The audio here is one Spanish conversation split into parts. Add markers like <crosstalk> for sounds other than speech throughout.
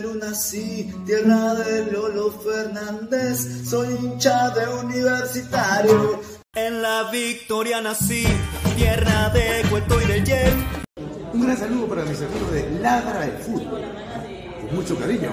Perú nací, tierra de Lolo Fernández, soy hincha de universitario. En la Victoria nací, tierra de Cueto y del Jet. Un gran saludo para mis amigos de Ladra del Fútbol. Con mucho cariño.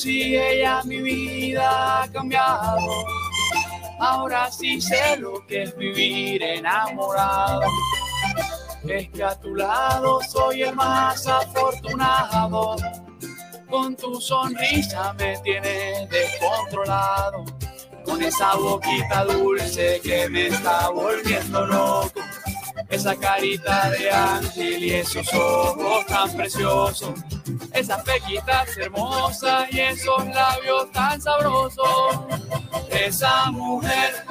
Conocí, ella mi vida ha cambiado. Ahora sí sé lo que es vivir enamorado. Es que a tu lado soy el más afortunado. Con tu sonrisa me tienes descontrolado. Con esa boquita dulce que me está volviendo loco. Esa carita de ángel y esos ojos tan preciosos. Esas pequitas hermosas y esos labios tan sabrosos. Esa mujer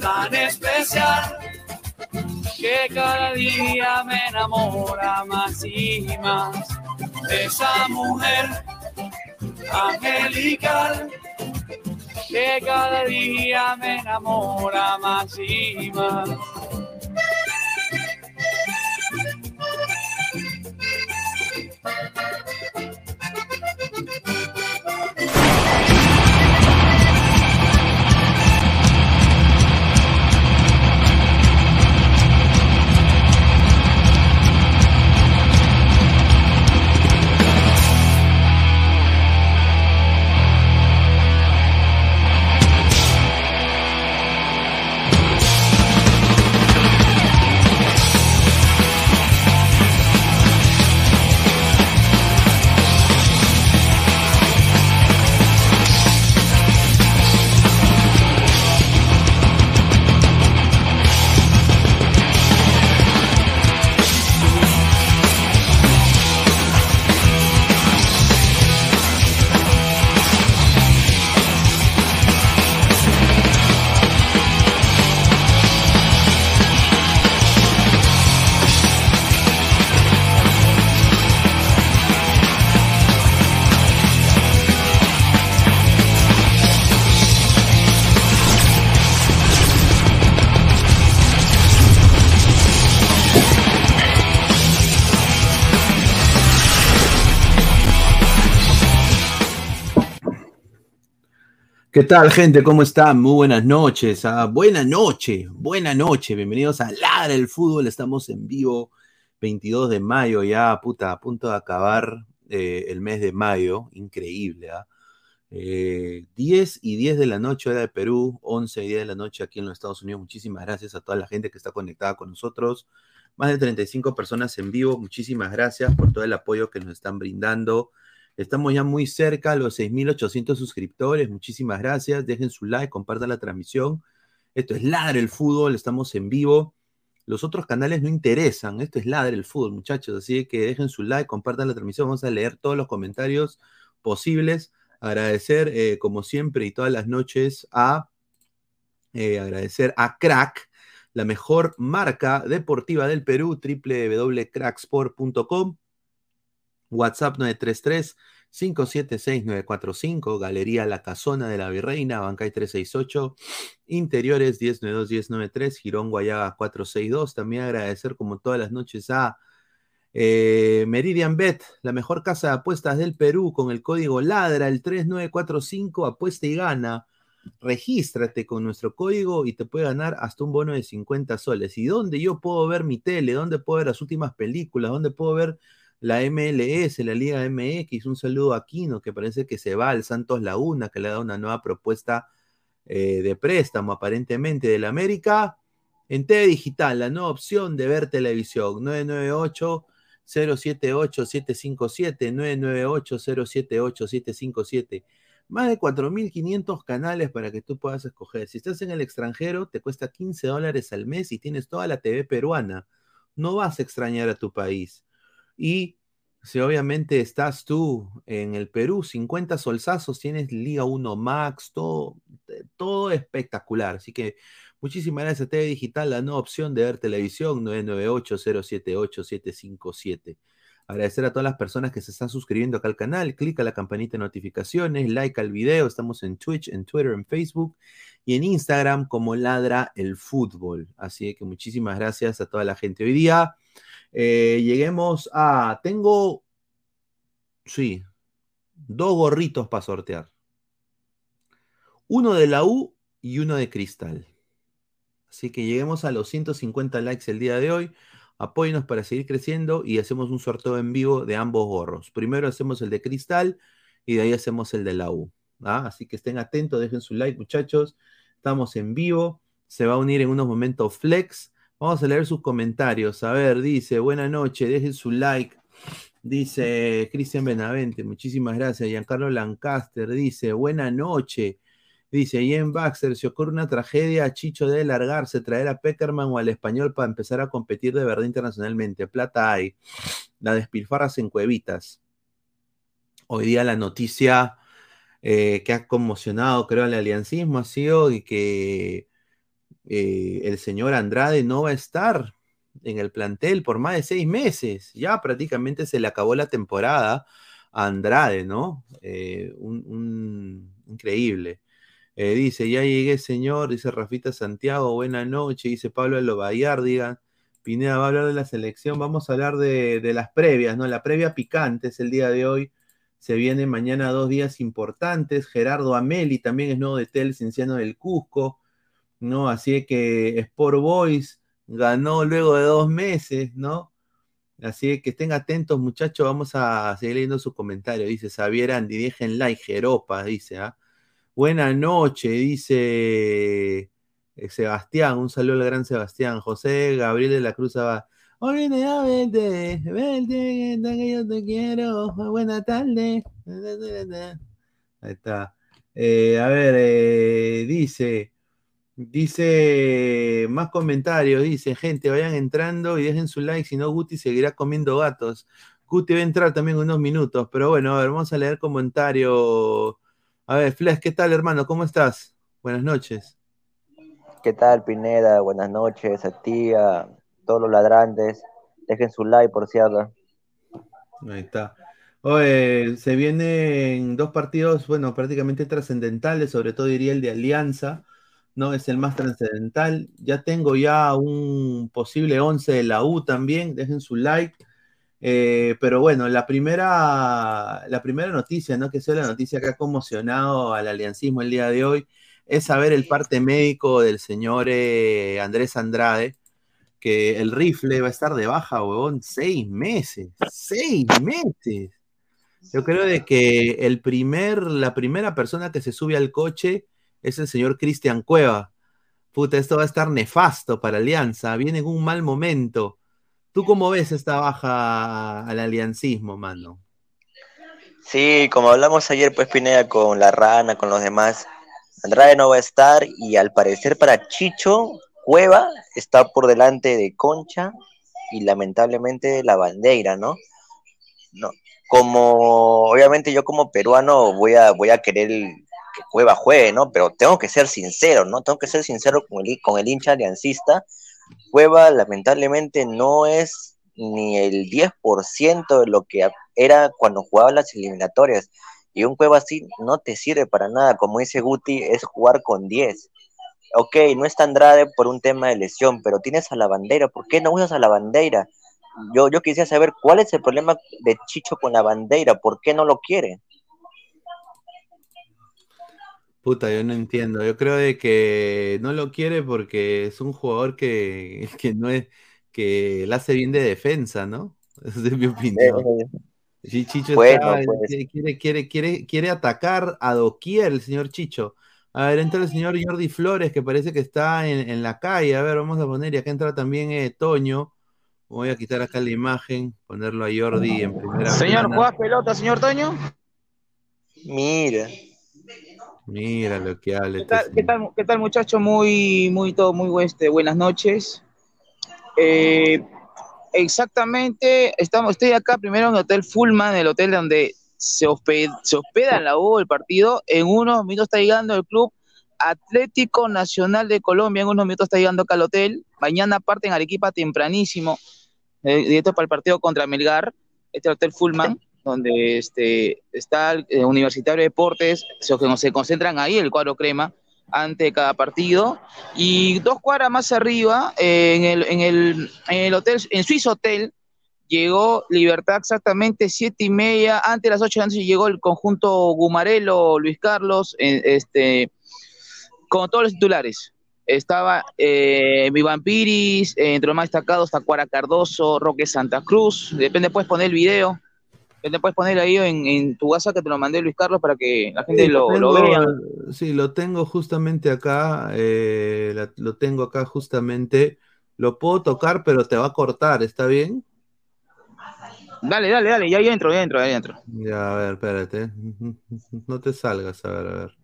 tan especial que cada día me enamora más y más. Esa mujer angelical que cada día me enamora más y más. ¿Qué tal, gente? ¿Cómo están? Muy buenas noches. Ah, buena noche, buena noche. Bienvenidos a Ladra el Fútbol. Estamos en vivo, 22 de mayo, ya puta, a punto de acabar eh, el mes de mayo. Increíble, ¿ah? Eh, 10 y 10 de la noche hora de Perú, 11 y 10 de la noche aquí en los Estados Unidos. Muchísimas gracias a toda la gente que está conectada con nosotros. Más de 35 personas en vivo. Muchísimas gracias por todo el apoyo que nos están brindando. Estamos ya muy cerca a los 6.800 suscriptores. Muchísimas gracias. Dejen su like, compartan la transmisión. Esto es Ladre el Fútbol. Estamos en vivo. Los otros canales no interesan. Esto es Ladre el Fútbol, muchachos. Así que dejen su like, compartan la transmisión. Vamos a leer todos los comentarios posibles. Agradecer, eh, como siempre y todas las noches, a eh, agradecer a Crack, la mejor marca deportiva del Perú, www.cracksport.com. WhatsApp 933-576-945, Galería La Casona de la Virreina, Bancay 368, Interiores 1092-1093, Girón Guayaga 462. También agradecer como todas las noches a eh, Meridian Bet, la mejor casa de apuestas del Perú, con el código LADRA, el 3945, apuesta y gana. Regístrate con nuestro código y te puede ganar hasta un bono de 50 soles. ¿Y dónde yo puedo ver mi tele? ¿Dónde puedo ver las últimas películas? ¿Dónde puedo ver la MLS, la Liga MX? Un saludo a Aquino, que parece que se va al Santos Laguna, que le da una nueva propuesta eh, de préstamo aparentemente del América. En TV Digital, la nueva opción de ver televisión, 998 078 757 998 078 757 más de 4.500 canales para que tú puedas escoger. Si estás en el extranjero, te cuesta 15 dólares al mes y tienes toda la TV peruana. No vas a extrañar a tu país. Y si obviamente estás tú en el Perú, 50 solsazos, tienes Liga 1 Max, todo, todo espectacular. Así que muchísimas gracias a TV Digital, la nueva opción de ver televisión, 998-078-757. Agradecer a todas las personas que se están suscribiendo acá al canal. Clica la campanita de notificaciones, like al video. Estamos en Twitch, en Twitter, en Facebook y en Instagram como Ladra el Fútbol. Así que muchísimas gracias a toda la gente. Hoy día eh, lleguemos a. Tengo. Sí, dos gorritos para sortear. Uno de la U y uno de Cristal. Así que lleguemos a los 150 likes el día de hoy. Apóyenos para seguir creciendo y hacemos un sorteo en vivo de ambos gorros. Primero hacemos el de cristal y de ahí hacemos el de la U. ¿ah? Así que estén atentos, dejen su like, muchachos. Estamos en vivo. Se va a unir en unos momentos Flex. Vamos a leer sus comentarios. A ver, dice, buena noche, dejen su like. Dice Cristian Benavente, muchísimas gracias. Giancarlo Lancaster dice, buena noche. Dice Ian Baxter, si ocurre una tragedia, Chicho debe largarse, traer a Peckerman o al español para empezar a competir de verdad internacionalmente. Plata hay. La despilfarras en cuevitas. Hoy día la noticia eh, que ha conmocionado, creo, al aliancismo ha sido que eh, el señor Andrade no va a estar en el plantel por más de seis meses. Ya prácticamente se le acabó la temporada a Andrade, ¿no? Eh, un, increíble. Eh, dice, ya llegué, señor, dice Rafita Santiago, buena noche, dice Pablo Lobayar, diga, Pineda va a hablar de la selección, vamos a hablar de, las previas, ¿no? La previa picante es el día de hoy, se vienen mañana dos días importantes, Gerardo Ameli también es nuevo de Tel, licenciado del Cusco, ¿no? Así que Sport Boys ganó luego de dos meses, ¿no? Así que estén atentos, muchachos, vamos a seguir leyendo su comentario, dice Xavier Andy, dejen like, Jeropa, dice, ¿ah? Buena noche, dice eh, Sebastián. Un saludo al gran Sebastián. José Gabriel de la Cruz va. Hoy vente, vente, que yo te quiero. Buena tarde. <laughs> Ahí está. Eh, a ver, eh, dice, dice, más comentarios, dice, gente, vayan entrando y dejen su like, si no, Guti seguirá comiendo gatos. Guti va a entrar también unos minutos, pero bueno, a ver, vamos a leer comentarios a ver, Flex, ¿qué tal, hermano? ¿Cómo estás? Buenas noches. ¿Qué tal, Pineda? Buenas noches a ti, a todos los ladrantes. Dejen su like, por cierto. Ahí está. Oye, se vienen dos partidos, bueno, prácticamente trascendentales, sobre todo diría el de Alianza, ¿no? Es el más trascendental. Ya tengo ya un posible 11 de la U también, dejen su like. Eh, pero bueno, la primera, la primera noticia, ¿no? Que es la noticia que ha conmocionado al aliancismo el día de hoy, es saber el parte médico del señor eh, Andrés Andrade, que el rifle va a estar de baja, huevón, seis meses. Seis meses. Yo creo de que el primer, la primera persona que se sube al coche es el señor Cristian Cueva. Puta, esto va a estar nefasto para Alianza. Viene en un mal momento. ¿Tú cómo ves esta baja al aliancismo, mano? Sí, como hablamos ayer, pues Pineda, con la rana, con los demás, Andrade no va a estar y al parecer para Chicho, Cueva está por delante de Concha y lamentablemente la bandera, ¿no? No, como obviamente yo como peruano voy a, voy a querer que Cueva juegue, ¿no? Pero tengo que ser sincero, ¿no? Tengo que ser sincero con el, hincha aliancista. Cueva lamentablemente no es ni el 10% de lo que era cuando jugaba las eliminatorias. Y un Cueva así no te sirve para nada. Como dice Guti, es jugar con 10. Ok, no está Andrade por un tema de lesión, pero tienes a la bandera. ¿Por qué no usas a la bandera? Yo, yo quisiera saber cuál es el problema de Chicho con la bandera, ¿por qué no lo quiere? Puta, yo no entiendo. Yo creo de que no lo quiere porque es un jugador que, <laughs> que no es, que la hace bien de defensa, ¿no? <laughs> Esa es mi opinión. Sí, Chicho Bueno, está- pues. quiere, quiere, quiere, quiere atacar a doquier el señor Chicho. A ver, entra el señor Jordi Flores, que parece que está en, en la calle. A ver, vamos a poner, y acá entra también eh, Toño. Voy a quitar acá la imagen, ponerlo a Jordi en primera Señor, plana. ¿juegas pelota, señor Toño? Mira. Mira lo que habla ¿Qué este tal, qué tal, qué tal, muchacho? Muy, muy, todo, muy este, buenas noches. Eh, exactamente, estamos, estoy acá primero en el Hotel Fullman, el hotel donde se hospeda, se hospeda la U, el partido. En unos minutos está llegando el club Atlético Nacional de Colombia, en unos minutos está llegando acá al hotel. Mañana parten Arequipa tempranísimo, eh, directo para el partido contra Melgar, este Hotel Fullman, donde este, está el eh, Universitario de Deportes, se, se concentran ahí el cuadro crema ante cada partido. Y dos cuadras más arriba, eh, en, el, en, el, en el hotel, en Swiss Hotel, llegó Libertad exactamente siete y media, antes de las ocho de llegó el conjunto Gumarelo, Luis Carlos, eh, este, con todos los titulares. Estaba eh, Vampiris, eh, entre los más destacados, Tacuara Cardoso, Roque Santa Cruz. Depende, puedes poner el video. Depende, puedes poner ahí en, en tu WhatsApp que te lo mandé Luis Carlos para que la gente Sí, lo, vea. Sí, lo tengo justamente acá. eh, la- lo tengo acá justamente. Lo puedo tocar, pero te va a cortar, ¿está bien? Dale, dale, dale, ya, ya entro, ya entro, ya entro. Ya, a ver, espérate. No te salgas, a ver, a ver.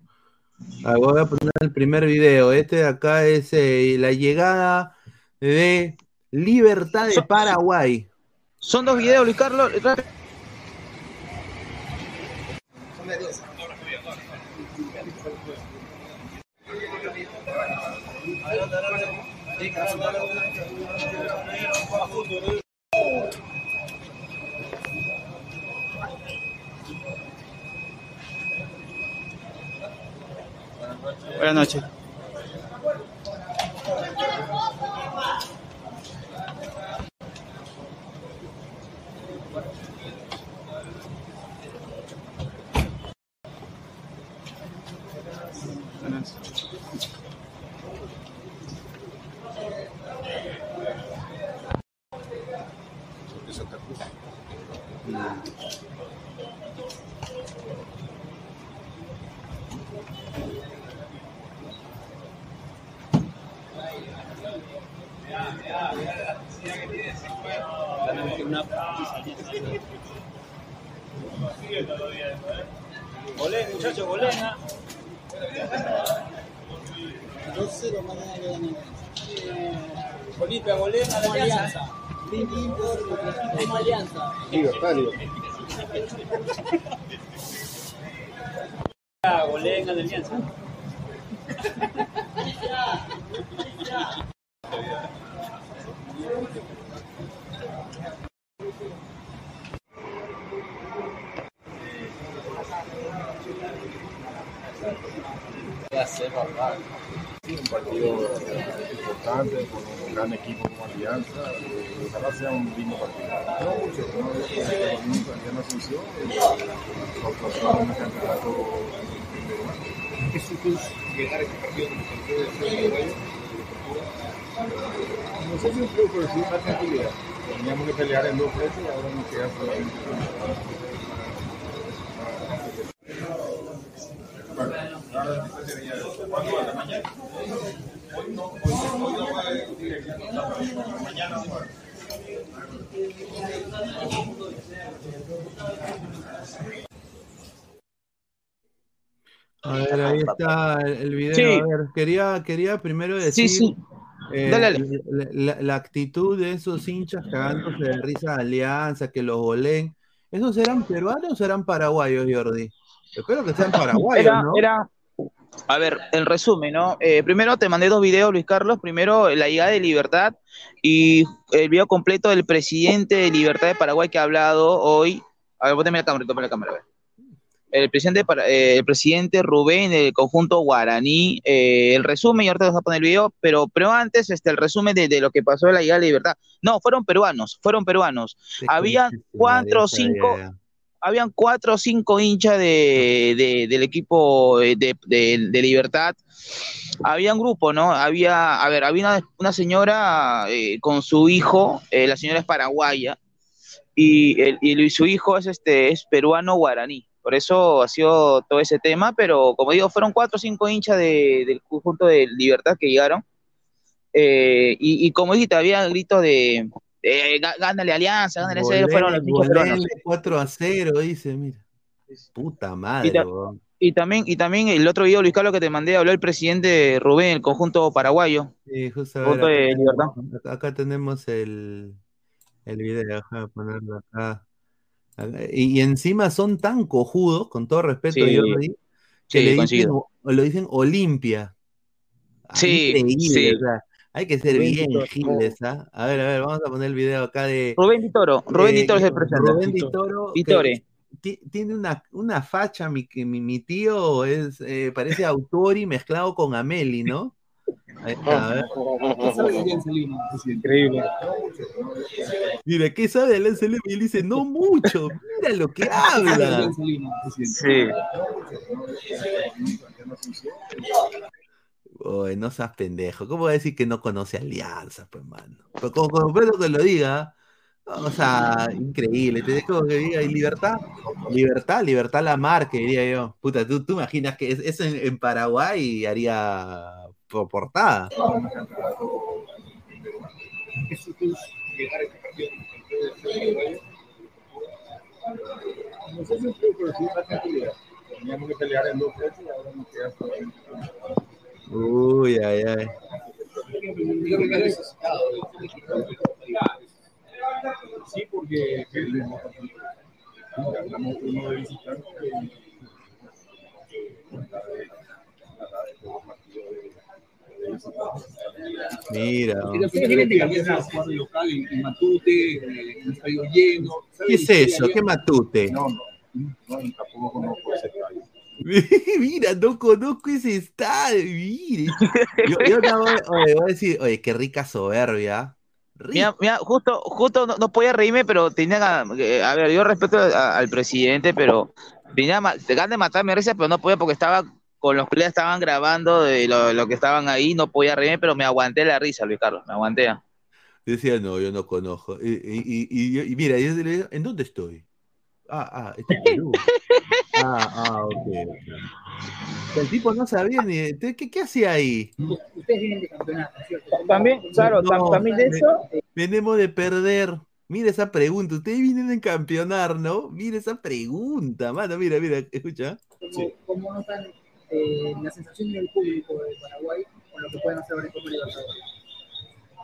A ver, voy a poner el primer video. Este de acá es eh, la llegada de Libertad de Paraguay. Son dos videos, Luis Carlos. Buenas noches. 那你 quería, quería primero decir sí. eh, Dale, dale. La, la- la actitud de esos hinchas cagándose de risa de Alianza, que los goleen. ¿Esos eran peruanos o eran paraguayos, Jordi? Espero que sean paraguayos, Era, ¿no? era, a ver, el resumen, ¿no? Eh, primero te mandé dos videos, Luis Carlos. Primero, la llegada de Libertad y el video completo del presidente de Libertad de Paraguay que ha hablado hoy. A ver, poneme la cámara, ponme la cámara, a ver. El presidente, eh, el presidente Rubén del conjunto guaraní, eh, el resumen, y ahorita vas a poner el video, pero, pero antes este, el resumen de, de lo que pasó en la llegada de Libertad. No, fueron peruanos, fueron peruanos. Habían cuatro o cinco, habían cuatro o cinco hinchas de, de- del equipo de, de- de Libertad. Había un grupo, ¿no? Había, a ver, había una, una señora eh, con su hijo, eh, la señora es paraguaya, y, el- y su hijo es, este, es peruano guaraní. Por eso ha sido todo ese tema, pero como digo, fueron cuatro o cinco hinchas de- del conjunto de Libertad que llegaron. Eh, y, y como dijiste, había gritos de eh, gá- gánale Alianza, gánale ese, Goleen- fueron los hinchas peruanos. goleenle 4 a 0, dice, mira. Puta madre, Y, ta- weón. y también, y también el otro video, Luis Carlos, que te mandé, habló el presidente Rubén, el conjunto paraguayo. Sí, justo a ver, acá, de Libertad. acá tenemos el, el video, déjame ponerlo acá. Y, y encima son tan cojudos, con todo respeto, Sí. Jordi, que Sí, le dicen, lo dicen Olimpia. Ah, Sí, sí. o sea, hay que ser Rubén bien giles, ¿ah? A ver, a ver, vamos a poner el video acá de Rubén Ditoro, Rubén eh, Ditoro es el presidente. Rubén Ditore. ti- tiene una, una facha, mi, mi, mi tío es, eh, parece Autori mezclado con Ameli, ¿no? Ahí está, a ver. ¿Qué sabe de Alianza Lima? Es increíble. Mira, ¿qué sabe de Alianza Lima? Y él dice, no mucho, mira lo que ¿Qué sabe de habla. Sí. Oye, no seas pendejo. ¿Cómo va a decir que no conoce Alianza, pues, mano? Pero como, como Pedro que lo diga, o sea, increíble. Te dejo que diga, ¿y libertad? Libertad, libertad la marca, diría yo. Puta, ¿tú, tú imaginas que es- eso en, en Paraguay haría portada? ¿Qué supus llegar a este creo que sí, una tranquilidad. Teníamos que pelear en dos ahora queda Uy, ay, ay. Porque. Hablamos uno. Pero de cambiar a jugar de local en, en Matute, eh, en un estadio lleno. ¿Sabe ¿Qué es eso? ¿Qué matute? No, no, no, tampoco conozco ese estadio. <laughs> Mira, no conozco ese estadio. Mire. Yo, yo no voy, oye, voy a decir, oye, qué rica soberbia. Mira, mira, justo, justo no, no podía reírme, pero tenía eh, a ver, yo respeto a- al presidente, pero tenía ganas de matarme risa, pero no podía porque estaba con los colegas estaban grabando de lo, lo que estaban ahí, no podía reírme, pero me aguanté la risa, Luis Carlos, me aguanté. Decía, no, yo no conozco. Y, y, y, y yo- y mira, yo le digo, ¿en dónde estoy? Ah, ah, estoy en Perú. <laughs> Ah, ah, ok. El tipo no sabía ni. de- ¿Qué, qué hacía ahí? Ustedes vienen de campeonato, ¿cierto? También, claro, tam- también de eso. Venimos de perder. Mira esa pregunta. Ustedes vienen a campeonar, ¿no? Mira esa pregunta, mano. Mira, mira, escucha. ¿Cómo, cómo notan eh, la sensación del público de Paraguay con lo que pueden hacer ahora en Copa Libertadores?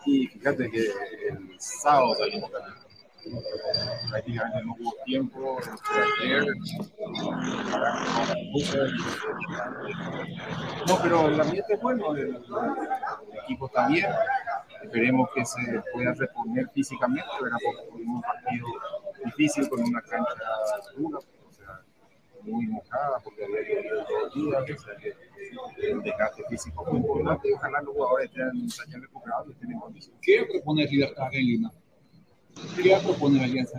Y fíjate que el sábado salimos. Prácticamente no hubo tiempo. Ayer, no, pero el ambiente es bueno, el, equipo está bien. Esperemos que se pueda reponer físicamente, ¿verdad? porque un partido difícil con una cancha dura. Muy mojada porque había llovido dos días, o sea que el desgaste físico muy importante y ojalá los jugadores estén, se hayan recuperado y estén en condiciones. ¿Qué propone Libertad en Lima? ¿Qué propone la Alianza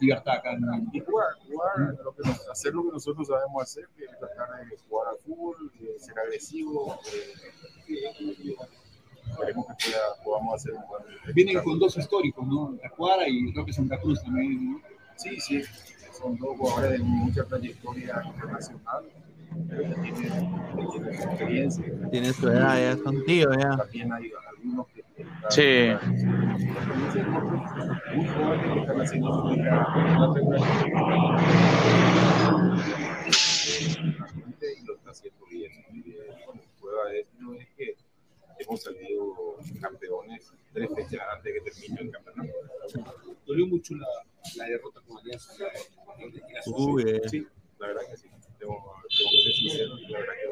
Libertad acá en Lima? Y jugar, jugar, lo que nos- hacer lo que nosotros sabemos hacer, que es tratar de jugar al fútbol, de ser agresivo, eh, esperemos que pueda- podamos hacer un buen Vienen con dos históricos, ¿no? Tacuara y Roque Santa Cruz también, ¿no? Sí, sí, son dos jugadores de mucha trayectoria internacional, pero que tienen, experiencia. Tiene su edad, ya son tíos, ya. También hay algunos que Sí. muy jóvenes que están haciendo su y lo está haciendo bien. Y, bueno, prueba de esto es que hemos salido campeones tres fechas antes de que termine el campeonato. Dolió mucho la, la derrota con Alianza. Uy, eh. Sí, la verdad que sí. Tengo, tengo que ser sincero, y la verdad que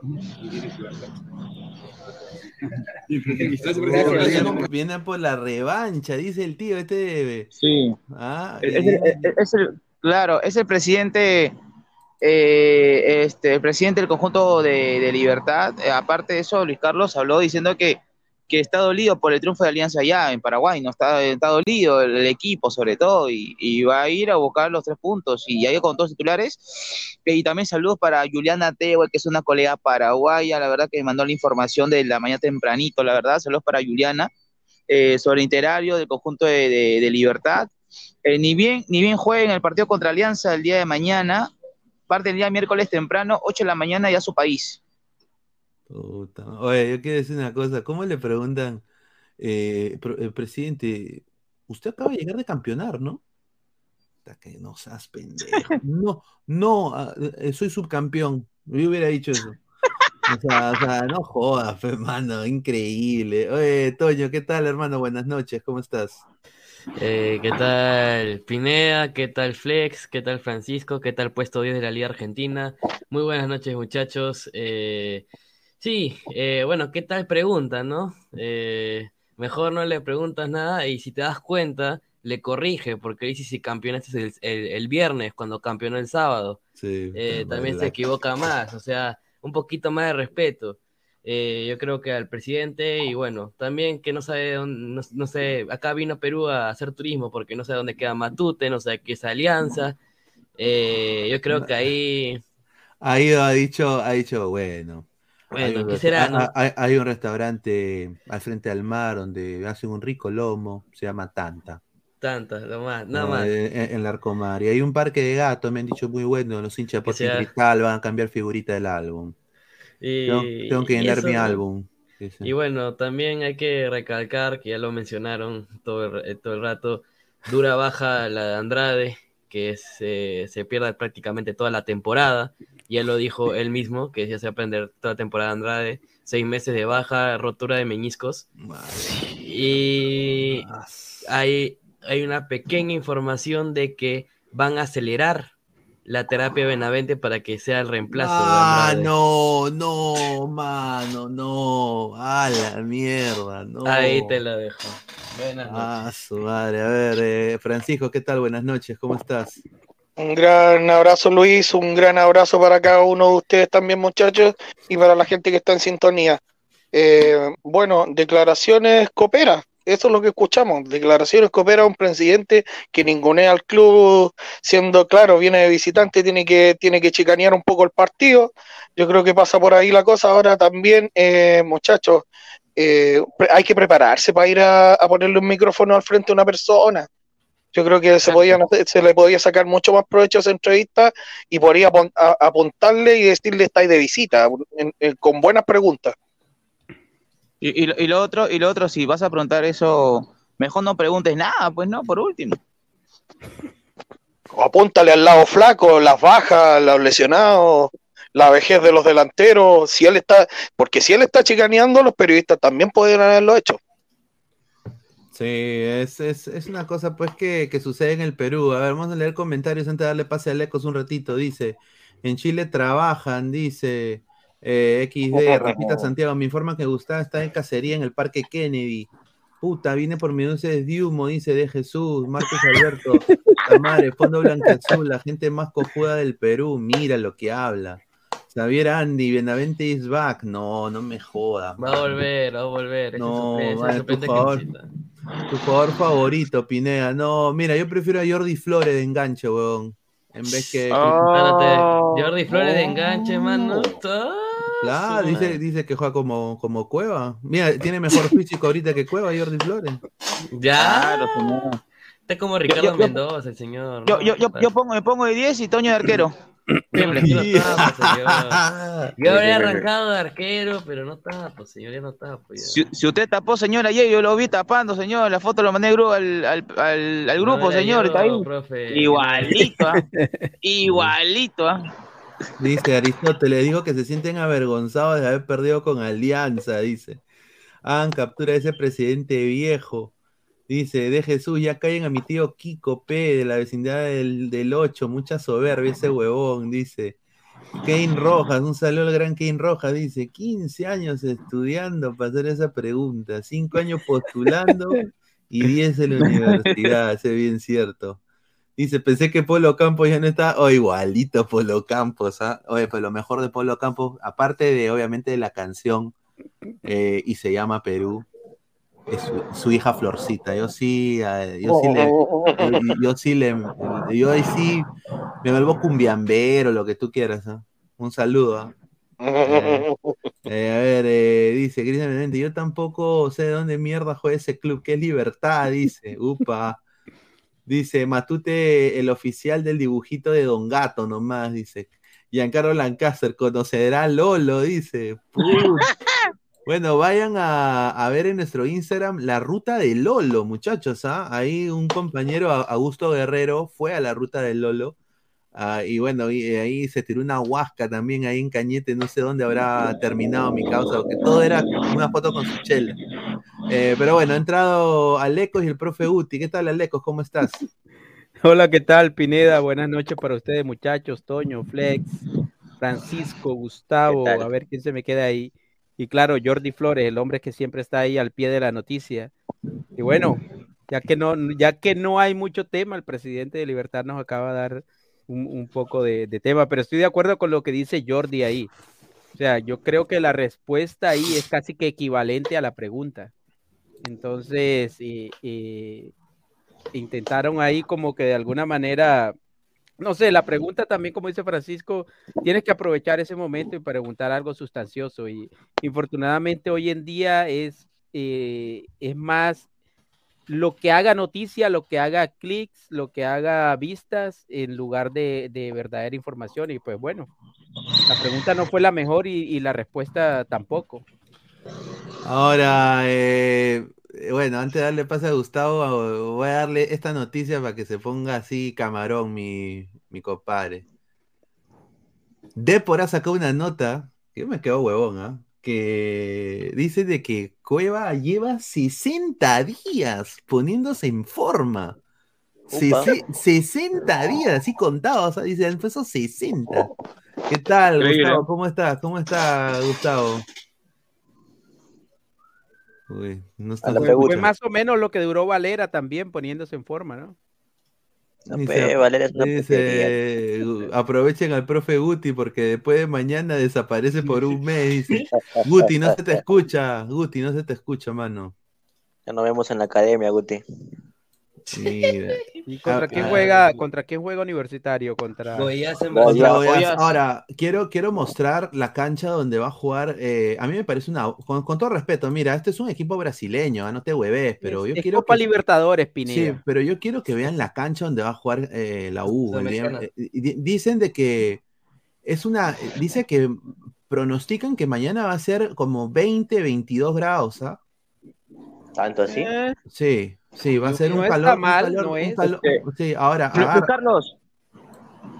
<laughs> por la revancha, dice el tío este. Sí. Ah, Es, el- es- es el- claro, es el presidente, eh, este, el presidente del conjunto de, de Libertad. Eh, aparte de eso, Luis Carlos habló diciendo que, que está dolido por el triunfo de Alianza allá en Paraguay, no está, está dolido el, equipo sobre todo y, va a ir a buscar los tres puntos y ahí con todos titulares. Eh, Y también saludos para Juliana Tehuel, que es una colega paraguaya, la verdad que me mandó la información de la mañana tempranito, la verdad, saludos para Juliana eh, sobre interario del conjunto de, Libertad. Eh, ni bien ni bien jueguen el partido contra Alianza el día de mañana, parte el día miércoles temprano, 8 de la mañana ya su país. Puta, Oye, yo quiero decir una cosa. ¿Cómo le preguntan, eh, eh, presidente, usted acaba de llegar de campeonar, ¿no? Puta, que no seas pendejo. <laughs> No, no, ah, eh, soy subcampeón. Yo hubiera dicho eso. O sea, o sea, no jodas, hermano, increíble. Oye, Toño, ¿qué tal, hermano? Buenas noches, ¿cómo estás? Eh, ¿qué tal Pineda? ¿Qué tal Flex? ¿Qué tal Francisco? ¿Qué tal Puesto 10 de la Liga Argentina? Muy buenas noches, muchachos. Eh, sí, eh, bueno, ¿qué tal pregunta, no? Eh, mejor no le preguntas nada y si te das cuenta, le corrige, porque dice si campeonaste el, el- el viernes cuando campeonó el sábado. Sí, Eh, también se equivoca más, o sea, un poquito más de respeto. Eh, yo creo que al presidente y bueno, también que no sabe dónde, no, no sé, acá vino Perú a hacer turismo porque no sabe dónde queda Matute, no sabe qué es Alianza. Eh, yo creo que ahí, Ahí ha dicho, ha dicho, bueno. Bueno, hay un, ¿qué resta- será, hay- no? hay- hay un restaurante al frente al mar donde hacen un rico lomo, se llama Tanta. tantas, no más, nada ¿no? más. En, en- en la Arcomar. Y hay un parque de gatos, me han dicho muy bueno, los hinchas por sea- Cristal van a cambiar figurita del álbum. Y, Tengo, tengo que llenar mi álbum. Sí, sí. Y bueno, también hay que recalcar que ya lo mencionaron todo el, eh, todo el rato, dura baja la de Andrade, que se, se pierde prácticamente toda la temporada. Ya lo dijo él mismo, que ya se va a perder toda la temporada Andrade. Seis meses de baja, rotura de meñiscos. Y hay, hay una pequeña información de que van a acelerar la terapia Benavente para que sea el reemplazo Ah, no, no, mano, no. A la mierda, no. Ahí te lo dejo. Buenas noches. Ah, su madre. A ver, eh, Francisco, ¿qué tal? Buenas noches, ¿cómo estás? Un gran abrazo Luis, un gran abrazo para cada uno de ustedes también muchachos y para la gente que está en sintonía. Eh, bueno, declaraciones coopera, eso es lo que escuchamos, declaraciones coopera un presidente que ningunea al club, siendo claro, viene de visitante, tiene que, tiene que chicanear un poco el partido, yo creo que pasa por ahí la cosa, ahora también eh, muchachos, eh, hay que prepararse para ir a, a ponerle un micrófono al frente a una persona. Yo creo que se, podían se le podía sacar mucho más provecho a esa entrevista y podría apuntarle y decirle estáis de visita, en- en- con buenas preguntas. Y, y lo- y lo otro, y lo otro, si vas a preguntar eso, mejor no preguntes nada, pues no, por último. O apúntale al lado flaco, las bajas, los lesionados, la vejez de los delanteros, si él está, porque si él está chicaneando, los periodistas también pueden haberlo hecho. Sí, es, es, es una cosa pues que, que sucede en el Perú. A ver, vamos a leer comentarios antes de darle pase a Ecos un ratito. Dice, en Chile trabajan, dice eh, XD, repita Santiago, me informa que Gustavo está en cacería en el Parque Kennedy. Puta, viene por mi dulces de humo, dice de Jesús, Marcos Alberto. La madre, fondo blanco azul, la gente más cojuda del Perú, mira lo que habla. Xavier Andy, Benavente is back. No, no me jodas. Va a volver, va a volver. ese No, suplente que jugador, necesita. Tu jugador favorito, Pineda. No, mira, yo prefiero a Jordi Flores de enganche, weón. En vez que. Espérate, Jordi Flores de enganche, mano. Está- Claro, dice, dice que juega como, como Cueva. Mira, tiene mejor <laughs> físico ahorita que Cueva, Jordi Flores. Ya. Está como Ricardo yo- yo- Mendoza, el señor. Yo, yo, yo, yo pongo, me pongo de 10 y Toño de arquero. Siempre, <laughs> no pues, señor. <laughs> Yo habría arrancado de arquero, pero no está, pues, señor, ya no está, pues. ya. Si, si usted tapó, señor, ayer yo lo vi tapando, señor. La foto lo mandé al, al, al, al grupo, No señor. yo, está ahí. profe. Igualito, ¿ah? <laughs> Igualito, ¿ah? Dice Aristóteles, dijo que se sienten avergonzados de haber perdido con Alianza, dice. Hagan captura de ese presidente viejo. Dice, de Jesús, ya callen a mi tío Kiko P de la vecindad del, del 8, mucha soberbia ese huevón, dice. Kane Rojas, un saludo al gran Kane Rojas, dice, 15 años estudiando para hacer esa pregunta, 5 años postulando y <laughs> 10 en la universidad, es bien cierto. Dice, pensé que Polo Campos ya no está. O igualito Polo Campos, ¿ah? Oye, pues lo mejor de Polo Campos, aparte de obviamente de la canción, eh, y se llama Perú, su, su hija Florcita. Yo sí, yo sí le. Yo, yo sí le. Yo ahí sí me vuelvo cumbiambero, lo que tú quieras. Un saludo, ¿ah? Eh, <laughs> eh, a ver, eh, dice Cristian yo tampoco sé de dónde mierda juega ese club, es Libertad, dice, upa. Dice, Matute, el oficial del dibujito de Don Gato nomás, dice. Giancarlo Lancaster, conocerá a Lolo, dice. <laughs> Put. Bueno, vayan a, a ver en nuestro Instagram la ruta de Lolo, muchachos, ¿ah? Ahí un compañero, Augusto Guerrero, fue a la ruta de Lolo. Ah, y bueno, y, eh, ahí se tiró una huasca también ahí en Cañete, no sé dónde habrá terminado mi causa, porque todo era una foto con su chela. Eh, pero bueno, ha entrado Alecos y el profe Uti. ¿Qué tal, Alecos? ¿Cómo estás? Hola, ¿qué tal, Pineda? Buenas noches para ustedes, muchachos. Toño, Flex, Francisco, Gustavo, a ver quién se me queda ahí. Y claro, Jordi Flores, el hombre que siempre está ahí al pie de la noticia. Y bueno, ya que no, ya que no hay mucho tema, el presidente de Libertad nos acaba de dar un, un poco de, tema, pero estoy de acuerdo con lo que dice Jordi ahí. O sea, yo creo que la respuesta ahí es casi que equivalente a la pregunta. Entonces, intentaron ahí como que de alguna manera, no sé, la pregunta también, como dice Francisco, tienes que aprovechar ese momento y preguntar algo sustancioso. Y infortunadamente hoy en día es, eh, es más lo que haga noticia, lo que haga clics, lo que haga vistas, en lugar de, de verdadera información. Y pues bueno, la pregunta no fue la mejor y, y la respuesta tampoco. Ahora, eh, bueno, antes de darle paso a Gustavo, voy a darle esta noticia para que se ponga así camarón, mi, mi compadre. Depor ha sacado una nota, que me quedó huevón, ¿ah? Que dice de que Cueva lleva 60 días poniéndose en forma. Sese- 60 días, así contados, o sea, dice, empezó 60. ¿Qué tal, Increíble. Gustavo? ¿Cómo estás? ¿Cómo está, Gustavo? Uy, no está Fue, fue más o menos lo que duró Valera también poniéndose en forma, ¿no? Dice, pe, Valera es una dice, "Gu- aprovechen al profe Guti porque después de mañana desaparece por un mes. Dice, <laughs> Guti, no se te escucha, Guti, no se te escucha, mano. Ya nos vemos en la academia, Guti. Mira. <laughs> ¿Y contra Ah, quién ah, juega? ¿Contra quién juega Universitario? Contra en Contra. Ahora, quiero, quiero mostrar la cancha donde va a jugar. eh, a mí me parece una. Con, con todo respeto, mira, este es un equipo brasileño, ah, no te hueves, pero yo es quiero. Copa que- Libertadores, Sí, Pineda. pero yo quiero que vean la cancha donde va a jugar eh, la U. el día- Sudamericana. eh, di- dicen de que es una. Dice que pronostican que mañana va a ser como 20, 22 grados, ¿ah? ¿Tanto así? Eh, Sí, sí, va a ser No un calor. un mal, calor- no es. calor- Sí, ahora, Luis, Carlos,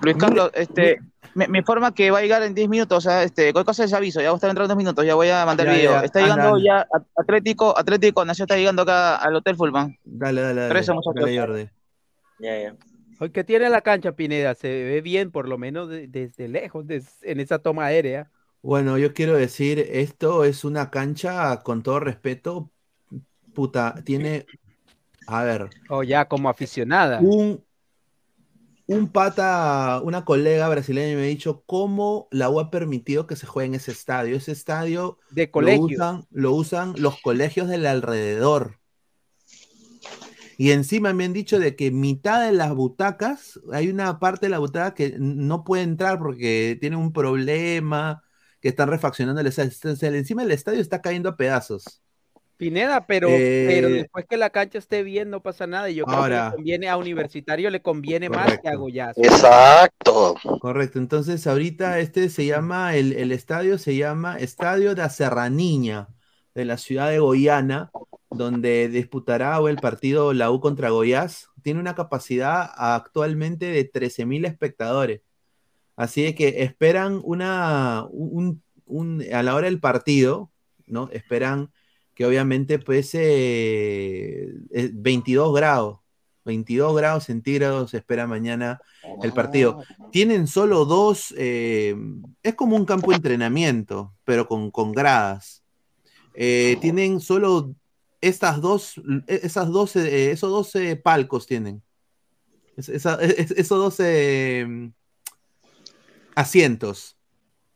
Luis Carlos, este, me, me informa que va a llegar en 10 minutos, o sea, este, cualquier cosa les aviso, ya va a estar entrando en dos minutos, ya voy a mandar Ya, el video. ya, está anda, llegando anda. ya Atlético, Atlético Nación está llegando acá al Hotel Fulman. Dale, dale, dale. Eso, dale, Jordi. Ya, ya. Hoy que tiene la cancha, Pineda, se ve bien, por lo menos de- desde lejos, des- en esa toma aérea. Bueno, yo quiero decir, esto es una cancha, con todo respeto, puta, tiene, a ver, O ya como aficionada. un, un pata, una colega brasileña me ha dicho cómo la U ha permitido que se juegue en ese estadio. Ese estadio De lo colegio. usan, lo usan los colegios del alrededor. Y encima me han dicho de que mitad de las butacas, hay una parte de la butaca que no puede entrar porque tiene un problema, que están refaccionando el estadio. El- encima del estadio está cayendo a pedazos. Pineda, pero, Eh, pero después que la cancha esté bien no pasa nada. Y yo creo que Ahora. le conviene a Universitario, le conviene más que a Goyazo. Exacto. Correcto, entonces ahorita este se llama, el, el estadio se llama Estadio de Serraniña, de la ciudad de Goiânia, donde disputará el partido la U contra Goiás. Tiene una capacidad actualmente de 13.000 espectadores. Así que esperan una, un, un- a la hora del partido, ¿no? Esperan que obviamente pues eh, eh, 22 grados, 22 grados centígrados se espera mañana el partido. Tienen solo dos, eh, es como un campo de entrenamiento, pero con, con gradas. Eh, tienen solo estas dos, e- esas 12, eh, esos 12 palcos tienen. Es- esa- es- esos 12 asientos.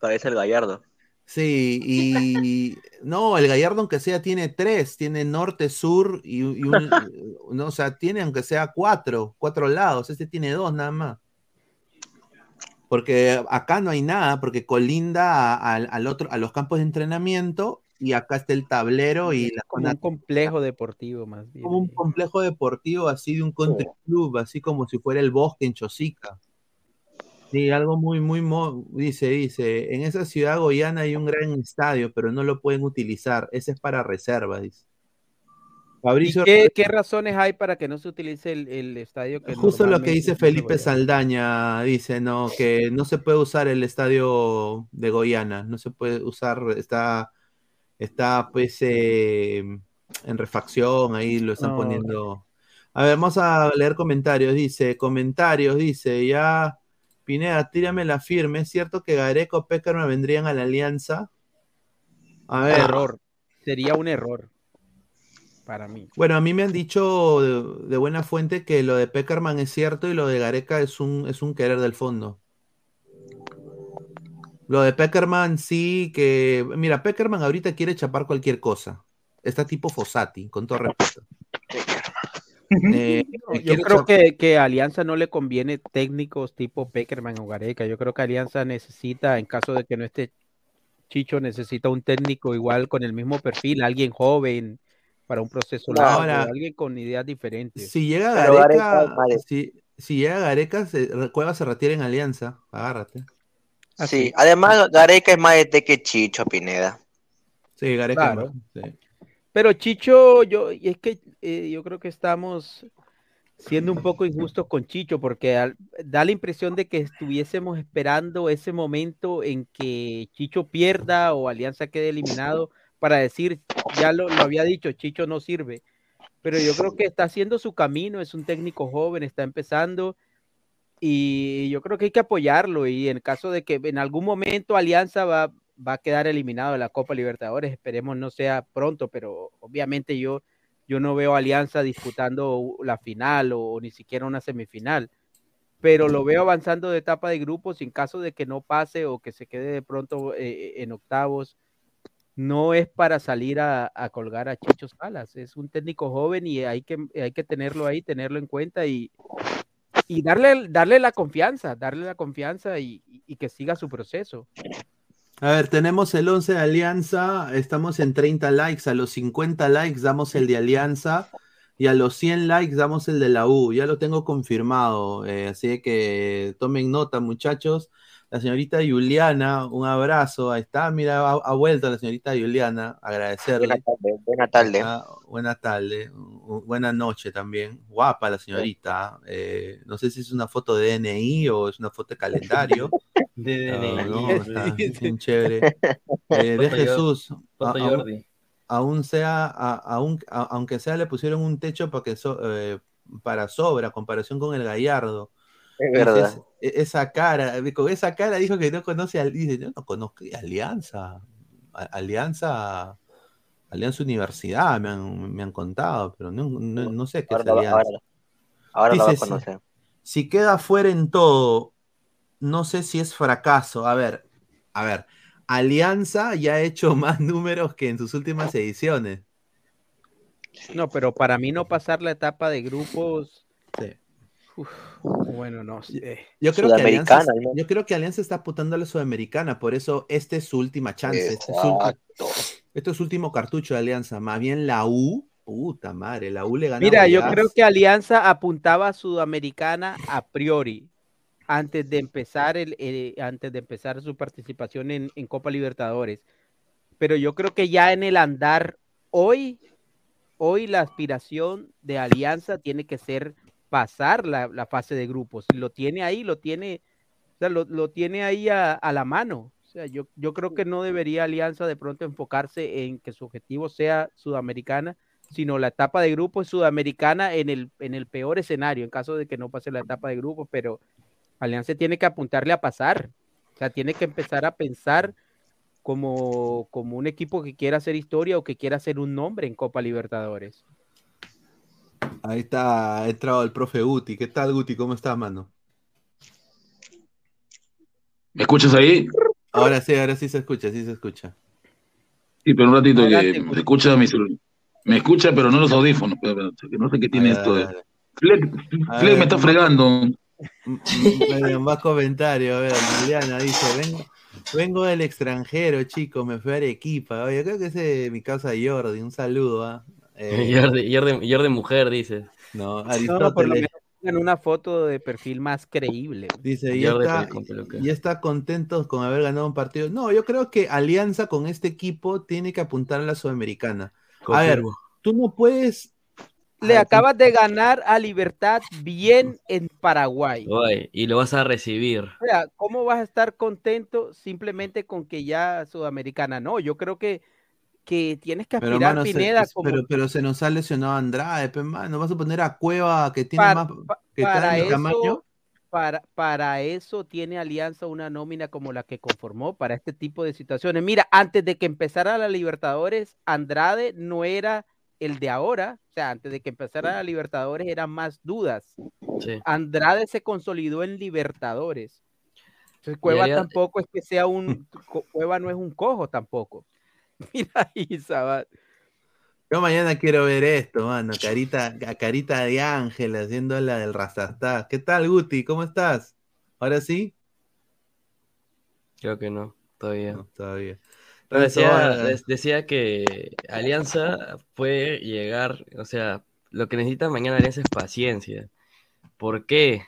Parece el Gallardo. Sí, y no, el Gallardo aunque sea tiene tres, tiene norte, sur y, y un, <laughs> no, o sea, tiene aunque sea cuatro, cuatro lados, este tiene dos nada más. Porque acá no hay nada, porque colinda a- al, al otro, a los campos de entrenamiento y acá está el tablero y la Como un complejo deportivo más bien. como un complejo deportivo así de un country club, así como si fuera el bosque en Chosica. Sí, algo muy, muy, mo- dice, dice, en esa ciudad goiana hay un gran estadio, pero no lo pueden utilizar, ese es para reserva, dice. ¿Y Fabricio, qué, qué razones hay para que no se utilice el, el estadio que justo lo que dice Felipe? Saldaña, dice, no, que no se puede usar el estadio de Goiana, no se puede usar, está, está pues eh, en refacción, ahí lo están poniendo. A ver, vamos a leer comentarios. Dice, comentarios, dice, ya, Pineda, tírame la firme. ¿Es cierto que Gareca o Peckerman vendrían a la alianza? A ver. Error. Sería un error para mí. Bueno, a mí me han dicho de, de buena fuente que lo de Peckerman es cierto y lo de Gareca es un, es un querer del fondo. Lo de Peckerman sí que... Mira, Peckerman ahorita quiere chapar cualquier cosa. Está tipo Fossati, con todo respeto. Eh, Yo quiere creo que, que a Alianza no le conviene técnicos tipo Peckerman o Gareca. Yo creo que Alianza necesita, en caso de que no esté Chicho, necesita un técnico igual con el mismo perfil, alguien joven para un proceso No, largo, ahora- alguien con ideas diferentes. Si llega Gareca, Gareca, vale. si, si llega Gareca, se, Cueva se retira en Alianza. Agárrate. Sí, además Gareca es más de que Chicho Pineda. Sí, Gareca. Claro. sí. Pero Chicho, yo, y es que eh, yo creo que estamos siendo un poco injustos con Chicho, porque da la impresión de que estuviésemos esperando ese momento en que Chicho pierda o Alianza quede eliminado para decir, ya lo, lo había dicho, Chicho no sirve. Pero yo creo que está haciendo su camino, es un técnico joven, está empezando y yo creo que hay que apoyarlo y en caso de que en algún momento Alianza va, va a quedar eliminado de la Copa Libertadores, esperemos no sea pronto, pero obviamente yo, yo no veo Alianza disputando la final o, ni siquiera una semifinal, pero lo veo avanzando de etapa de grupos en caso de que no pase o que se quede de pronto eh, en octavos. No es para salir a, a colgar a Chicho Salas, es un técnico joven y hay que, hay que tenerlo ahí, tenerlo en cuenta y, y darle, darle la confianza, darle la confianza y, y que siga su proceso. A ver, tenemos el 11 de Alianza, estamos en 30 likes, a los 50 likes damos el de Alianza y a los 100 likes damos el de la U, ya lo tengo confirmado, eh, así que tomen nota muchachos. La señorita Juliana, un abrazo, ahí está, mira, ha, ha vuelto la señorita Juliana, agradecerle. Buena tarde. Buena tarde. Ah, buena tarde, buena noche también. Guapa la señorita. eh, no sé si es una foto de DNI o es una foto de calendario. <laughs> De Ah, DNI. no, está bien chévere. <laughs> Eh, de Jesús. foto Jordi. aún sea, a- aún, a- aunque sea, le pusieron un techo para que so- eh, para sobra, comparación con el Gallardo. Es verdad. es- esa cara, con esa cara dijo que no conoce al, dice, yo no conozco Alianza. Alianza, Alianza Universidad, me han, me han contado, pero no, no- no sé qué es Ahora lo va- Alianza. ahora- ahora lo va a si- conocer. Si queda fuera en todo, no sé si es fracaso. A ver, a ver. Alianza ya ha hecho <laughs> más números que en sus últimas ediciones. No, pero para mí no pasar la etapa de grupos. Sí. uf, bueno, no sé. Yo creo, que Alianza, yo creo que Alianza está apuntando a la Sudamericana, por eso esta es su última chance. Este es, su, Exacto. este es su último cartucho de Alianza. Más bien la U, puta madre, la U le gana. a Mira, yo creo que Alianza apuntaba a Sudamericana a priori antes de empezar el, el- antes de empezar su participación en, en Copa Libertadores. Pero yo creo que ya en el andar hoy, hoy la aspiración de Alianza tiene que ser pasar la, fase de grupos. Lo tiene ahí, lo tiene, o sea, lo tiene ahí a, a la mano. O sea, yo, yo creo que no debería Alianza de pronto enfocarse en que su objetivo sea Sudamericana, sino la etapa de grupos sudamericana en el, en el peor escenario, en caso de que no pase la etapa de grupos, pero Alianza tiene que apuntarle a pasar, o sea, tiene que empezar a pensar como, como un equipo que quiera hacer historia o que quiera hacer un nombre en Copa Libertadores. Ahí está, ha entrado el profe Guti. ¿Qué tal, Guti? ¿Cómo estás, mano? ¿Me escuchas ahí? Ahora sí, ahora sí se escucha, sí se escucha. Sí, pero un ratito Adelante, que se escucha mi celular. Me escucha, pero no los audífonos. que no sé qué tiene ver, esto. De... Fleck, Fleck me está fregando. Más comentario, a ver, Liliana dice, vengo, vengo del extranjero, chicos, me fui a Arequipa. Oye, creo que ese es mi casa Jordi, un saludo, ¿ah? Eh, <laughs> Jordi, Jordi- Jordi mujer, dice. no, No, por lo Aristóteles menos en una foto de perfil más creíble. dice, Jordi está, ya está contentos con haber ganado un partido. No, yo creo que Alianza con este equipo tiene que apuntar a la Sudamericana. A ver, Confirmo. tú no puedes... Le acabas de ganar a Libertad bien en Paraguay. Oye, y lo vas a recibir. O sea, ¿cómo vas a estar contento simplemente con que ya Sudamericana? No, yo creo que, que tienes que Pero, aspirar, mano, se, Pineda, como pero, pero se nos ha lesionado Andrade, pe, mano. Vas a poner a Cueva que tiene Para- más que para eso, tamaño. para, para eso tiene Alianza una nómina como la que conformó para este tipo de situaciones. Mira, antes de que empezara la Libertadores, Andrade no era el de ahora. O sea, antes de que empezara la Libertadores eran más dudas. Sí. Andrade se consolidó en Libertadores. Entonces, Cueva tampoco es que sea un. Cueva no es un cojo tampoco. <laughs> Mira ahí, Sabat. Yo mañana quiero ver esto, mano. Carita, carita de ángel haciendo la del Rastastá. ¿Qué tal, Guti? ¿Cómo estás? ¿Ahora sí? Creo que no, todavía. No, todavía. Decía, que Alianza puede llegar, o sea, lo que necesita mañana Alianza es paciencia. ¿Por qué?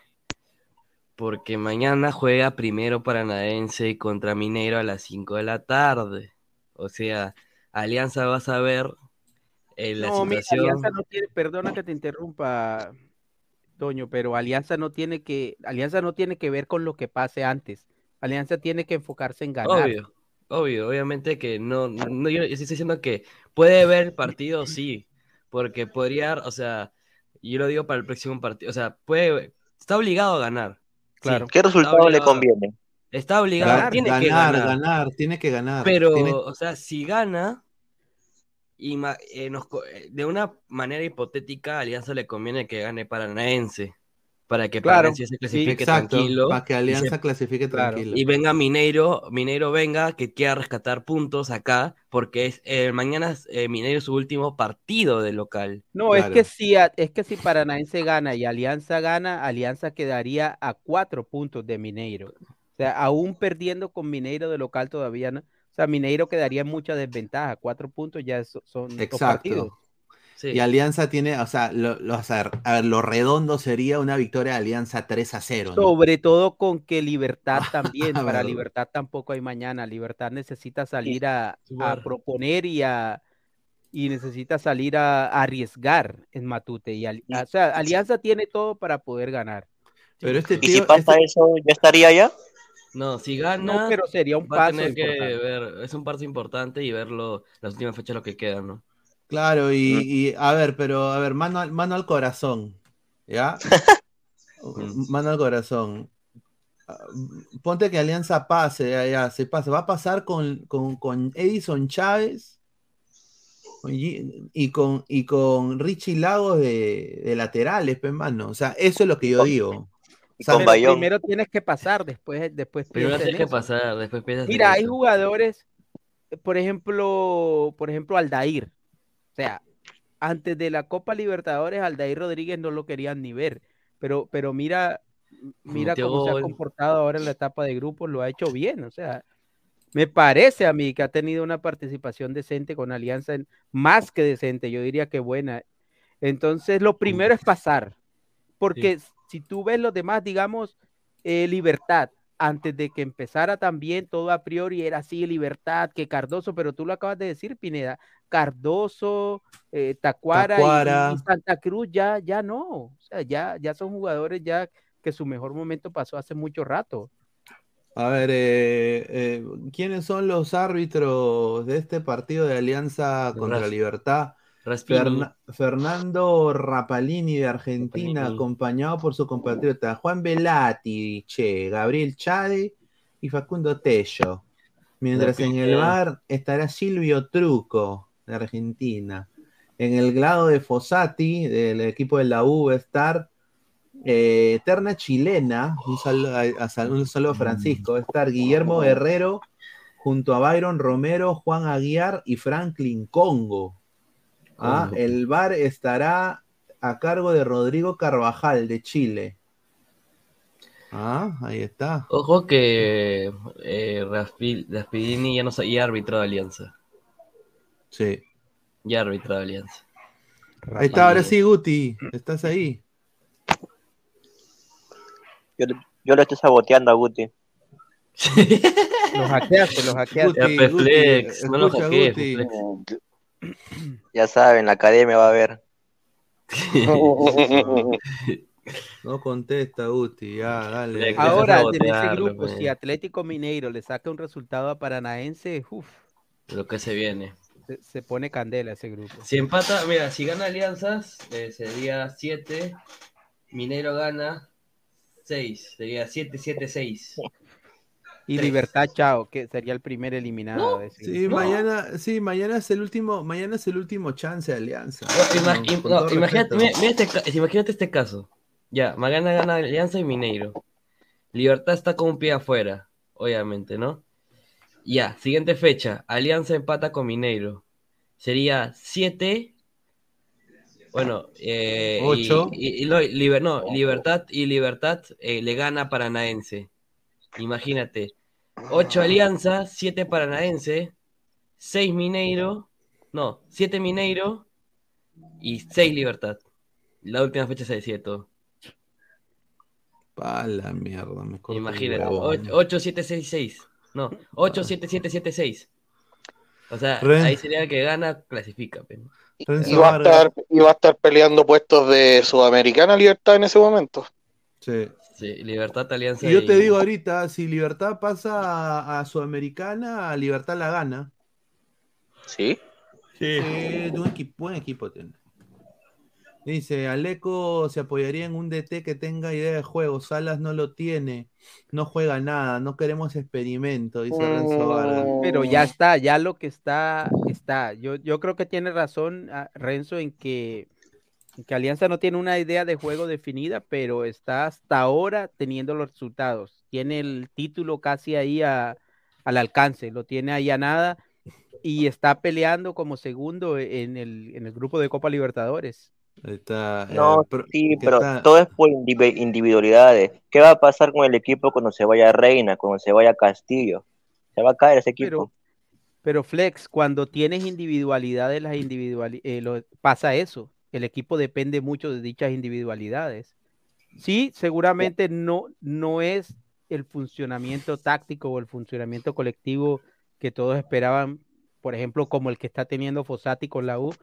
Porque mañana juega primero Paranaense contra Mineiro a las 5 de la tarde. O sea, Alianza va a saber eh, la No, mira, situación. Alianza no tiene, perdona que te interrumpa, Toño, pero Alianza no tiene que, Alianza no tiene que ver con lo que pase antes. Alianza tiene que enfocarse en ganar. Obvio, obvio, obviamente que no, no yo, yo estoy diciendo que puede ver partido, sí, porque podría, o sea, yo lo digo para el próximo partido, o sea, puede, está obligado a ganar. Claro. ¿Qué resultado le conviene? Está obligado, Ganar, tiene que ganar, ganar. ganar, tiene que ganar. Pero, Tiene- o sea, si gana, y eh, nos co- eh, de una manera hipotética, a Alianza le conviene que gane Paranaense, para que Claro, Paranaense se sí, clasifique Exacto, tranquilo. para que se- Alianza clasifique Claro. tranquilo. y venga Mineiro, Mineiro venga, que quiera rescatar puntos acá, porque es eh, mañana es eh, Mineiro su último partido de local. No, Claro. es que si es que si Paranaense gana y Alianza gana, Alianza quedaría a cuatro puntos de Mineiro. O sea, aún perdiendo con Mineiro de local todavía no. O sea, Mineiro quedaría en mucha desventaja. Cuatro puntos ya so- son dos partidos. Exacto. Sí. Y Alianza tiene, o sea, lo, lo- o sea, a ver, lo redondo sería una victoria de Alianza 3 a 0. ¿no? Sobre todo con que Libertad <laughs> también, para. Libertad tampoco hay mañana. Libertad necesita salir a, proponer y a y necesita salir a, a arriesgar en Matute. Y o sea, Alianza tiene todo para poder ganar. Pero este ¿Y si pasa este- eso, ya estaría ya? No, si No, gana, pero sería un va a paso tener que importante. ver, es un paso importante y verlo las últimas fechas lo que quedan, ¿no? claro, y, y, a ver, pero a ver, mano, al- mano al corazón, ¿ya? <laughs> mano al corazón. Ah, Ponte que Alianza pase, ya, ya, se pasa. ¿Va a pasar con, con, con Edison Chávez Y, y con, y con Richie Lagos de, de laterales, pues, mano. O sea, eso es lo que yo digo. Primero tienes que pasar, después, después Primero tienes que pasar, después piensas en Mira, hay eso. jugadores, por ejemplo, por ejemplo, Aldair. O sea, antes de la Copa Libertadores, Aldair Rodríguez no lo querían ni ver. Pero, pero mira, mira Metió cómo se ha gol. comportado ahora en la etapa de grupos, lo ha hecho bien. O sea, me parece a mí que ha tenido una participación decente con Alianza, en- más que decente, yo diría que buena. Entonces, lo primero es pasar, porque si tú ves los demás, digamos, eh, Libertad, antes de que empezara también, todo a priori era así, Libertad, que Cardoso, pero tú lo acabas de decir, Pineda, Cardoso, eh, Tacuara, y- Tacuara. Y, Santa Cruz ya, ya no, o sea, ya, ya son jugadores ya que su mejor momento pasó hace mucho rato. A ver, eh, eh, ¿quiénes son los árbitros de este partido de Alianza contra Libertad? Ferna- Fernando Rapalini de Argentina, Rapalini. acompañado por su compatriota Juan Velati, Che, Gabriel Chade y Facundo Tello. Mientras en el bar estará Silvio Truco, de Argentina. En el grado de Fossati, del equipo de la U, va a estar eh, Eterna Chilena, un saludo, a, un saludo a Francisco, va a estar Guillermo Guerrero junto a Byron Romero, Juan Aguiar y Franklin Congo. Ah, el bar estará a cargo de Rodrigo Carvajal de Chile. Ah, ahí está. Ojo que eh, Raspi- Raspidini ya no ya arbitró de Alianza. Sí. Ya de Alianza. Ahí está, ahora sí, Guti, estás ahí. Yo, yo lo estoy saboteando a Guti. Los hackeaste, los hackeaste. No lo hackees, Flex. Ya saben, la academia va a ver. <laughs> No contesta, Guti, ya, dale. Ahora, en ese grupo, pues. si Atlético Mineiro le saca un resultado a Paranaense, uf, Lo que se viene. se, se pone candela ese grupo. Si empata, mira, si gana Alianzas, eh, sería 7. Minero gana 6. Sería 7, 7, 6. Y Libertad Chao, que sería el primer eliminado Sí, mañana, sí, mañana es el último, mañana es el último chance de Alianza. No, imagínate, mira- mira este, imagínate este caso. Ya, Magana gana Alianza y Mineiro. Libertad está con un pie afuera, obviamente, ¿no? Ya, siguiente fecha. Alianza empata con Mineiro. Sería 7. Bueno, eh, y- Ocho. Y, y no, Liber- no, Libertad y Libertad eh, le gana a Paranaense. Imagínate. 8 Alianza, 7 Paranaense, 6 Mineiro, no, 7 Mineiro y 6 Libertad. La última fecha se decide todo. Pa' la mierda, me Imagínate, huevo. 8, 7, 6, 6. No, 8, 7, 7, 7, 6. O sea, Ren- ahí sería el que gana, clasifica. pe. Renzo Y va, a estar, y va a estar peleando puestos de Sudamericana Libertad en ese momento. Sí. Sí, Libertad, Alianza Y yo te digo ahorita, si Libertad pasa a, a Sudamericana, Libertad la gana. ¿Sí? Sí. un equipo, buen equipo tiene. Dice, Aleco se apoyaría en un DT que tenga idea de juego. Salas no lo tiene. No juega nada. No queremos experimento, dice Renzo Vargas. Pero ya está, ya lo que está, está. Yo, yo creo que tiene razón ah, Renzo en que, que Alianza no tiene una idea de juego definida, pero está hasta ahora teniendo los resultados. Tiene el título casi ahí a- al alcance, lo tiene ahí a nada y está peleando como segundo en el, en el grupo de Copa Libertadores. Está, No, eh, pro- sí, que pero está- todo es por indivi- individualidades. ¿Qué va a pasar con el equipo cuando se vaya Reina, cuando se vaya Castillo? Se va a caer ese equipo. Pero Flex, cuando tienes individualidades, las individuali- eh, lo- pasa eso. El equipo depende mucho de dichas individualidades. Sí, seguramente no, no es el funcionamiento táctico o el funcionamiento colectivo que todos esperaban, por ejemplo, como el que está teniendo Fossati con la U,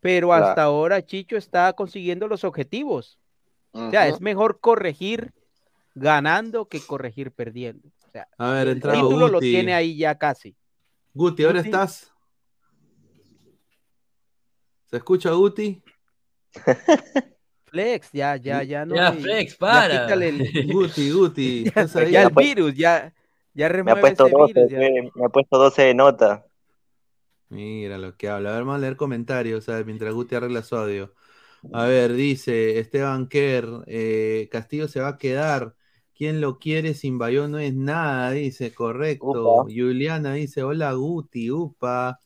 pero Claro. hasta ahora Chicho está consiguiendo los objetivos. O sea, es mejor corregir ganando que corregir perdiendo. O sea, A ver, el entrado título lo tiene ahí ya casi. Guti, ¿ahora Guti. estás? ¿Se escucha Guti? Flex, ya, ya, ya no. Ya, hay- Flex, ya para. quítale el- <laughs> Guti, Guti, <laughs> ya, ya el Me virus, ya, ya Me ha remueve puesto ese 12, virus. ya. fe, me ha puesto 12 de nota. Mira lo que habla. A ver, vamos a leer comentarios, ¿sabes? Mientras Guti arregla su audio. A ver, dice Esteban Kerr, eh, Castillo se va a quedar. ¿Quién lo quiere sin Bayón no es nada? Dice, correcto. Juliana dice, hola Guti, upa.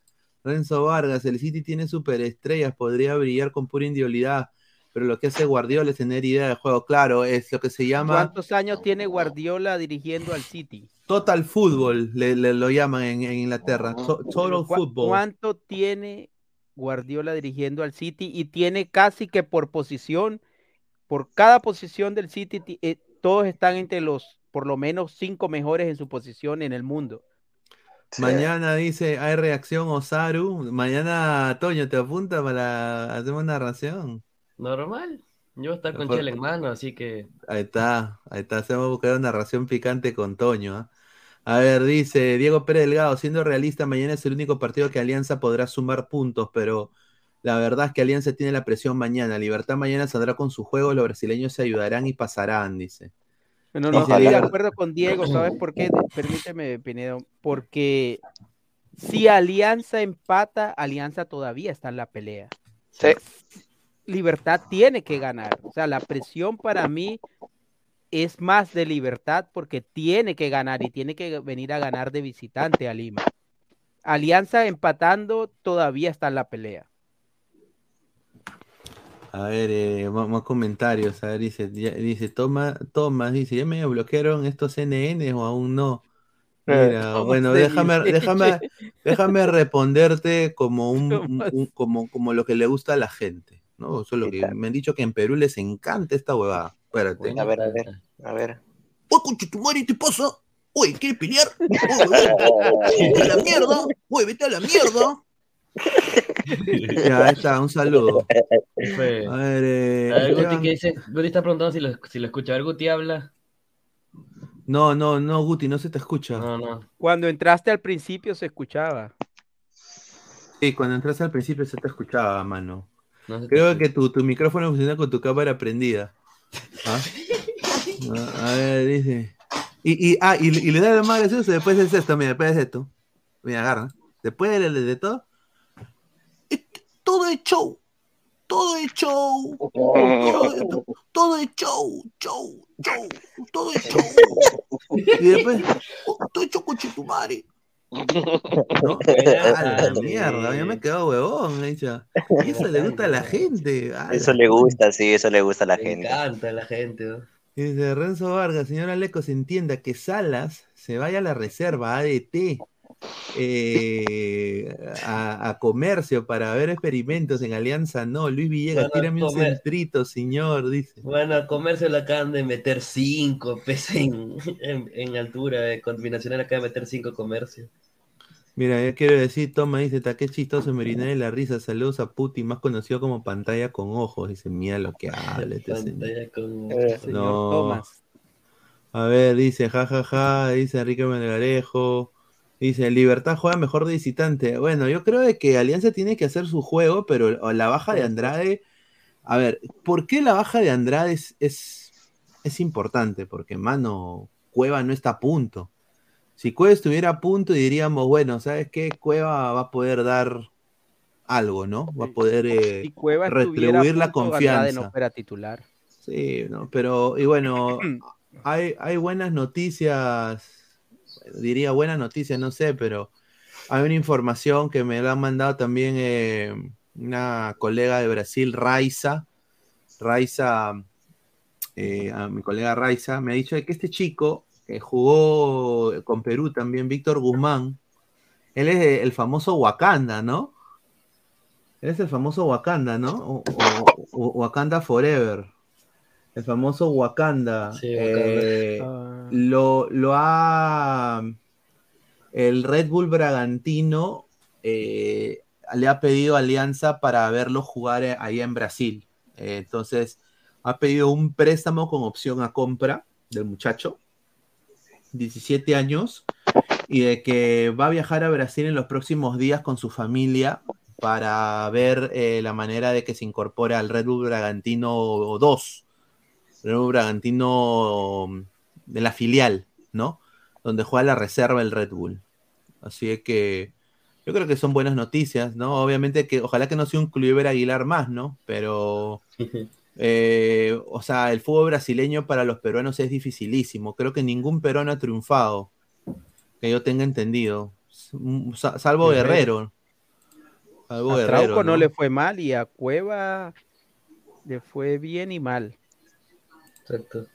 Renzo Vargas, el City tiene superestrellas, podría brillar con pura individualidad, pero lo que hace Guardiola es tener idea de juego. Claro, es lo que se llama ¿Cuántos años tiene Guardiola dirigiendo al City? Total Football, le, le lo llaman en, en Inglaterra. To- total ¿Cu- Football. ¿Cuánto tiene Guardiola dirigiendo al City? Y tiene casi que por posición, por cada posición del City, eh, todos están entre los por lo menos cinco mejores en su posición en el mundo. Mañana dice, hay reacción Osaru. Mañana, Toño, ¿te apunta para hacer una narración? Normal. Yo voy a estar con Por- chela en mano, así que. Ahí está, ahí está. Hacemos buscar una narración picante con Toño. ¿ah? A ver, dice Diego Pérez Delgado, siendo realista, mañana es el único partido que Alianza podrá sumar puntos, pero la verdad es que Alianza tiene la presión mañana. Libertad mañana saldrá con su juego, los brasileños se ayudarán y pasarán, dice. No, no, estoy de acuerdo con Diego, ¿sabes por qué? Permíteme, Pinedo, porque si Alianza empata, Alianza todavía está en la pelea. Libertad tiene que ganar. O sea, la presión para mí es más de libertad porque tiene que ganar y tiene que venir a ganar de visitante a Lima. Alianza empatando todavía está en la pelea. A ver, eh, más, más comentarios. A ver, dice, ya- dice Toma, Tomás, dice, ¿ya me bloquearon estos NN o aún no? Eh, Mira, bueno, déjame, déjame, <laughs> déjame responderte como un, un- Tomás. un- como, como lo que le gusta a la gente, ¿no? Eso es lo que me han dicho que en Perú les encanta esta huevada. Espérate. A ver, a ver, a ver. Oye, conche tu madre, ¿qué pasa? Oye, ¿quieres pelear? Oye, <laughs> vete a la mierda. Oye, vete a la mierda. <laughs> Ya, ahí está, un saludo. Fue- A ver, eh, A ver, Guti, ¿qué dice? Guti está preguntando si lo, si lo escucha. A ver, Guti habla. No, no, no, Guti, no se te escucha. No, no. Cuando entraste al principio se escuchaba. Sí, cuando entraste al principio se te escuchaba, mano. No se te Creo que tu, tu micrófono funciona con tu cámara prendida. ¿Ah? A a ver, dice. Y, y, ah, y, y le da la madre eso, después es esto, mira, después es esto. Mira, agarra. Después de, de, de todo. Todo es show. Todo es show. Todo, todo es show. Show. Show. Todo es show. Y después. Todo es show, conche tu madre. ¿no? A la mierda, ya me he quedado huevón, me he dicho. Eso le gusta a la gente. a Eso le gusta, sí, eso le gusta a la Me gente. encanta la gente. ¿no? Dice Renzo Vargas, señora Lecos, entienda que Salas se vaya a la reserva ADT eh, a, a comercio para ver experimentos en Alianza. No, Luis Villegas, tírame un centrito, señor, dice. Bueno, a comercio le acaban de meter 5 pesos en, en, en altura. eh, con Binacional acaba de meter 5 comercio. Mira, yo quiero decir, toma, dice, está qué chistoso, me oriné de la risa. Saludos a Putin, más conocido como pantalla con ojos. Dice, mira lo que habla este señor. Pantalla con- Señor No. Tomás. A ver, dice, jajaja, ja, ja, dice Enrique Melgarejo. Dice, Libertad juega mejor de visitante. Bueno, yo creo de que Alianza tiene que hacer su juego, pero la baja de Andrade. A ver, ¿por qué la baja de Andrade es, es, es importante? Porque, mano, Cueva no está a punto. Si Cueva estuviera a punto, diríamos, bueno, ¿sabes qué? Cueva va a poder dar algo, ¿no? Va a poder eh, Si Cueva retribuir la Andrade confianza. no fuera titular. Sí, no, pero, y bueno, <clears throat> hay, hay buenas noticias, diría buenas noticias, no sé, pero hay una información que me la han mandado también eh, una colega de Brasil, Raiza. Raiza, eh, mi colega Raiza, me ha dicho que este chico que jugó con Perú también, Víctor Guzmán, él es el famoso Wakanda, ¿no? Él es el famoso Wakanda, ¿no? O- Wakanda Forever. El famoso Wakanda. Sí, Wakanda. Eh, Ah. lo, lo ha. El Red Bull Bragantino eh, le ha pedido alianza para verlo jugar eh, allá en Brasil. Eh, entonces, ha pedido un préstamo con opción a compra del muchacho. 17 años. Y de que va a viajar a Brasil en los próximos días con su familia para ver eh, la manera de que se incorpore al Red Bull Bragantino 2. Red Bull Bragantino mm, de la filial, ¿no? Donde juega la reserva el Red Bull. Así es que Yo creo que son buenas noticias, ¿no? Obviamente que ojalá que no sea un Kluivert Aguilar más, ¿no? Pero, <laughs> eh, o sea, el fútbol brasileño para los peruanos es dificilísimo. Creo que ningún peruano ha triunfado, que yo tenga entendido, Sa- salvo Guerrero. Guerrero. Salvo A Guerrero, Trauco no ¿no? le fue mal y a Cueva le fue bien y mal. Exacto.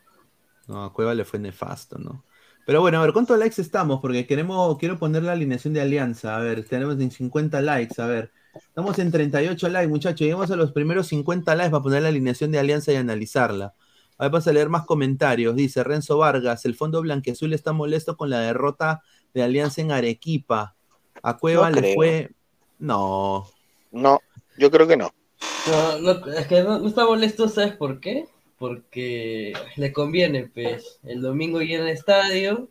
No, a Cueva le fue nefasto, ¿no? Pero bueno, a ver, ¿cuántos likes estamos? Porque queremos, quiero poner la alineación de Alianza. A ver, tenemos en 50 likes, a ver. Estamos en 38 likes, muchachos. Llegamos a los primeros 50 likes para poner la alineación de Alianza y analizarla. A ver, vas a leer más comentarios. Dice Renzo Vargas, el fondo blanqueazul está molesto con la derrota de Alianza en Arequipa. A Cueva No le creo. fue... No. No, yo creo que no. No, no, es que no, no está molesto, ¿sabes por qué? Porque le conviene, pues. El domingo llena el estadio,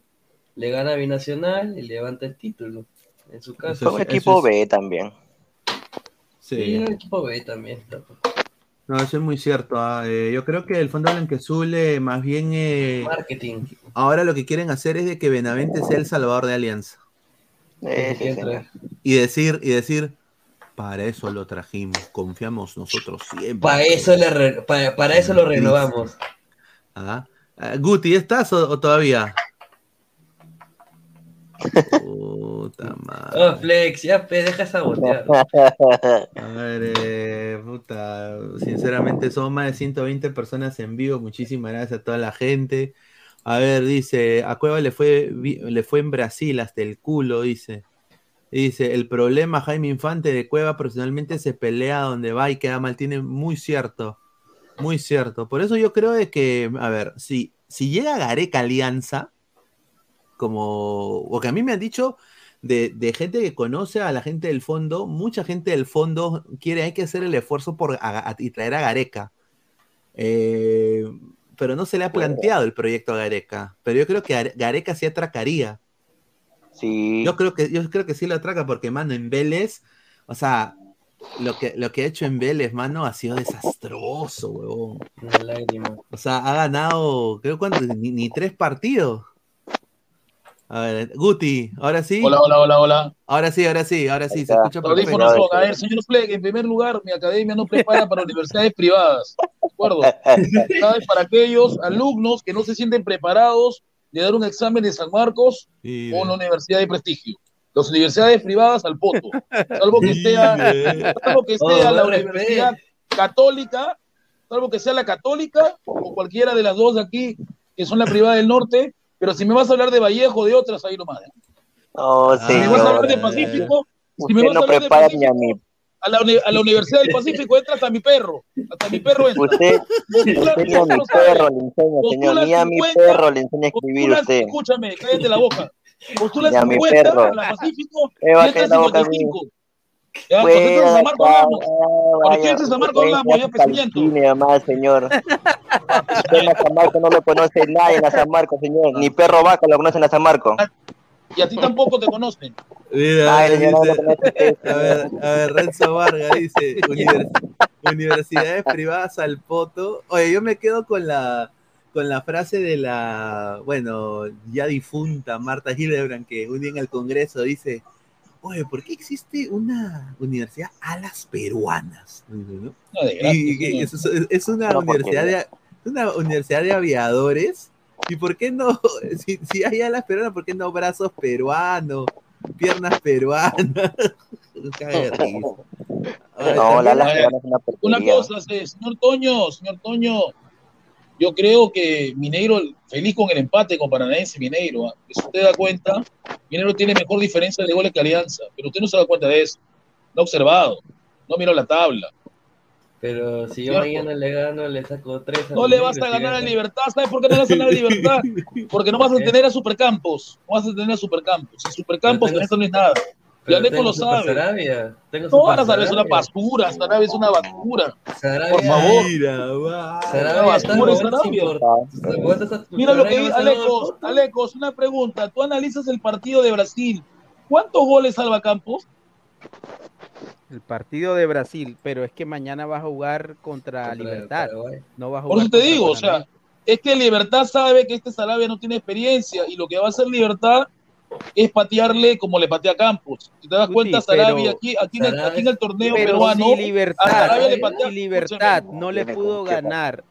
le gana a Binacional y levanta el título. En su caso. Fue un equipo B también. Sí, Sí. un equipo B también. No, eso es muy cierto. ah, eh, yo creo que el Fondo Blanqueazul eh, más bien... eh, Marketing. ahora lo que quieren hacer es de que Benavente sea el salvador de Alianza. Sí, señor. Y decir, y decir, para eso lo trajimos, confiamos nosotros siempre. Para eso, le re- para, para eso lo renovamos. Ah, ah, Guti, ¿estás o, o todavía? <laughs> Puta madre. Oh, Flex, ya pe, deja sabotear. A ver, eh, puta, sinceramente son más de 120 personas en vivo. Muchísimas gracias a toda la gente. A ver, dice, a Cueva le fue, le fue en Brasil hasta el culo, dice. Dice, el problema Jaime Infante de Cueva personalmente se pelea donde va y queda mal. Tiene muy cierto, muy cierto. Por eso yo creo de que, a ver, si, si llega Gareca Alianza, como, porque a mí me han dicho de, de gente que conoce a la gente del fondo, mucha gente del fondo quiere, hay que hacer el esfuerzo por a- a- y traer a Gareca. Eh, pero no se le ha planteado el proyecto a Gareca. Pero yo creo que Are- Gareca sí atracaría. Sí. Yo creo que, yo creo que sí lo atraca porque, mano, en Vélez, o sea, lo que, lo que ha hecho en Vélez, mano, ha sido desastroso, huevón. Una lágrima. O sea, ha ganado, creo cuánto, ni, ni tres partidos. A ver, Guti, ahora sí. Hola, hola, hola, hola. Ahora sí, ahora sí, ahora sí, se escucha perfecto. son. A ver, señor Fleck, en primer lugar, mi academia no prepara para universidades privadas. ¿De acuerdo? <laughs> ¿Sabes? Para aquellos alumnos que no se sienten preparados de dar un examen de San Marcos o una universidad de prestigio. Las universidades privadas al poto. Salvo que sea, salvo que Oh, sea la buen universidad católica, salvo que sea la católica o cualquiera de las dos de aquí que son la privada del norte. Pero si me vas a hablar de Vallejo, de otras, ahí nomás. ¿eh? No, Si me vas a hablar de. Pacífico, si me vas a no hablar de a Pacífico, mi. A la, a la Universidad del Pacífico entra hasta mi perro. Hasta mi perro entra. Usted, usted mi perro le enseña, señor. Ni a mi 50, perro le enseña a escribir usted. Escúchame, cállate la boca. Postula Ni a mi 50 perro. a la Pacífico <laughs> y baje entra la boca, 55. Ya, pues entra Fuera San Marco hablamos. ¿Por qué San Marco? Ya, pensamiento. Calcine, más, señor. <laughs> Usted en la San Marco no lo conoce nadie en la San Marco, señor. Ni perro vaca lo conoce en la San Marco. Y a ti tampoco te conocen. Mira, Ay, no a ver, a ver, Renzo Vargas dice, univers- universidades privadas al poto. Oye, yo me quedo con la con la frase de la, bueno, ya difunta Marta Hildebrand, que un día en el Congreso dice, oye, ¿por qué existe una universidad a las peruanas? ¿No? Y- es, es una No, universidad de una universidad de aviadores. ¿Y por qué no? <laughs> Si, si hay alas peruanas, ¿por qué no brazos peruanos? Piernas peruanas. <laughs> No, la es una cosa, señor Toño, señor Toño, yo creo que Mineiro, feliz con el empate con Paranaense Mineiro, ¿ah? si usted da cuenta, Mineiro tiene mejor diferencia de goles que Alianza, pero usted no se da cuenta de eso, no ha observado, no miró la tabla. Pero si yo Cierto. mañana le gano, le saco tres. No le vas a ganar a Libertad, ¿sabes por qué no le vas a ganar a Libertad? <laughs> Porque no vas a tener a Supercampos, no vas a tener a Supercampos, y Supercampos Pero en tengo- esto no es nada. Tengo lo sabe. Sarabia, tengo No, Sarabia es una basura, Sarabia es una basura. Sarabia- Por favor. Mira, va. Sarabia basura es Sarabia. Mira lo que dice Alecos, Alecos, una pregunta. Tú analizas el partido de Brasil. ¿Cuántos goles salva Campos? El partido de Brasil, pero es que mañana va a jugar contra, Contra Libertad. No va a jugar Por eso te digo, o sea, es que Libertad sabe que este Sarabia no tiene experiencia y lo que va a hacer Libertad es patearle como le patea a Campos. Si te das cuenta, pero- Sarabia aquí, aquí, en el, aquí en el torneo Pero peruano, si Libertad, Sarabia le patea si Libertad no le pudo ganar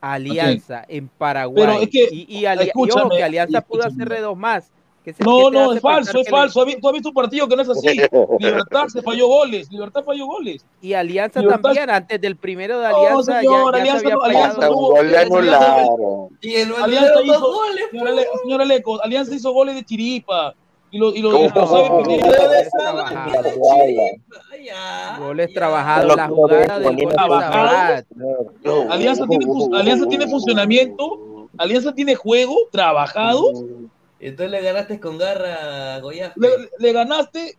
a Alianza en Paraguay Pero es que- y, y y ojo, que Alianza pudo hacerle dos más. ¿Qué se- No, qué te no, es falso, es que le- falso. ¿Has vi- Tú has visto un partido que no es así. <laughs> Libertad se falló goles. Libertad falló goles. Y Alianza Libertad- también, antes del primero de No, Alianza, señor, ya, ya Alianza se había no- Alianza no- Alianza- Y el Alianza dos hizo, goles, señora, Le- señora Leco, Alianza hizo goles de chiripa. Y lo, y lo, No, y lo sabe no, Pineda. Goles trabajados. Goles trabajados, la jugada del gol de Sabat. Alianza tiene, fun- Alianza tiene funcionamiento, Alianza tiene juego trabajado. Entonces le ganaste con garra a Goya. Le, le ganaste,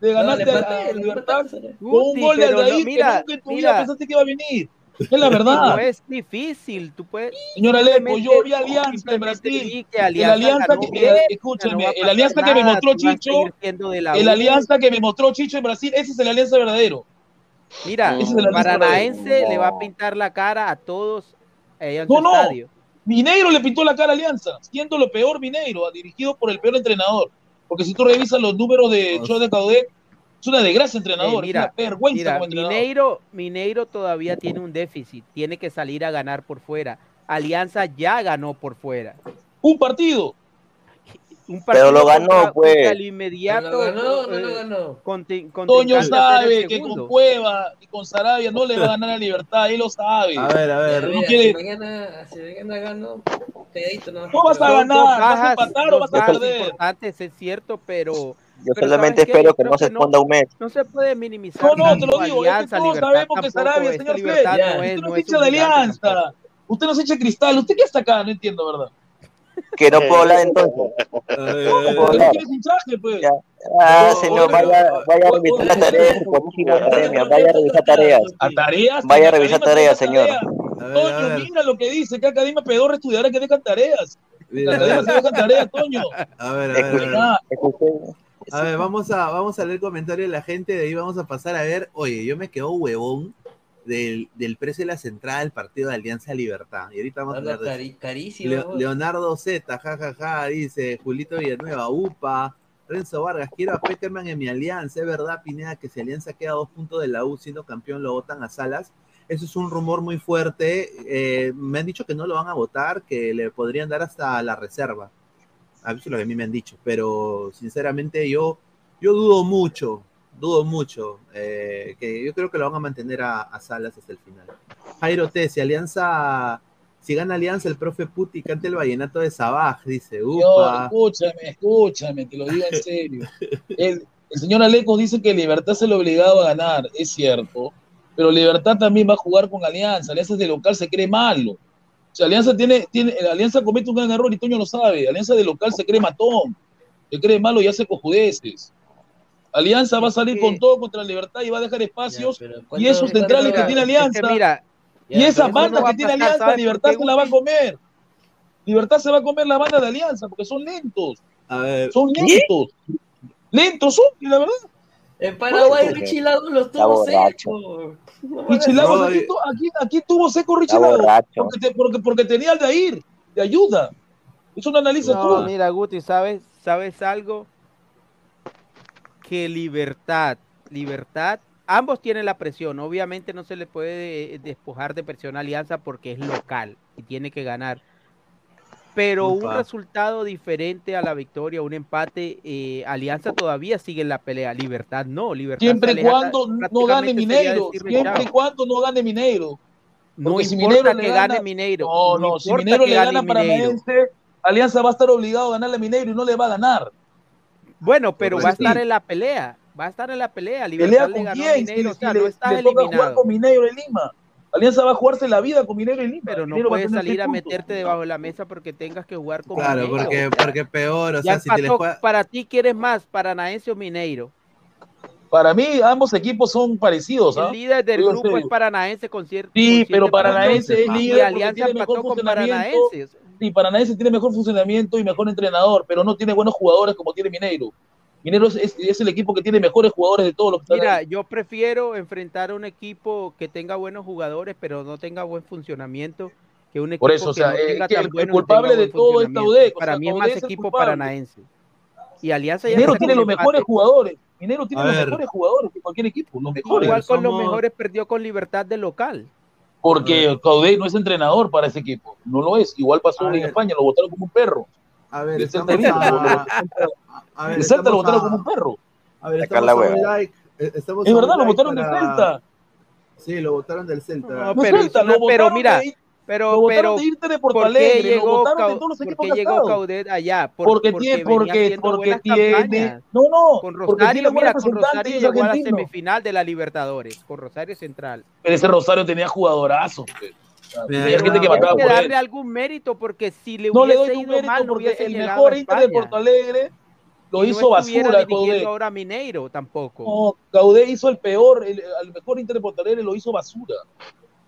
le No, ganaste le a- empaté, a le Libertad con un gol de no, Aldair que nunca en tu vida pensaste que iba a venir. Es la verdad. No es difícil, tú puedes. Señora simplemente- yo vi Alianza en Brasil. que El Alianza Alianza que, bien, escúchame, no el Alianza que me mostró Chicho, el. Alianza que me mostró Chicho en Brasil, ese es el Alianza verdadero. Mira, el Alianza Paranaense verdadero. le va a pintar la cara a todos allá en No, no. estadio. Mineiro le pintó la cara a Alianza, siendo lo peor Mineiro, dirigido por el peor entrenador. Porque si tú revisas los números de Cho de Caudé, es una desgracia entrenador, Eh, mira, es una vergüenza Mira, como entrenador. Mineiro, Mineiro todavía tiene un déficit, tiene que salir a ganar por fuera. Alianza ya ganó por fuera. Un partido. Un Pero lo contra- ganó, pues. contra el inmediato. ¿Pero lo ganó no lo eh, ganó? Toño sabe que con Cueva y con Sarabia no le va a ganar a Libertad, él lo sabe. A ver, a ver. No quiere- Si mañana, si mañana gano, no. No vas a ganar, dos vas a bajas- empatar o vas a bajas perder. importantes, es cierto, pero Yo Pero solamente espero que no se que no- esconda un mes. no se puede minimizar. No, no, te lo digo, es que Alianza, todos Libertad sabemos que Sarabia, señor Fred, no usted es, no no es es hincha de Alianza, usted no es hincha de Cristal, ¿usted qué está acá? No entiendo, ¿verdad? Que no puedo hablar entonces. No puedo hablar. pues. Ah, señor, vaya, vaya a revisar las tareas academia. Vaya a revisar tareas. A tareas. Vaya a revisar tareas, se señor. Toño, mira lo que dice, que Academia Pedorra estudiará que dejan tareas. La academia ver, se dejan tareas, Toño. a ver, a ver, a ver. Ah, A ver, vamos a, vamos a leer comentarios de la gente, de ahí vamos a pasar a ver, oye, yo me quedo huevón del, del precio de la entrada del partido de Alianza Libertad. Y ahorita vamos a Anda hablar de carísimo. Leo- Leonardo Z, jajaja, dice Julito Villanueva, UPA, Renzo Vargas, quiero a Peckerman en mi alianza. Es verdad, Pineda, que si Alianza queda a dos puntos de la U siendo campeón, lo votan a Salas. Eso es un rumor muy fuerte. Eh, me han dicho que no lo van a votar, que le podrían dar hasta la reserva. A veces lo que a mí me han dicho, pero sinceramente yo, yo dudo mucho, dudo mucho, eh, que yo creo que lo van a mantener a, a Salas hasta el final. Jairo T, si Alianza, si gana Alianza, el profe Puti canta el vallenato de Sabaj, dice, upa. escúchame, escúchame, te lo digo en serio. El, el señor Alecos dice que Libertad se lo obligaba a ganar, es cierto, pero Libertad también va a jugar con Alianza. Alianza de local se cree malo. O sea, Alianza tiene, tiene, Alianza comete un gran error y Toño lo sabe. Alianza de local se cree matón, se cree malo y hace cojudeces. Alianza va a salir con todo contra Libertad y va a dejar espacios y esos centrales que tiene Alianza. Es que mira, y Ya, esa pero eso banda no que tiene pasar, Alianza, ¿sabes por Libertad se la va a comer. Libertad se va a comer la banda de Alianza porque son lentos. A ver, Son lentos. Lentos son, la verdad. En Paraguay, Bueno, Lago los tuvo. No Lagos, No, aquí, aquí, aquí tuvo seco borracho. porque, te- porque, porque tenía al de ir, de ayuda. Eso no analiza No, tú. mira, Guti, ¿sabes, ¿sabes algo? Que libertad, libertad, ambos tienen la presión. Obviamente no se le puede eh, despojar de presión a Alianza porque es local y tiene que ganar. Pero un resultado diferente a la victoria, un empate, eh, Alianza todavía sigue en la pelea. Libertad no, Libertad Siempre y cuando no gane Mineiro, siempre y cuando no gane Mineiro. No si importa Mineiro le que gana- gane Mineiro. No, no, si importa Mineiro le gana a Mineiro. Alianza va a estar obligado a ganarle a Mineiro y no le va a ganar. Bueno, pero va a estar en la pelea. Va a estar en la pelea. ¿Pelea Libertad le con ganó a quién? Mineiro, Si- o sea, si no le, está le toca jugar eliminado. con Mineiro en Lima. Alianza va a jugarse la vida con Mineiro en Lima. Pero no puedes salir a meterte debajo de la mesa porque tengas que jugar con Claro, Mineiro. porque, porque peor, o Ya sea, si te les empató. juega... Para ti, ¿quieres más? ¿Paranaense o Mineiro? Para mí, ambos equipos son parecidos. ¿ah? El líder del grupo es. Paranaense con cierto. Sí, con pero Paranaense es y líder porque Alianza empató con. Paranaense. Sí, Paranaense tiene mejor funcionamiento y mejor entrenador, pero no tiene buenos jugadores como tiene Mineiro. Mineiro es, es- es el equipo que tiene mejores jugadores de todos los que están Mira, ahí. yo prefiero enfrentar a un equipo que tenga buenos jugadores, pero no tenga buen funcionamiento, que un equipo Por eso, o sea, que no eh, tenga que tan el- bueno culpable de todo es funcionamiento. Taudec, o Para sea, mí es más es equipo culpable. paranaense. Y Alianza ya Minero tiene los mejores jugadores. Minero tiene A los ver. mejores jugadores que cualquier equipo, los mejores. Igual con los mejores perdió con Libertad de local. Porque Caudé no es entrenador para ese equipo. No lo es. Igual pasó A en ver. España, lo votaron como un perro. A ver, El estamos a, a ver, El Celta lo votaron a- como un perro. A ver, estamos la a un like. eh, estamos Es a un verdad, lo votaron del para- Celta. Sí, lo votaron del Celta. No, pero, Celta, lo pero mira, pero, lo pero de irte de Porto ¿por Alegre, lo llegó, de Cau- todos los por qué llegó. Caudet allá? Por- porque porque tiene, porque, porque tiene, no, no, Con Rosario, mira, con Rosario llegó a la semifinal de la Libertadores, con Rosario Central. Pero ese Rosario tenía jugadorazos. pues. O sea, Mira, Había gente que Hay mataba que por darle él. algún mérito porque si le No le hubiese doy un ido mérito mal, no porque hubiese el mejor Inter de. Porto Alegre lo Y hizo no basura, Caudé. ahora Mineiro tampoco. No, Caudé hizo el peor, el, al mejor Inter de Porto Alegre lo hizo basura.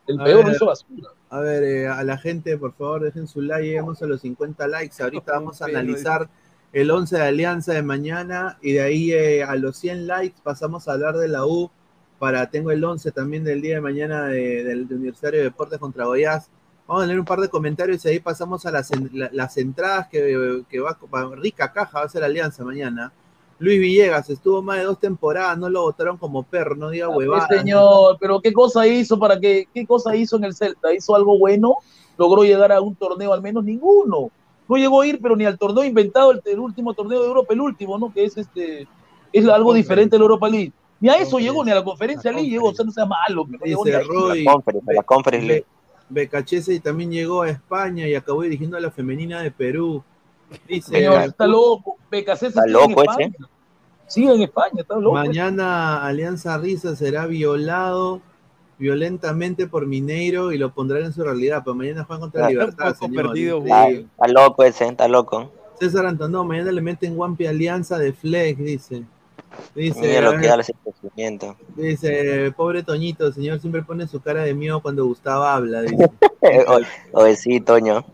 El peor lo hizo basura. A ver, eh, a la gente, por favor, dejen su like, lleguemos a los 50 likes. Ahorita <laughs> vamos a analizar el 11 de Alianza de mañana y de ahí eh, a los 100 likes pasamos a hablar de la U. Para, tengo el 11 también del día de mañana de- del de Universitario de Deportes contra Goiás. Vamos a leer un par de comentarios y ahí pasamos a las, las entradas que, que va, va- rica caja va a ser Alianza mañana. Luis Villegas estuvo más de dos temporadas, no lo votaron como perro, no diga huevadas. Pues, señor, pero qué cosa hizo para que, qué cosa hizo en el Celta, hizo algo bueno, logró llegar a un torneo al menos ninguno. No llegó a ir, pero ni al torneo inventado, el, el último torneo de Europa, el último, ¿no? Que es este, es algo diferente de la Europa League. Ni a eso llegó, ni a la conferencia League llegó, o sea, no sea malo, no Dice ahí. Roy, La conference, la conference Be- league. Becachese también llegó a España y acabó dirigiendo a la femenina de Perú. Dice, Señor, está loco, Becasés Está loco en ese. Sigue en España, está loco. mañana Alianza Risa será violado violentamente por Mineiro y lo pondrán en su realidad, pero mañana juegan contra Ah, Libertad, señor. perdido, Está, loco ese, está loco. César Antonio, mañana le meten Guampi Alianza de Flex, dice. Dice, Mira lo que da ese dice, pobre Toñito, el señor siempre pone su cara de miedo cuando Gustavo habla, dice. <laughs> Oye, oye, sí, Toño.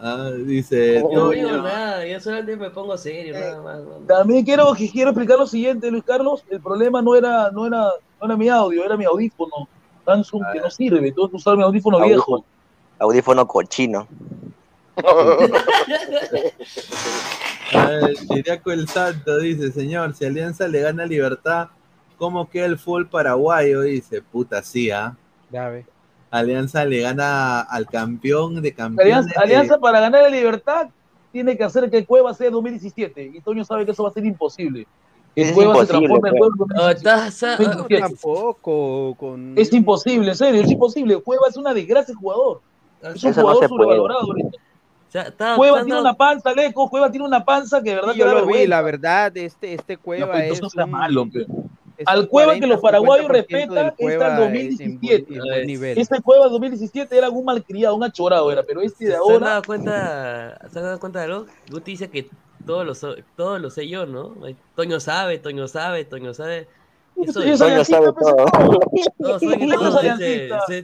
Ah, dice, Yo no digo nada, yo solamente me pongo serio, nada más. no. También quiero, quiero explicar lo siguiente, Luis Carlos. El problema no era, no era, no era mi audio, era mi audífono. Samsung que no sirve. Tengo que usar mi audífono viejo. Audífono cochino. <laughs> Chiriaco el Santo dice, señor, si Alianza le gana Libertad, ¿cómo queda el fútbol paraguayo? Dice, puta, sí, ¿ah? Ve. Alianza le gana al campeón de campeones. Alianza, Alianza para ganar la libertad tiene que hacer que Cueva sea 2017. Y Toño sabe que eso va a ser imposible. Que Es Cueva se imposible, transforme en pues. Cueva ah, 2017. Tampoco con Es imposible, en serio, es imposible. Cueva es una desgracia de jugador. Es un Eso jugador sobrevalorado ahorita. o sea, está- Cueva está- tiene una panza, Leco. Cueva tiene una panza que de verdad yo lo vi, la verdad, este, este No, Cueva es no un- malo. Es Al Cueva que 40, los paraguayos 50% del respetan es Cueva al en buen- 2017. en buen nivel. Ese Cueva 2017 era un malcriado, un achorado era, pero este de ¿Se han ahora dado cuenta, ¿se han dado cuenta de algo? Guti dice que todos lo, so- todos lo sé yo, ¿no? Toño sabe, Toño sabe, Toño sabe. Eso es es. Toño sabe todo. Luis todo, es aliancista. es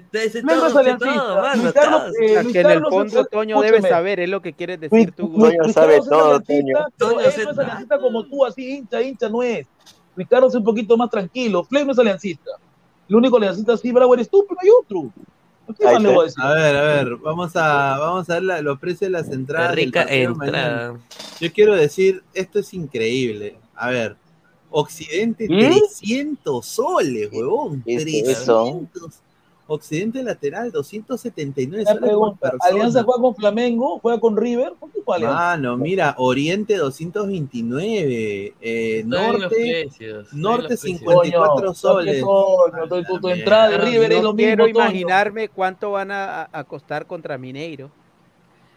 eh, que en el fondo es- Toño debe saber, es lo que quieres decir tú. Toño sabe es todo, Toño. Toño no es aliancista como tú, así hincha, hincha no es. Luis Carlos es un poquito más tranquilo. Fleck no es aliancista. El único aliancista así bravo eres tú, pero hay otro. ¿Qué Ahí más le está. voy a decir? A ver, a ver, vamos a, vamos a ver la- los precios de las entradas. del Rica entrada. Yo quiero decir, esto es increíble. A ver, Occidente ¿Mm? 300 soles, huevón. ¿Qué es 300. Occidente lateral 279 Una soles pregunta. Alianza juega con Flamengo, juega con River. ¿Por qué juega Alianza? Mano, mira, Oriente 229, eh, Norte, precios, Norte los precios. 54 Coño, soles. coño, tu- tu, tu entrada de Ah, River es No lo quiero mismo. Toño. imaginarme cuánto van a, a- costar contra Mineiro.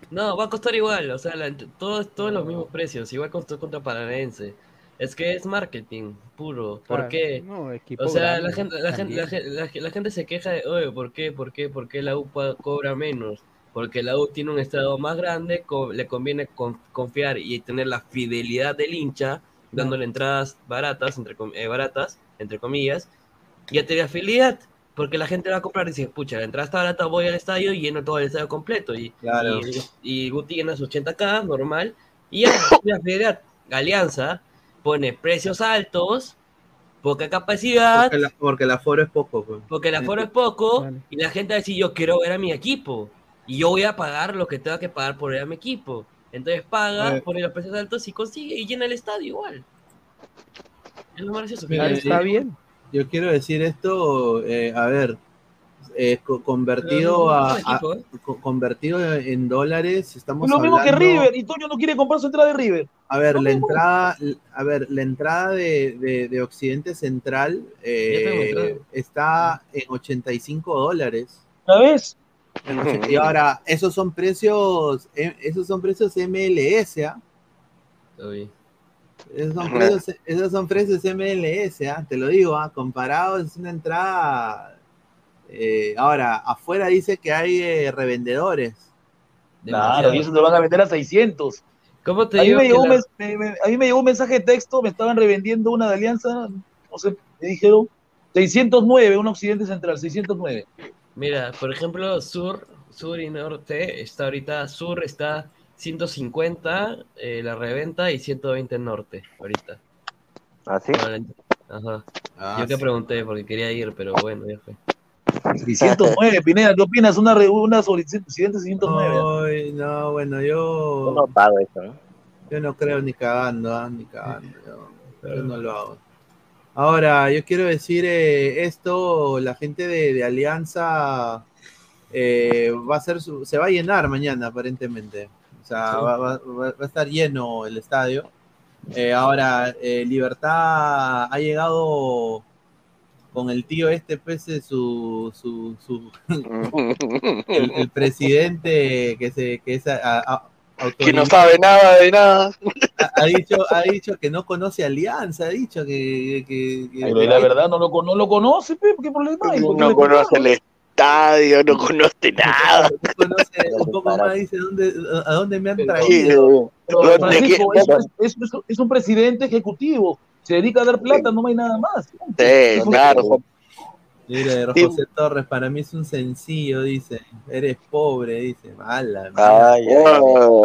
No, va a costar igual, o sea, la- todos, todos los mismos precios, igual costó contra Paranaense. Es que es marketing puro. ¿Por Claro, qué? no, equipo O sea, la gente, la, gente, la, gente, la, ge- la gente se queja de, oye, ¿por qué? ¿Por qué? ¿Por qué la U cobra menos? Porque la U tiene un estado más grande, co- le conviene con- confiar y tener la fidelidad del hincha, dándole entradas baratas, entre, eh, baratas, entre comillas, y tener afiliad. Porque la gente va a comprar y dice, pucha, la entrada está barata, voy al estadio y lleno todo el estadio completo. Y, Claro. y, y Guti llena sus 80k, normal. Y ya, <coughs> la fidelidad. Alianza pone precios altos, poca capacidad, Porque, la, porque el aforo es poco. pues. porque el aforo es poco, Vale. y la gente va a decir, yo quiero ver a mi equipo. Y yo voy a pagar lo que tenga que pagar por ver a mi equipo. Entonces paga Eh. por los precios altos y consigue y llena el estadio igual. Es lo más gracioso Mira, hay. yo- Yo quiero decir esto, eh, a ver, eh, co- convertido a, convertido en dólares, estamos Es lo mismo que River, y Toño no quiere comprar su entrada de River. A ver, la entrada, a ver, la entrada de, de- de Occidente Central eh, está en 85 dólares. ¿Sabes? Y ahora, esos son precios, eh, esos son precios MLS, ¿ah? Esos son precios, esos son precios MLS, ¿ah? te lo digo, ¿ah? comparado es una entrada. Eh, ahora, afuera dice que hay eh, revendedores. Claro, y eso te van a vender a 600. ¿Cómo te a, mí digo me que llegó un la- mes- me- me- a mí me llegó un mensaje de texto, me estaban revendiendo una de Alianza, no sé, me dijeron 609, un Occidente Central, 609. Mira, por ejemplo, sur, sur y norte, está ahorita, sur está 150 eh, la reventa y 120 norte, ahorita. ¿Ah, sí? Ajá. Ah, Yo te sí. pregunté porque quería ir, pero bueno, ya fue. 609, Pineda, ¿qué opinas? Una, re- una sobre Occidente 609. Ay, no, bueno, yo. Yo no pago eso, ¿no? Yo no creo ni cagando, ah, ni cagando. Yo, yo no lo hago. Ahora, yo quiero decir eh, esto, la gente de, de Alianza eh, va a ser su- se va a llenar mañana aparentemente. O sea, Sí. va, va- va- va a estar lleno el estadio. Eh, ahora, eh, Libertad ha llegado con el tío este, pues, eh, su, su, su <laughs> el, el presidente que se que es a- a- Que no sabe nada de nada. ha, ha dicho, ha dicho que no conoce Alianza, ha dicho que, que- que- Pero la verdad no lo, con- no lo conoce, ¿qué problema hay? ¿Por qué No conoce el estadio, no conoce <laughs> nada. no conoce un poco más, dice ¿dónde, a dónde me han Sí, traído. Pero, ¿Dónde Francisco, qué- es, es- es- es un presidente ejecutivo, se dedica a dar plata, no hay nada más. Sí, claro. Mire, Sí. José Torres, para mí es un sencillo, dice. Eres pobre, dice. Mala. Ay, ay,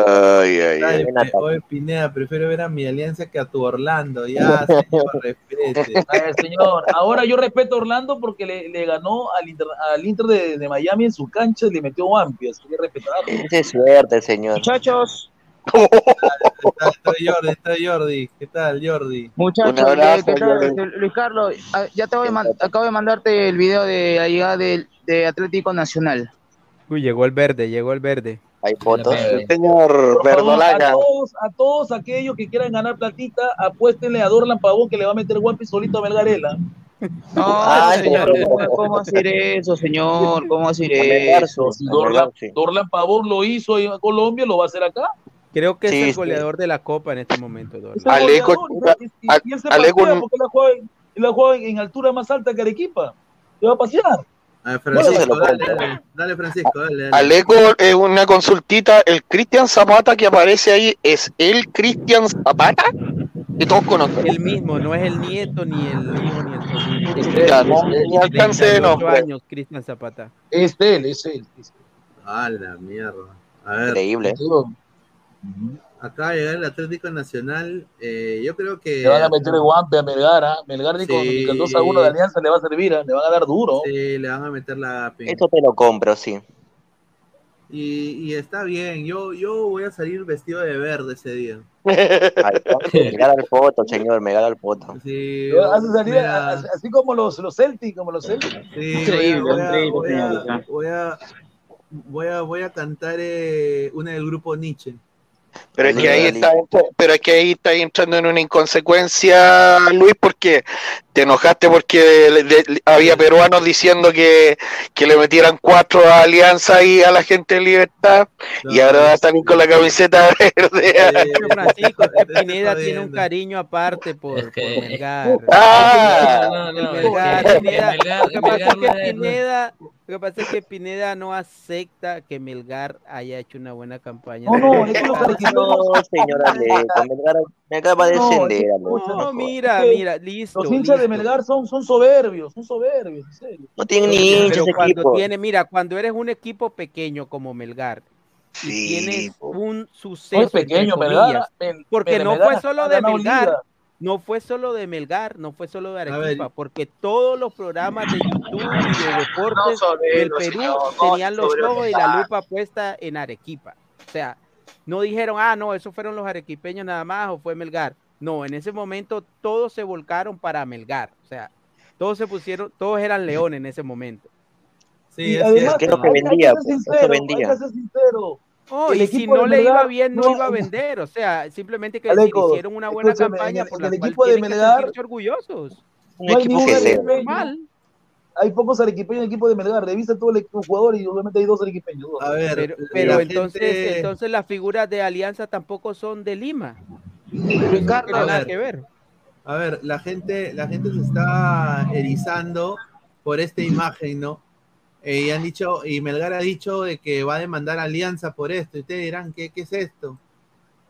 Ay, ay, Ay, ay. pe- oye, Pineda, prefiero ver a mi alianza que a tu Orlando. Ya, señor, <laughs> respete. A ver, señor, ahora yo respeto a Orlando porque le, le ganó al Inter, al Inter de, de Miami en su cancha y le metió amplia, así que respetarlo. Qué suerte, señor. Muchachos, Está Jordi, está Jordi. ¿Qué tal, Jordi? muchachos. Jordi. Este, Luis Carlos, ah, ya te voy acabo de mandarte el video de la llegada del de Atlético Nacional. Uy, llegó el verde, llegó el verde. Hay fotos. Señor a Verdolaga. todos, a todos aquellos que quieran ganar platita, apuéstenle a Dorlan Pavón que le va a meter guapi solito a Melgarela. No, <laughs> Ay, señor, no. ¿cómo hacer eso, señor? ¿Cómo hacer eso? Dorlan. Dorlan Pavón lo hizo en Colombia, lo va a hacer acá. Creo que Sí, es el sí. goleador de la Copa en este momento. Es goleador, y, y- y él se Aleco- pasea porque en- él ha jugado en altura más alta que Arequipa. Se va a pasear. A ver, Francisco, dale, dale, dale, Francisco, dale, dale. Aleco es una consultita. El Cristian Zapata que aparece ahí es el Cristian Zapata que todos conocen. El mismo, no es el nieto, ni el hijo, ni el sobrino. Es él, Ya, no, es alcance de 38 nombre. años, Cristian Zapata. Es él, es él. es él. A la mierda. A ver, Increíble. Acá llega el Atlético Nacional. eh, yo creo que. Le van a meter guampe a Melgar, ¿ah? Melgar ni con, Sí. con 2 a 1 de Alianza le va a servir, ¿ah? le van a dar duro. Sí, le van a meter la pin. Eso te lo compro, sí. Y, y está bien, yo, yo voy a salir vestido de verde ese día. Ahí <laughs> está. Me gana el foto, señor, me gana el foto. Sí, salir a- así como los, los Celtic, como los Celtic. sí, Increíble, voy a, increíble, voy a, voy a, voy a, voy a cantar eh, una del grupo Nietzsche. Pero es que ahí está, pero es que ahí está entrando en una inconsecuencia, Luis, porque te enojaste porque le- de- había peruanos diciendo que, que le metieran cuatro a Alianza y a la gente de Libertad, y ahora salir con la camiseta <laughs> verde. Pero Francisco, es que Estoy Pineda tiene un cariño aparte por, Es que- por Melgar. Ah, No, no, El no, Melgar, es que Pineda- Melgar- lo que pasa es Melgar que no es- Pineda, lo que pasa es que Pineda no acepta que Melgar haya hecho una buena campaña. No, no, eso es lo <laughs> que No, señor Aleco, Melgar, Melgar va a No, descender, es- Aleco. No, mira, mira, listo. Los hinchas de. Melgar son, son soberbios, son soberbios, en serio. No tienen ni Pero hinchas ese cuando equipo. tiene, mira, cuando eres un equipo pequeño como Melgar y Sí, tienes un No suceso es pequeño, Melgar. porque no Melgar fue solo de Melgar, liga. No fue solo de Melgar, no fue solo de. Arequipa, porque todos los programas de YouTube y de deportes No del Perú señor, no tenían los ojos y la lupa puesta en Arequipa. O sea, no dijeron, ah, no, esos fueron los arequipeños nada más o fue Melgar. No, en ese momento todos se volcaron para Melgar. O sea, todos se pusieron, todos eran leones en ese momento. Sí, Y es además, cierto. que es lo que hay- hay vendía, ser pues, eso sincero, vendía. Hay que ser sincero. Oh, El y si no le iba bien, no, no- iba a vender. O sea, simplemente que Aleco, hicieron una buena campaña por la el cual equipo de tienen que Melgar- sentirse orgullosos. Un No equipo que se... Hay pocos arequipeños en el equipo de Melgar. Revisa todo el equipo jugador y obviamente hay dos arequipeños. dos. A ver, Pero, la pero entonces, gente- entonces las figuras de Alianza tampoco son de Lima. Tiene nada ver. que ver. A ver, la gente, la gente se está erizando por esta imagen, ¿no? Eh, y han dicho, y Melgar ha dicho de que va a demandar Alianza por esto. Y ustedes dirán, ¿qué, qué es esto?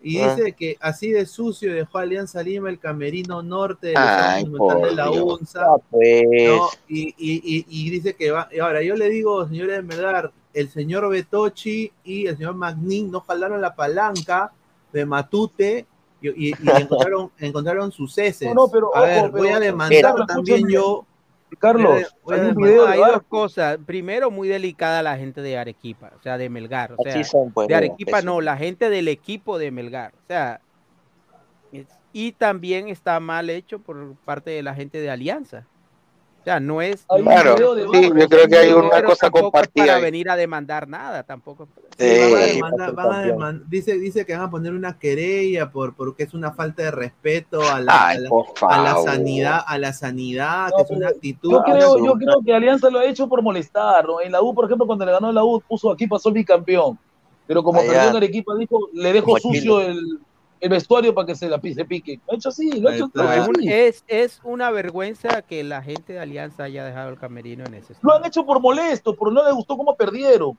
Y Ah. dice que así de sucio dejó Alianza Lima el camerino norte de Ay, de la. UNSA. Ah, pues. ¿no? Y, y- y- y dice que va. Y ahora, yo le digo, señores de Melgar, el señor Betochi y el señor Magnin no jalaron la palanca de Matute y, y- y <laughs> encontraron, encontraron sus heces. No, no, pero a ojo, ver, pero- voy a demandar también yo. Carlos, hay un demandar- video hay de dos cosas. Primero, muy delicada la gente de Arequipa, o sea, de Melgar. O sea, son, pues, de no, Arequipa eso. no, la gente del equipo de Melgar. O sea, es- y también está mal hecho por parte de la gente de Alianza. O sea, no es. Hay un no- Claro, video de sí, yo creo que hay una pero cosa compartida para ahí. venir a demandar nada, tampoco. Sí, Sí, van a demandar- van a campeón. dice, dice que van a poner una querella por porque es una falta de respeto a la, Ay, a la- a sanidad, a la sanidad, No, que es una actitud. Yo creo, yo creo que Alianza lo ha hecho por molestar. ¿no? En la U, por ejemplo, cuando le ganó la U, puso aquí pasó el bicampeón. Pero como Allá. perdió en Arequipa, dijo, le dejo Como sucio Chile. el, el vestuario para que se la se pique. Lo ha hecho así, lo ha hecho. No, así. un- es, es una vergüenza que la gente de Alianza haya dejado el camerino en ese Lo han hecho por molesto, por no le gustó cómo perdieron.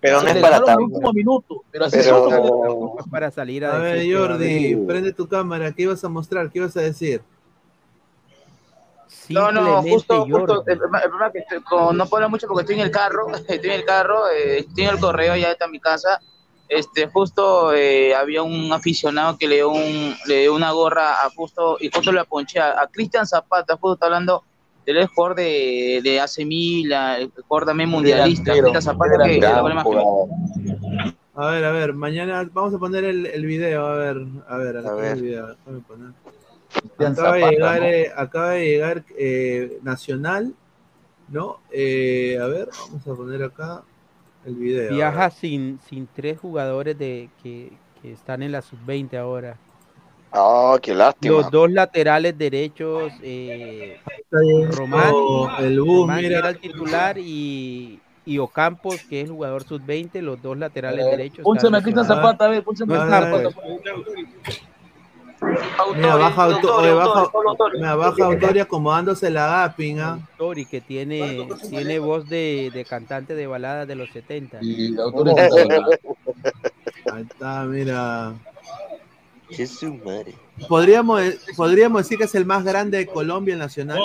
Pero Se no es para tanto. último minuto. Pero así Pero- es para salir a, A ver, decir a Jordi, prende tu cámara, ¿qué ibas a mostrar? ¿Qué ibas a decir? No, no, justo, justo el, problema el problema es que estoy- como no puedo hablar mucho porque estoy en el carro, <laughs> estoy en el carro, eh, estoy en el correo, ya está en mi casa. Este, justo eh, había un aficionado que le dio, un, le dio una gorra a justo, y justo le ponché a, a Cristian Zapata, justo está hablando del jugador de, de AC Milan, el jugador también mundialista, Cristian Zapata, que. A ver, a ver, mañana vamos a poner el, el video, a ver, a ver, A ver. el video, déjame poner. Cristian Acaba de llegar, ¿no? eh, acaba de llegar eh, Nacional, ¿no? Eh, a ver, vamos a poner acá el video. Viaja sin, sin tres jugadores de que, que están en la sub-20 ahora. Ah, qué lástima. Los dos laterales derechos, eh, Román, el bus, Román, que mira. era el titular, y, y Ocampos, que es jugador sub-20, los dos laterales Eh, derechos. Pónchame a están Cristian lesionados. Zapata, a ver, pónchame No a está, Cristian pues. Zapata. Mira, baja, auto, Autoria, oye, baja, autoria, autoria. mira, baja Autoria acomodándose la Gapin, ¿ah? Tori, que tiene, tiene voz de, de cantante de baladas de los 70. Y la autora está acá. Ahí está, mira. Jesús, madre. Podríamos, podríamos decir que es el más grande de Colombia el Nacional.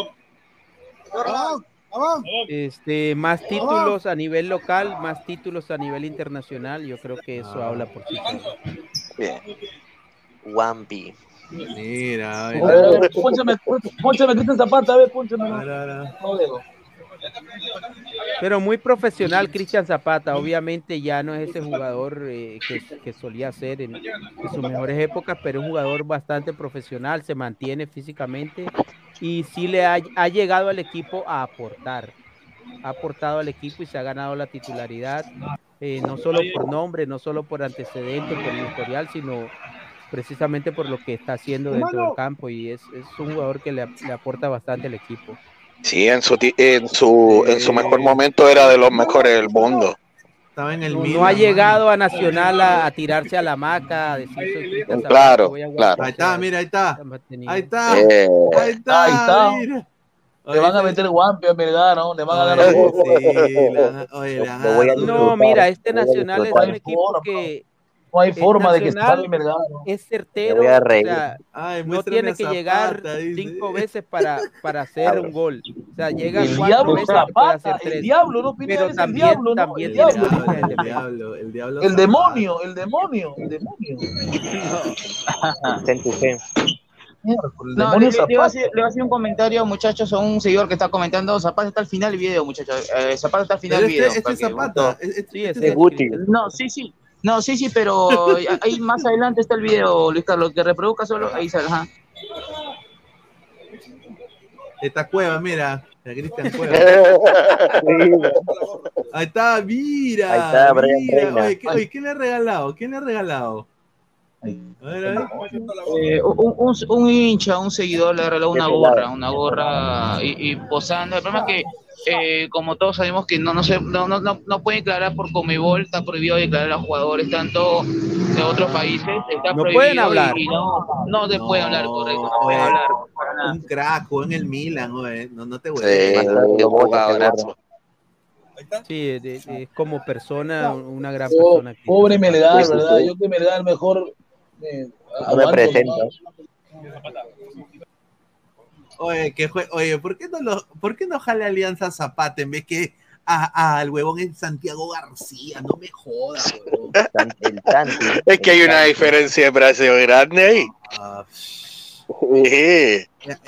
Este, más títulos a nivel local, más títulos a nivel internacional, yo creo que eso Ah. habla por sí. Bien. Wampi. Mira, A ver, pónchame a Cristian Zapata, a ver, no dejo. Pero muy profesional Cristian Zapata, obviamente ya no es ese jugador eh, que, que solía ser en, en sus mejores épocas, pero es un jugador bastante profesional, se mantiene físicamente y sí le ha, ha llegado al equipo a aportar. Ha aportado al equipo y se ha ganado la titularidad, eh, no solo por nombre, no solo por antecedentes, por el historial, sino precisamente por lo que está haciendo dentro del campo y es, es un jugador que le, le aporta bastante al equipo. Sí, en su, ti- en su, en su mejor momento era de los mejores del mundo. Estaba en el No, no ha man. llegado a Nacional a, a tirarse a la maca, a decir Zapata, Claro, voy a claro. aguantar". Ahí está, mira, ahí está. Ahí está. Eh, Ahí está. Ahí está. mira. Le van a meter guampe a Melgar, ¿no? Le van a dar sí, le van a- oye, le van a Lo voy a dar- No, mira, este Nacional es un equipo que No hay el forma de que salve Melgar, es certero, voy a o sea, Ay, no tiene que llegar Zapata, dice. cinco veces para, para hacer un gol. O sea, llega El cuatro diablo veces que puede hacer Zapata, el tres. diablo, ¿no? Pero es el también, diablo, ¿no? también El diablo. El gente. diablo, el diablo. El Zapata. demonio, el demonio, el demonio. El No, le, le- voy a Zapata. hacer, le voy a hacer un comentario, muchachos, a un seguidor que está comentando. Zapata está al final del video, muchachos. Eh, Zapata está al final del este, video. este para Zapata. justo- es- es- Sí, este ese Es Guti. No, sí, sí. No, sí, sí, pero ahí más adelante está el video, Luis Carlos, que reproduzca solo, ahí sale, ajá. Esta cueva, mira. La Cristian Cueva. <laughs> Ahí está, mira. Ahí está, mira. Oye, ¿qué, oye, ¿quién le ha regalado? ¿Quién le ha regalado? Eh, un, un- un hincha, un seguidor le regaló una gorra, una gorra y, y posando. El problema es que, eh, como todos sabemos que no, no, se, no, no, no, no pueden declarar por Comebol, está prohibido declarar a jugadores tanto de otros países, está No prohibido pueden hablar. y, y no, no se puede hablar, correcto, no pueden hablar. Un crack, en el Milan, oye. No, no te voy a jugadorazo. Sí, de- de- es como persona, una gran Oh, persona. pobre Melgar, ¿verdad? Yo que Melgar mejor eh, No representa. nomás. Oye, que Oye, ¿por qué no lo, por qué no jale Alianza Zapata en vez que a- al huevón en Santiago García? No me jodas, huevón. El Santi. Es que hay una diferencia de precio grande ahí. Ah, Sí. eh,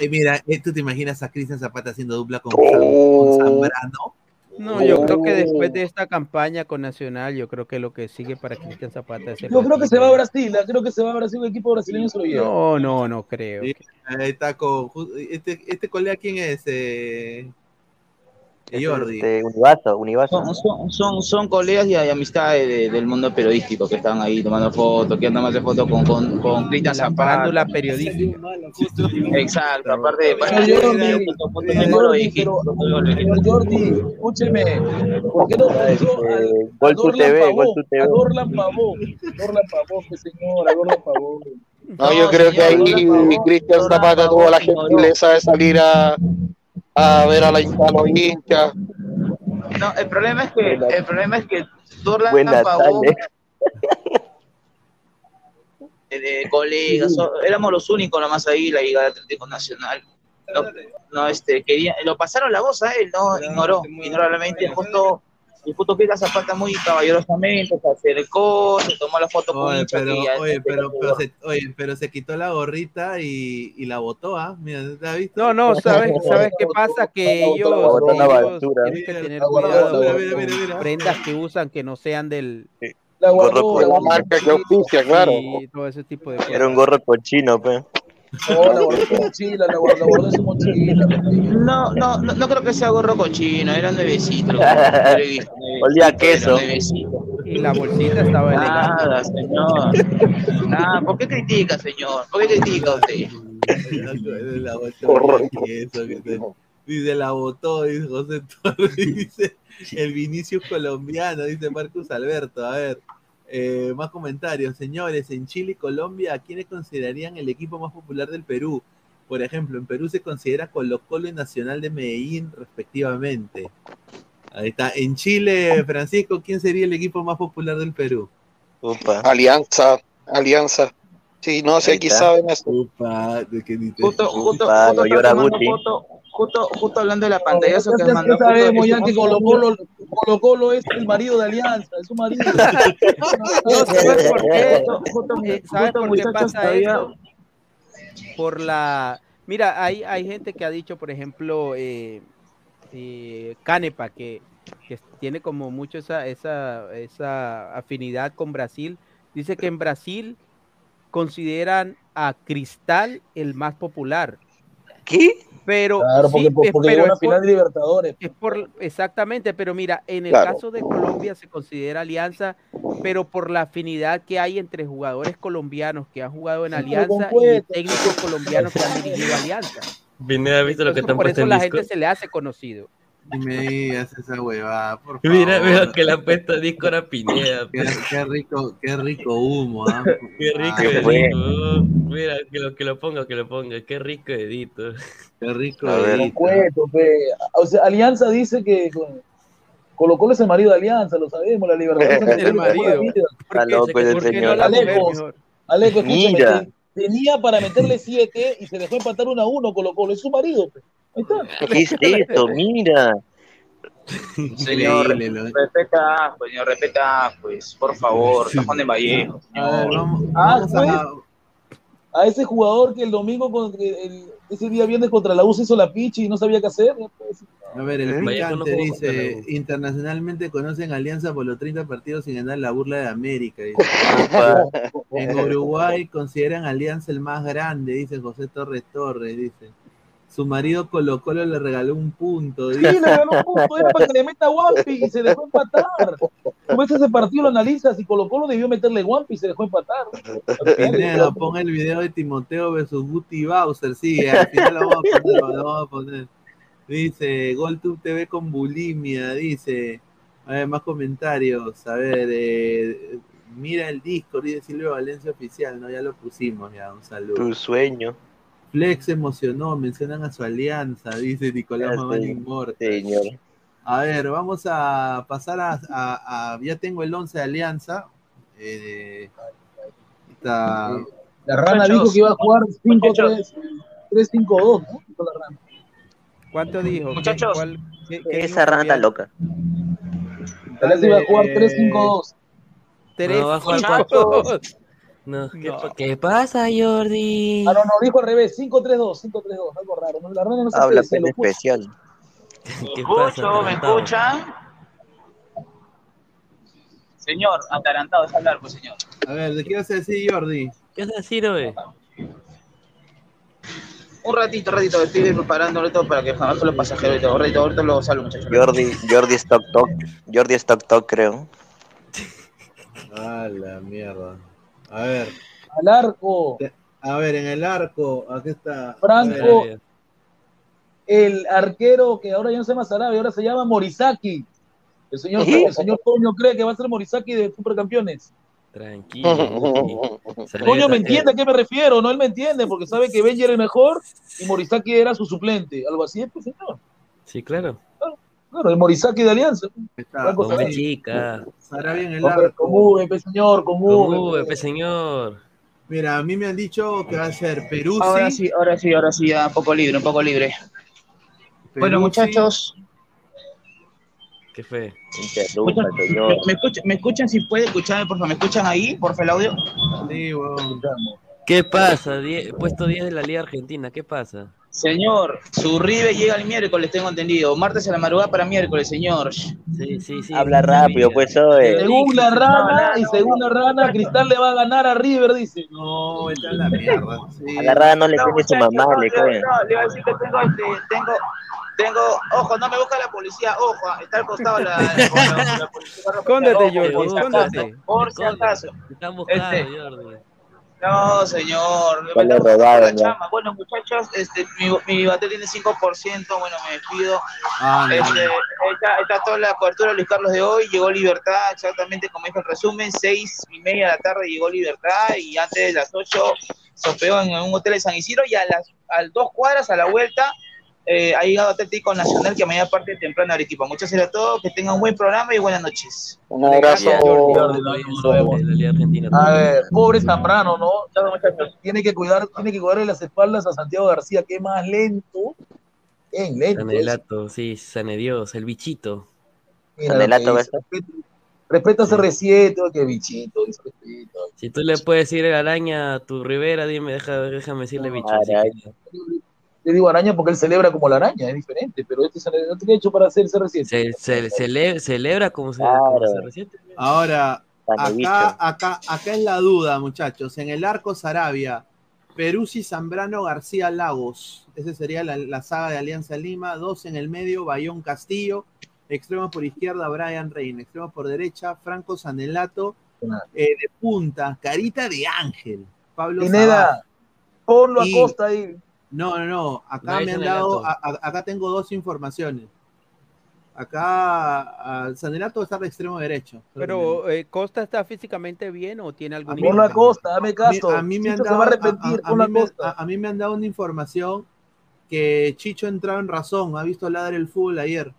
mira, eh, tú te imaginas a Cristian Zapata haciendo dupla con, Oh. con Zambrano. No, yo creo que después de esta campaña con Nacional, yo creo que lo que sigue para Cristian Zapata es el Yo creo que se va a Brasil, ¿eh? creo que se va a Brasil, el equipo brasileño se lo lleva. No, no, no creo. Sí, ahí está con. ju- Este, este colega, ¿quién es? Eh, Jordi. Este, Univaso, Univaso. Son, son, son, son colegas y, y amistades de- del mundo periodístico que están ahí tomando fotos, que andan más de fotos con, con, con Cristian La Zapata. farándula periodística. Exacto, aparte de Señor Jordi, escúcheme, ¿por qué no puso al, Este, a Dorlan TV, Pavón? A TV. Dorlan Pavón, Dorlan Pavón, que señor, a Dorlan Pavón. No, yo creo que ahí Cristian Zapata tuvo la gentileza de salir a, a ver a la hinchas. No, el problema es que, el problema es que Dorlan Buenas Pavón, tardes. <laughs> eh, de colegas, so- éramos los únicos nomás ahí, la Liga de Atlético Nacional. No, no, este, quería, lo pasaron la voz a él, no, ignoró, ignorablemente, justo, y justo que la Zapata muy caballerosamente se acercó, se tomó la foto con Oye, hincha pero, ya- oye, pero, pero se, oye, pero se quitó la gorrita y, y la botó, ¿ah? Mira, ¿te has visto? No, no, <laughs> ¿sabes, ¿sabes qué pasa? Que ellos, ellos tienen que tener cuidado mira, con mira, mira, mira. prendas que usan que no sean del... La Gorro con la marca que auspicia, claro. y todo ese tipo de cosas. Era un gorro cochino, pe. No, la guardó en su mochila, la guardó, la guardó en su mochila. No, no, no, no creo que sea gorro cochino, era nuevecito. Olía queso. Y la bolsita estaba elegante. Nada, señor. Nada, ¿por qué critica, señor? ¿Por qué critica usted? La botó, que eso, que se- Dice, la botó, dice José Torres, dice el Vinicius colombiano, dice Marcus Alberto. A ver, eh, más comentarios. Señores, en Chile y Colombia, ¿a quiénes considerarían el equipo más popular del Perú? Por ejemplo, en Perú se considera Colo Colo y Nacional de Medellín, respectivamente. Ahí está. En Chile, Francisco, ¿quién sería el equipo más popular del Perú? Alianza, alianza. Sí, no sé, aquí saben eso. Upa, de que ni te- Justo, justo, Upa, justo, no llora Guti. foto, justo, justo hablando de la pantallazo que Ya mandó. sabemos justo- ya que Colo Colo, Colo Colo es el marido de Alianza, es su marido. <laughs> No, ¿sabes por qué? justo- justo- ¿Sabes justo, por qué pasa todavía- eso? Por la... Mira, hay, hay gente que ha dicho, por ejemplo, eh, eh, Canepa, que, que tiene como mucho esa, esa, esa afinidad con Brasil. Dice que en Brasil consideran a Cristal el más popular. ¿Qué? Pero, Claro, porque, sí, porque, porque pero llegó a una es por- final de Libertadores. es por, exactamente, pero mira, en el Claro. caso de Colombia se considera alianza, pero por la afinidad que hay entre jugadores colombianos que han jugado en Sí, alianza y técnicos colombianos que han dirigido alianza. Pineda, ¿has visto lo que por eso la gente se le hace conocido. Y me digas esa huevada, por favor. Mira, mira que le han puesto en Discord a Pineda. Qué, qué rico, qué rico humo, ¿ah? <laughs> Qué rico Ah, edito. Mira, que lo, que lo ponga, que lo ponga. Qué rico edito. Qué rico A ver. edito. Cueto, pe. O sea, Alianza dice que con- Colo Colo es el marido de Alianza, lo sabemos, la Libertadores. El marido. Está loco ¿Por el señor. mejor? Alejo, escúchame, tenía para meterle 7 y se dejó empatar 1 a 1 Colo Colo, es su marido. pe. ¿Qué es esto? Mira. Señor, respeta, señor, respeta, pues, por favor, Juan de Vallejo. Ah, a, A ese jugador que el domingo, con- que el- ese día viernes contra la U se hizo la pichi y no sabía qué hacer. ¿no? Pues, A ver, el picante dice, internacionalmente conocen Alianza por los 30 partidos sin ganar la burla de América. dice. <laughs> en Uruguay consideran Alianza el más grande, dice José Torres Torres, dice. Su marido Colo Colo le regaló un punto. Sí, le ganó un punto, era para que le meta Guampi y se dejó empatar. Tú ves ese partido, lo analizas y Colo Colo debió meterle Guampi y se dejó empatar. Pineda, pon el video de Timoteo versus Guti Bowser. Sí, al final lo vamos a poner, lo vamos a poner. Dice, GolTube TV con bulimia, dice. A ver, más comentarios. A ver, eh, mira el Discord, dice Silvio Valencia Oficial, ¿no? Ya lo pusimos, ya, un saludo. Tu sueño. Flex se emocionó, mencionan a su alianza, dice Nicolás ah, Mamán Inmortal. Señor. A ver, vamos a pasar a, a, a ya tengo el 11 de alianza. Eh, está... La rana dijo que iba a jugar 5-3-5-2, ¿no? ¿Cuánto dijo? Muchachos, ¿Cuál, qué, qué esa dijo? rana está loca. Tal vez iba a jugar 3-5-2. 3 no, va a jugar 4 2 no, ¿qué, pa- qué pasa, Jordi? Ah, no, no, dijo al revés, 5-3-2, 5-3-2, algo raro. ¿no? La rana no se Habla se puso. especial. ¿Qué Escucho, pasa, ¿me escuchan? Señor, atarantado es hablar, pues señor. A ver, ¿de qué vas a decir, Jordi? ¿Qué vas a decir, oye? Un ratito, un ratito, estoy preparándolo todo para que jamás los pasajeros y todo. Ratito, ahorita lo salgo, muchachos. Jordi, Jordi Stock Talk. Jordi Stock Talk, creo. A la mierda. A ver, Al arco, a ver, en el arco, aquí está. Franco, ver, el arquero que ahora ya no se llama Sarabia, ahora se llama Morisaki. El señor, el señor Toño cree que va a ser Morisaki de Supercampeones. Tranquilo. Toño me entiende a qué me refiero, no él me entiende, porque sabe que Benji era el mejor y Morisaki era su suplente. Algo así es, pues señor. Sí, claro. Claro, el Morisaki de Alianza. está. Con chica. Sarabia en el arco. con V, señor, con V. Señor. Mira, a mí me han dicho que va a ser Perú. Ahora sí, ahora sí, ahora sí, ya un poco libre, un poco libre. Bueno, muchachos, ¿Qué fue? ¿me, escuchan, ¿me escuchan? Si puede escucharme, por favor, ¿me escuchan ahí? Por favor, el audio. Sí, weón. ¿Qué pasa? Die- puesto 10 de la Liga Argentina, ¿qué pasa? Señor, su River llega el miércoles, tengo entendido. Martes a la madrugada para miércoles, señor. Sí, sí, sí. Habla rápido, pues, oye. Según la rana, y según la rana, Cristal le va a ganar a River, dice. No, esta es la mierda. Sí. A la rana no le tiene su mamá, no, le no, cree. no, le iba a decir que tengo, este, tengo, tengo, ojo, no me busca la policía, ojo, está al costado la, la, la policía. Escóndete, Jordi, escóndete. Por si acaso. Están buscando, Este, Jordi. No, señor. Me robaron, la ya. chamba. Bueno, muchachos, este, mi, mi batería tiene 5%, bueno, me despido. Ah. Este, está, está toda la cobertura de Luis Carlos de hoy, llegó Libertad, exactamente como dijo el resumen, seis y media de la tarde llegó Libertad y antes de las ocho se hospedó en un hotel de San Isidro y a las a dos cuadras a la vuelta eh, ha llegado Atlético Nacional que mañana parte temprano de Arequipa. Muchas gracias a todos, que tengan un buen programa y buenas noches. Un abrazo. A ver, pobre Zambrano, ¿no? Tiene que cuidar, tiene que cuidarle las espaldas a Santiago García, que es más lento. Bien lento. Sanelato, sí, Sane Dios, el bichito. Que Sanelato. Respeta- a CR7, oh, qué bichito. Si tú le puedes decir araña a tu Rivera, dime, deja, déjame decirle bicho. Le digo araña porque él celebra como la araña, es diferente, pero este no tiene hecho para hacer CR7. se, se- cele- celebra como se, Claro. Ahora, acá, acá, acá es la duda, muchachos. En el arco Sarabia, Peruzzi, Zambrano, García, Lagos. Esa sería la, la saga de Alianza Lima. Dos en el medio, Bayón Castillo. Extremos por izquierda, Brian Reina. Extremos por derecha, Franco Sanelato. Eh, de punta, Carita de Ángel. Pablo Pineda, ponlo a Y- costa ahí. No, no, no. Acá No, me han dado, a- a- acá tengo dos informaciones. Acá a Sanelato está de extremo derecho. Pero eh, Costa está físicamente bien o tiene algún Ponlo a costa, dame caso. A mí me han Chicho dado, va a arrepentir, a- a- a ponlo a mí me- costa. a- a mí me han dado una información que Chicho ha entrado en razón, ha visto ladrar el fútbol ayer.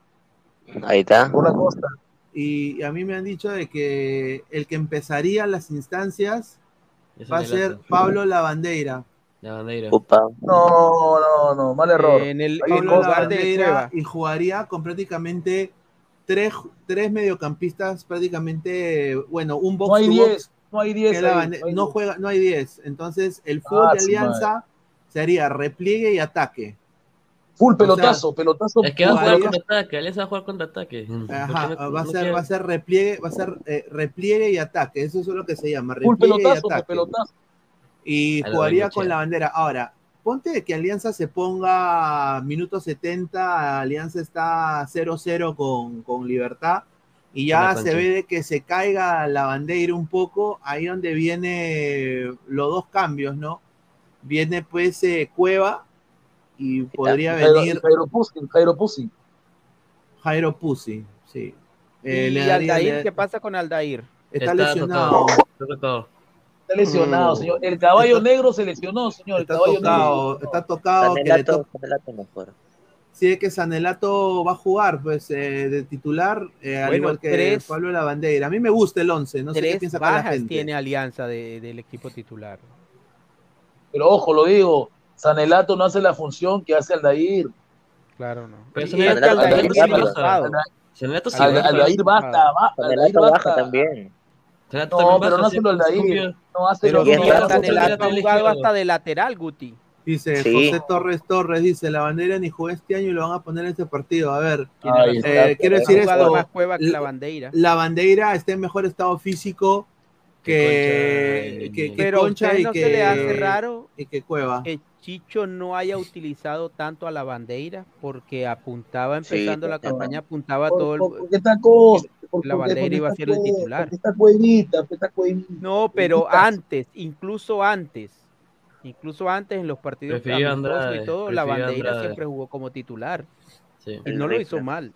Ahí está. Ponlo a costa. Y a mí me han dicho de que el que empezaría las instancias Es va a ser. Pablo Lavandeira. La bandera. Upa. No, no, no, mal error. En el, en lugar de Cueva. y jugaría con prácticamente tres, tres mediocampistas, prácticamente, bueno, un box No hay to 10, box no hay que 10. la ahí, bande- no hay no 10. juega, no hay 10. Entonces, el fútbol Ah, de Alianza sería repliegue y ataque. Full O sea, pelotazo, pelotazo. Es que va a jugar jugaría- contraataque, Alianza va a jugar contraataque. Ajá, ¿Por qué no- va a no ser, va a ser repliegue, va a ser eh, repliegue y ataque, eso es lo que se llama, Full repliegue y pelotazo, ataque. pelotazo. Y jugaría con la bandera. Ahora, ponte que Alianza se ponga minuto 70, Alianza está 0-0 con, con Libertad, y ya se ve de que se caiga la bandera un poco, ahí donde viene los dos cambios, ¿no? Viene pues eh, Cueva y podría Jairo- venir Jairo Pussy, Jairo Pussy. Jairo Pussy, sí. Eh, ¿Y Aldair? le- ¿Qué pasa con Aldair? Está lesionado. tocado, está tocado. Está lesionado, Mm. señor. El caballo negro se lesionó, señor. El Está caballo tocado, negro. está tocado. que le Sanelato, to- Sanelato mejor. Sí, es que Sanelato va a jugar pues eh, de titular, eh, al Bueno, igual que tres- Pablo Lavandeira. A mí me gusta el 11, no sé qué piensa la bajas gente. tiene Alianza de- del equipo titular. Pero ojo, lo digo. Sanelato no hace la función que hace Aldair. Claro, no. Pero Sanelato- que Aldair Sanelato viene sí baja. pasado. Sanelato sí Al- baja. Aldair basta, ba- Aldair basta. también. Sanelato No, pero no hace sí, lo Aldair. cambio. No hace Pero que del jugado izquierdo. hasta de lateral, Guti. Dice Sí. José Torres Torres, dice la bandera ni jugó este año y lo van a poner en este partido. A ver, Ahí eh, está, quiero decir esto, más Cueva que la- bandera. la bandera está en mejor estado físico que, Concha y- que, que Pero Concha y no que, se le hace raro y que Cueva. que Chicho no haya utilizado tanto a la bandera porque apuntaba empezando la campaña apuntaba Por- todo el, por- porque está la bandera porque iba a ser el titular. porque Está cuevita, porque está cuevita. no pero antes incluso antes incluso antes en los partidos Andrade, y todo la bandera Andrade. siempre jugó como titular Sí. y no lo hizo mal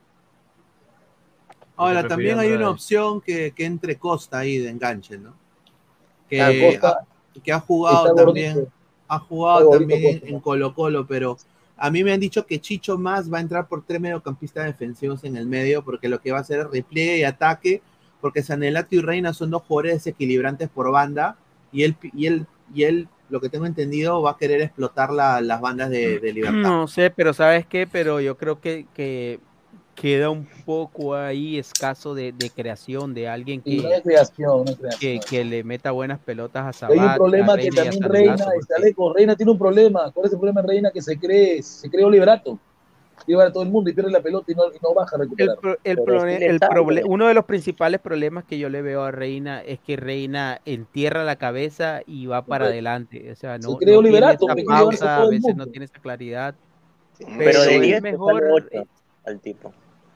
Ahora, también hay una opción que, que entre Costa ahí de enganche, ¿no? Que, Ah, Costa ha, que ha jugado también. Ha jugado también en Colo Colo, pero a mí me han dicho que Chicho más va a entrar por tres mediocampistas defensivos en el medio, porque lo que va a hacer es repliegue y ataque, porque Sanelato y Reina son dos jugadores desequilibrantes por banda, y él, y él, y él lo que tengo entendido, va a querer explotar la- las bandas de, de libertad. no sé pero sabes qué pero yo creo que, que queda un poco ahí escaso de, de creación de alguien que, no es creación, no es que, que le meta buenas pelotas a Hay Sabat, un problema que también Reina, este porque- Aleco, Reina tiene un problema. ¿Cuál es el problema de Reina? Que se cree, se cree Oliverato. Lleva a todo el mundo y pierde la pelota y no, y no baja a El, recuperar. pro- el proble- uno de los principales problemas que yo le veo a Reina es que Reina entierra la cabeza y va para adelante. O sea, no, se cree no Oliverato, tiene esa pausa, a veces no tiene esa claridad. Pero Pero de es 10 mejor, mejor eh, al tipo.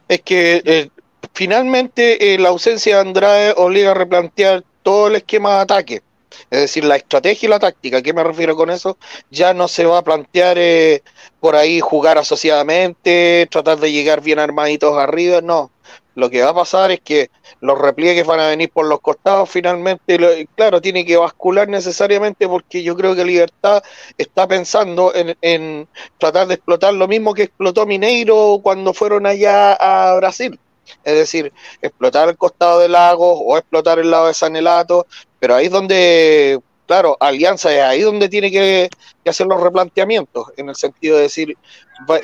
Es que eh, finalmente eh, la ausencia de Andrade obliga a replantear todo el esquema de ataque. Es decir, la estrategia y la táctica. ¿A qué me refiero con eso? Ya no se va a plantear eh, por ahí jugar asociadamente, tratar de llegar bien armaditos arriba. No. Lo que va a pasar es que los repliegues van a venir por los costados. Finalmente, lo- claro, tiene que bascular necesariamente porque yo creo que Libertad está pensando en, en tratar de explotar lo mismo que explotó Mineiro cuando fueron allá a Brasil. Es decir, explotar el costado del lago o explotar el lado de Sanelato, pero ahí es donde, claro, Alianza es ahí donde tiene que, hacer los replanteamientos, en el sentido de decir,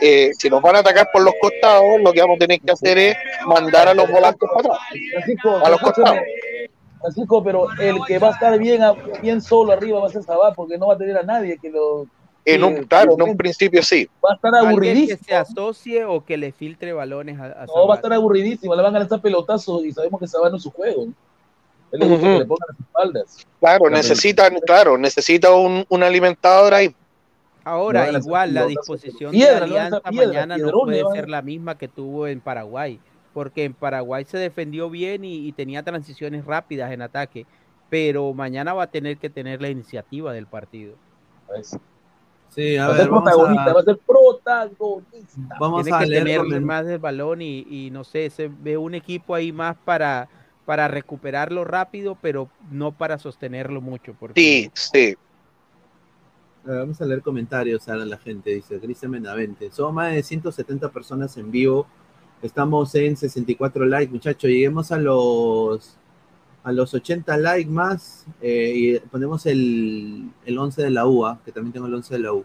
eh, si nos van a atacar por los costados, lo que vamos a tener que hacer es mandar a los volantes para atrás, Francisco, a los costados. Francisco, pero el que va a estar bien, bien solo arriba va a ser Sabat, porque no va a tener a nadie que lo. En un, claro, en un principio sí. Va a estar alguien que aburridísimo. se asocie o que le filtre balones a, a No, va a estar aburridísimo. Le van a lanzar pelotazos y sabemos que Sabat no es su juego. ¿no? Él le gusta Ujú. que le pongan las espaldas. Claro, necesitan, claro, necesita un, un alimentador ahí. Ahora, igual la disposición piedra, de Alianza piedra, mañana no puede ser la misma que tuvo en Paraguay, porque en Paraguay se defendió bien y, y tenía transiciones rápidas en ataque, pero mañana va a tener que tener la iniciativa del partido. Pues, Sí, a va a ver, ser vamos protagonista, a, va a ser protagonista. vamos Tiene a que tener más del balón y, y no sé, se ve un equipo ahí más para, para recuperarlo rápido, pero no para sostenerlo mucho. Porque Sí, sí. A ver, Vamos a leer comentarios a la gente, dice Cristian Menavente. Somos más de 170 personas en vivo. Estamos en 64 likes, muchachos. Lleguemos a los a los 80 likes más eh, y ponemos el, el 11 de la UA, que también tengo el 11 de la U.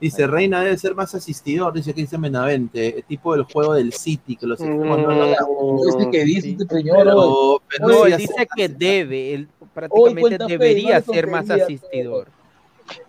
Dice, Reina debe ser más asistidor, dice Cristian Menavente, tipo del juego del City, que los equipos no lo dan. Este que dice este señor Pero, pero no, sí él hace- dice que debe, él prácticamente fe, debería no ser más asistidor.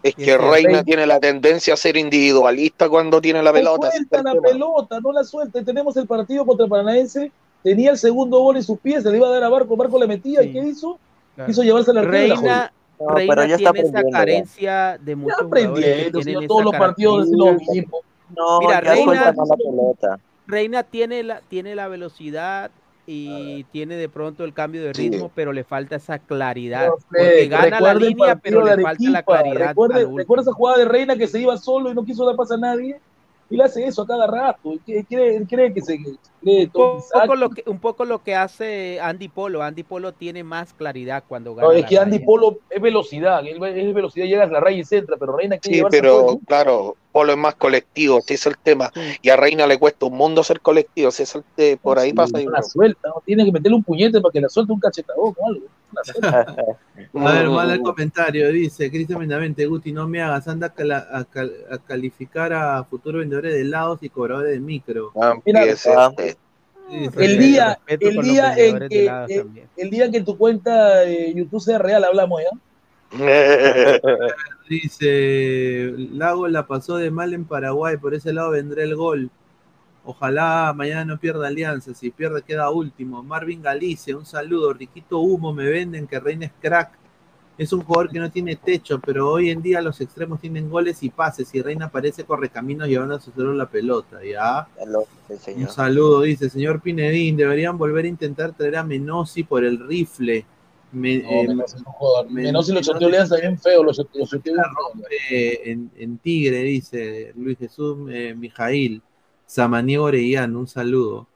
Es que Reina Reina- tiene la tendencia a ser individualista cuando tiene la No pelota. suelta el la tema. pelota, no la suelta. Tenemos el partido contra Paranaense, tenía el segundo gol en sus pies, se le iba a dar a Barco, Barco le metía, ¿y qué hizo? Quiso llevarse al arquero y la Reina. Reina pero ya está tiene esa aprendiendo, ya. carencia de muchos que aprendiendo, tienen todos los partidos es lo mismo. No, Mira, ya suelta Reina, la pelota. Reina tiene la, tiene la velocidad y tiene de pronto el cambio de ritmo, pero le falta esa claridad. No, Porque gana la línea, pero le falta la claridad. Recuerde, recuerda esa jugada de Reina que se iba solo y no quiso dar pase a nadie. Y le hace eso a cada rato. Él quiere, quiere- él cree que se cree todo un poco, lo que, un poco lo que hace Andy Polo. Andy Polo tiene más claridad cuando gana. No, es que Andy raya. Polo es velocidad, es velocidad, llega a la raya y centra, pero Reina quiere Sí, pero todo. claro, Polo es más colectivo, ese es el tema. Y a Reina le cuesta un mundo ser colectivo, ese es el te- por ahí Sí, pasa. no la suelta, ¿no? tiene que meterle un puñete para que la suelte un cachetadón o algo. <laughs> <laughs> A ver, mal el comentario, dice Cristian Benavente, Guti, no me hagas, anda a, cala- a cal- a calificar a futuros vendedores de helados y cobradores de micro. Mira, Empiece, este, el día, el día en que eh, el día que tu cuenta de YouTube sea real, hablamos ya. <laughs> Dice, Lago la pasó de mal en Paraguay, por ese lado vendrá el gol. Ojalá mañana no pierda Alianza, si pierde queda último. Marvin Galicia, un saludo. Riquito Humo, me venden que Reina es crack. Es un jugador que no tiene techo, pero hoy en día los extremos tienen goles y pases y Reina parece correcaminos llevando a su cerebro la pelota, ¿ya? Un saludo, dice señor Pinedín, deberían volver a intentar traer a Menosi por el rifle. Me- No, eh, Menos no joda. Men- Menos si lo choteó Alianza bien feo, lo choteó, eh, en, en Tigre, dice Luis Jesús eh, Mijail. Samaniego Orellano, un saludo.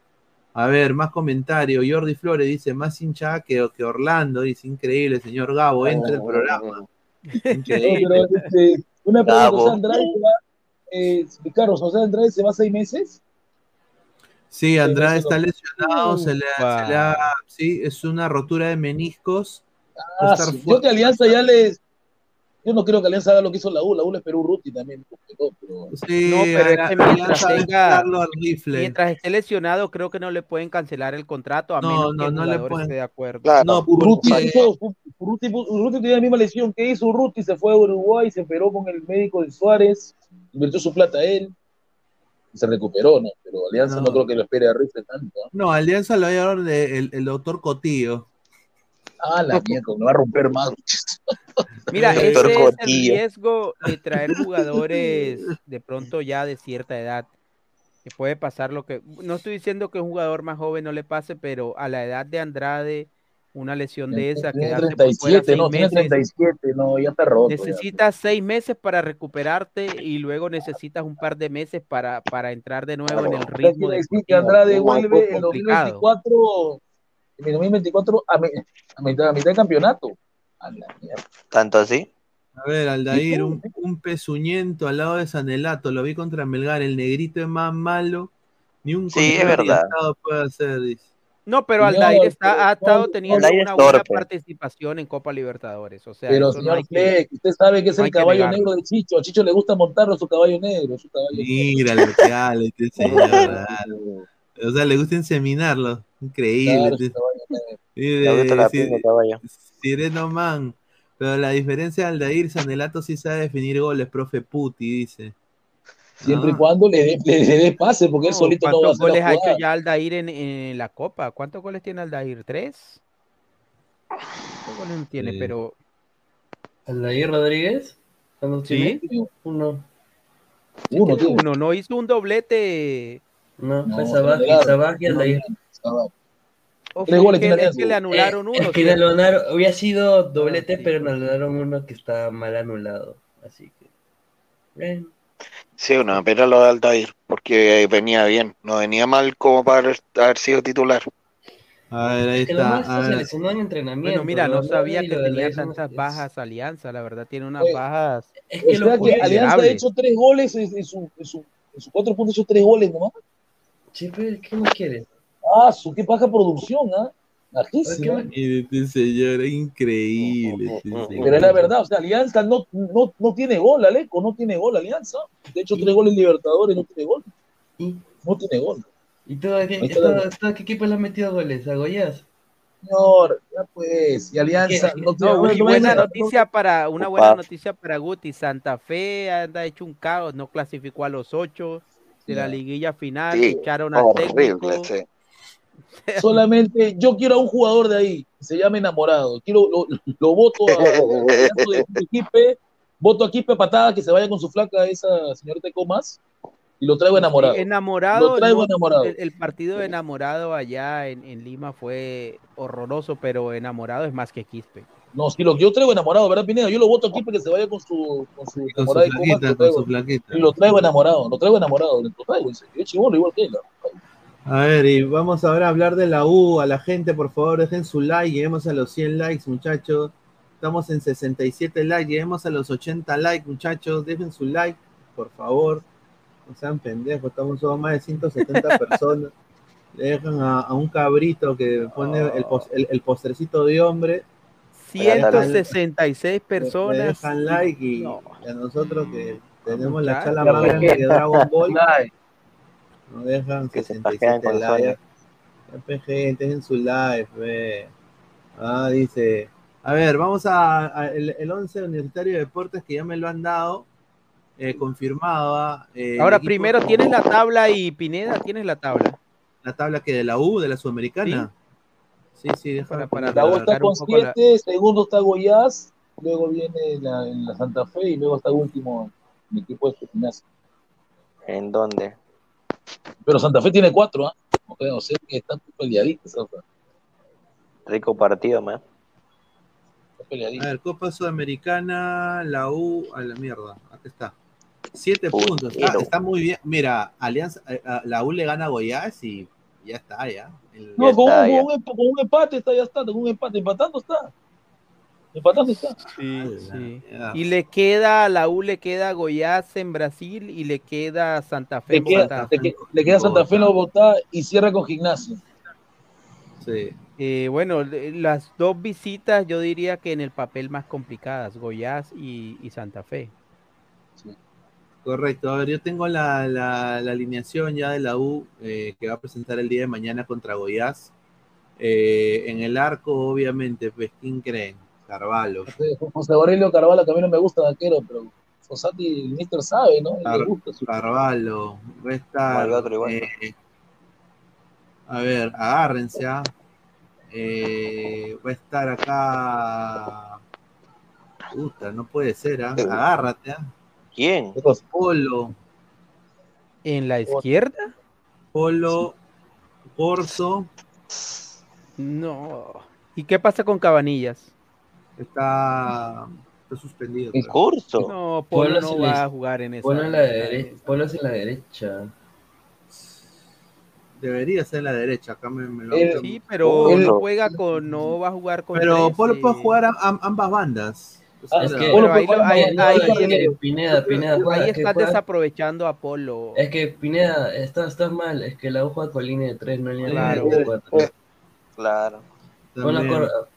A ver, más comentarios. Jordi Flores dice, más hinchada que, que Orlando, dice, increíble, señor Gabo, entre el programa. Increíble. pero, este, una pregunta. José Andrade se va, eh, Carlos, José Andrade se va seis meses. Sí, Andrade está no- lesionado, se le, se le ha- sí, es una rotura de meniscos. Ah, estar sí. Yo que Alianza ya les. Yo no creo que Alianza haga lo que hizo la U. La U le esperó un Ruti también. pero- Sí, No, pero es que Alianza mientras tenga, darlo al rifle. mientras esté lesionado, creo que no le pueden cancelar el contrato a No, menos no, que el no le pueden. esté de acuerdo. No, hizo- Urruti, Urruti tenía la misma lesión que hizo Urruti, se fue a Uruguay, se operó con el médico de Suárez, invirtió su plata a él, se recuperó, ¿no? Pero Alianza no, No. creo que lo espere a Rifle tanto. ¿ah? No, Alianza lo va a llevar de- el, el doctor Cotillo. Ah, la mierda, me va a romper más. <laughs> Mira, Eh, ese es el riesgo de traer jugadores de pronto ya de cierta edad. Que puede pasar lo que. No estoy diciendo que un jugador más joven no le pase, pero a la edad de Andrade, una lesión de esa, por fuera 37, seis no, tiene meses, 37, no, ya está roto. ya. necesitas seis meses para recuperarte y luego necesitas un par de meses para, para entrar de nuevo en el ritmo de decir que Andrade vuelve en complicado. 2024, en el 2024 a, mi- a mitad, a mitad de campeonato. ¿Tanto así? A ver, Aldair, un, un pezuñento al lado de Sanelato, lo vi contra Melgar, el negrito es más malo, ni un Sí, es verdad. puede hacer, dice. No, pero Señor, Aldair está, ha estado teniendo Aldair una buena participación en Copa Libertadores. O sea, Pero no señor que- Fleck, usted sabe que es no el caballo negarlo. negro de Chicho. A Chicho le gusta montarlo su caballo negro. Su caballo Mira lo que habla <laughs> este señor. O sea, le gusta inseminarlo. Increíble. Claro, negro. Sireno Man. Pero la diferencia de Aldair, Sanelato sí sabe definir goles, profe Puti, dice. Siempre y Ah. cuando le dé le, le dé pase, porque él No, solito no va a ¿Cuántos goles ha hecho ya Aldair en, en la Copa? ¿Cuántos goles tiene Aldair? ¿Tres? ¿Cuántos goles no tiene? Sí. Pero Aldair Rodríguez. ¿Cuántos Sí. tiene? Uno. Uno, tiene. uno, no hizo un doblete. No, fue Sabaj, y Aldair. O Tres goles que, tiene es que Alianza. le anularon Eh, uno. es que le anularon, había sido doblete, pero le anularon uno que está mal anulado. Así que. Bueno. Sí, una pena lo de Aldair, porque venía bien, no venía mal como para haber sido titular. A ver, ahí Es que lo está. más a se ver. lesionó en entrenamiento. Bueno, mira, no sabía que tenía tantas es- bajas Alianza. La verdad, tiene unas Oye, bajas. Es que lo que Alianza ha hecho tres goles en, en su, en, su, en cuatro puntos, hecho tres goles nomás. Pero ¿qué más quieres? Ah, su qué baja producción, ¿ah? Bajísima. Y este señor es increíble. este señor. Pero es la verdad, o sea, Alianza no, no, no tiene gol, Aleco, no tiene gol Alianza. De hecho, tres goles en Libertadores, no tiene gol. No tiene gol. ¿Y todo, qué, Ahí está todo- la- todo qué equipo le ha metido goles? ¿A Goyas? señor, ya pues, y Alianza, no, te- No, no, no, buena no, noticia para, una buena noticia para Guti. Santa Fe anda hecho un caos, no clasificó a los ocho de la liguilla final, Sí, echaron al horrible, técnico. sí. Solamente yo quiero a un jugador de ahí, que se llame enamorado. Quiero, lo, lo voto a, Quispe, voto a Quispe patada que se vaya con su flaca esa señorita Comas y lo traigo enamorado. Enamorado, Lo traigo no, enamorado. El, el partido de enamorado allá en, en Lima fue horroroso, pero enamorado es más que Quispe. No, si lo que yo traigo enamorado, ¿verdad, Pineda? Yo lo voto a Quispe que se vaya con su, con su Con su enamorada de Comas. flaquita, lo con traigo. su flaquita. Y lo traigo enamorado, lo traigo enamorado, lo traigo, en serio. Es chivolo igual que él. A ver, y vamos ahora a hablar de la U. A la gente, por favor, dejen su like. Lleguemos a los 100 likes, muchachos. Estamos en 67 likes. Lleguemos a los 80 likes, muchachos. Dejen su like, por favor. No sean pendejos. Estamos somos más de 170 <laughs> personas. Le dejan a, a un cabrito que pone el, pos- el- el postrecito de hombre. 166 Le personas. dejan like y, y a nosotros que tenemos la chala más grande que Dragon Ball. <laughs> Nos dejan Que se 67 pajean con likes. Pe, gente, dejen su live, ve. Ah, dice. A ver, vamos a, a el, el 11 Universitario de Deportes que ya me lo han dado. eh, confirmado. ah, eh, Ahora, equipo- primero tienes la tabla y Pineda tienes la tabla. La tabla que de la U, de la Sudamericana. Sí, sí, déjame para La U está con poco la- 7, segundo está Goiás, luego viene la, la Santa Fe y luego está último mi equipo este gimnasio. ¿En dónde? Pero Santa Fe tiene 4, ¿ah? O sea, o sea que está peleadita esa otra. Rico partido, man. A ver, Copa Sudamericana, la U, a la mierda. Aquí está. Siete Uy, puntos. Está, está muy bien. Mira, Alianza, eh, la U le gana a Goiás y ya está, ya. El- No, con, está, un, ya. con un emp- con un empate está, ya está, con un empate, empatando está. Empatando está. Sí. ya. Y le queda, a la U le queda Goiás en Brasil y le queda Santa Fe Le en queda, Bogotá. le, que- le queda Santa Fe en Bogotá y cierra con gimnasio. Sí. Eh, bueno, las dos visitas yo diría que en el papel más complicadas, Goiás y, y Santa Fe. Correcto. A ver, yo tengo la, la- la alineación ya de la U eh, que va a presentar el día de mañana contra Goiás. Eh, en el arco, obviamente, pues, ¿quién creen? Carvalho. José Aurelio Carvalho, que a mí no me gusta de arquero, pero Fossati, el mister sabe, ¿no? Car- Le gusta su... Carvalho. Va a estar. Otro eh, a ver, agárrense. ah. Eh, va a estar acá. Puta, no puede ser, ¿ah? Agárrate, ¿ah? ¿Quién? Polo, ¿En la izquierda? Polo, Corso, No. ¿Y qué pasa con Cabanillas? Está, está suspendido. creo. Curso. No, Polo no en va la- a jugar en esa. En la derecha. Ponlo en la derecha. Debería ser la derecha, acá me, me lo El- Sí, pero Polo. no juega con, no va a jugar con. Pero Polo eh, puede jugar a, a- ambas bandas. Ah, Es que- Polo ahí, en- es Pineda, Pineda juega, estás juega- desaprovechando a Polo. Es que Pineda, estás, estás mal, es que la U juega con línea de 3, no línea Claro. de 4. Claro. Pon la también. cor-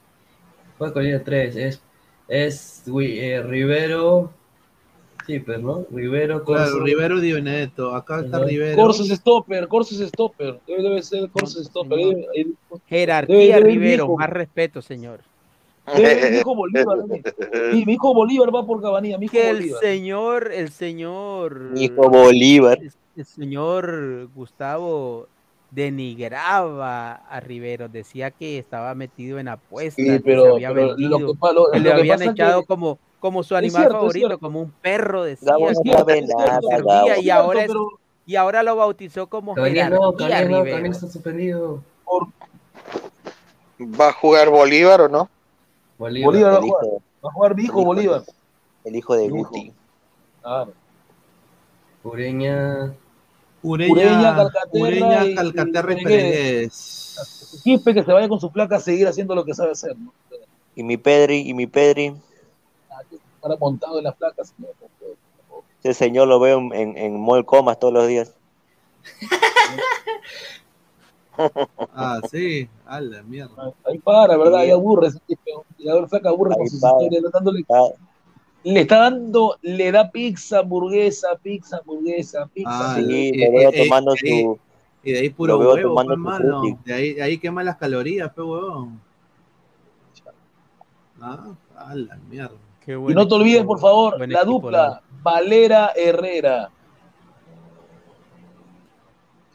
juega con línea de 3, es, es eh, Rivero, sí, pues, ¿no? Rivero, Claro, Corso, Rivero Di Benedetto, acá está Ajá. Rivero. Corso es stopper, Corso es stopper. Debe, debe ser Corso es stopper. Debe, debe- Jerarquía Rivero, viejo. más respeto, señor. mi hijo Bolívar. Mi, mi hijo Bolívar va por Cabanilla, mi hijo Que el Bolívar. señor, el señor, Hijo Bolívar. el, el señor Gustavo denigraba a Rivero, decía que estaba metido en apuestas, Sí, que pero, se había pero vendido, lo que, lo- que lo le que habían echado que como, como su animal cierto, favorito, como un perro, decía que, que servía, y ahora, es- pero y ahora lo bautizó como no, jerarquía no, está suspendido. ¿Va a jugar Bolívar o no? Bolívar. Bolívar va a jugar. hijo, Va a jugar mi hijo Bolívar. el hijo de. Guti. Claro. Ureña, Ureña, Ureña, Calcaterra Ureña, y- Calcaterra y y Peregués. Quispe que se vaya con su placa a seguir haciendo lo que sabe hacer. ¿no? Y mi Pedri, y mi Pedri. Para montado en las placas. señor. Ese señor lo veo en, en, en Mall Comas todos los días. <laughs> Ah, sí, a la mierda. Ahí para, ¿verdad? Ahí aburre. ese Quispe. Y la flaca aburre con Ahí sus para. historias. dándole- Ah, le está dando, le da pizza, hamburguesa, pizza, hamburguesa, pizza. Ah, sí, y- lo veo tomando su. Y de ahí puro huevo, tomando pe, su mano. De ahí, de ahí quema las calorías, pe huevón. Ah, a la mierda. Y no te olvides, por favor, la dupla Valera Herrera.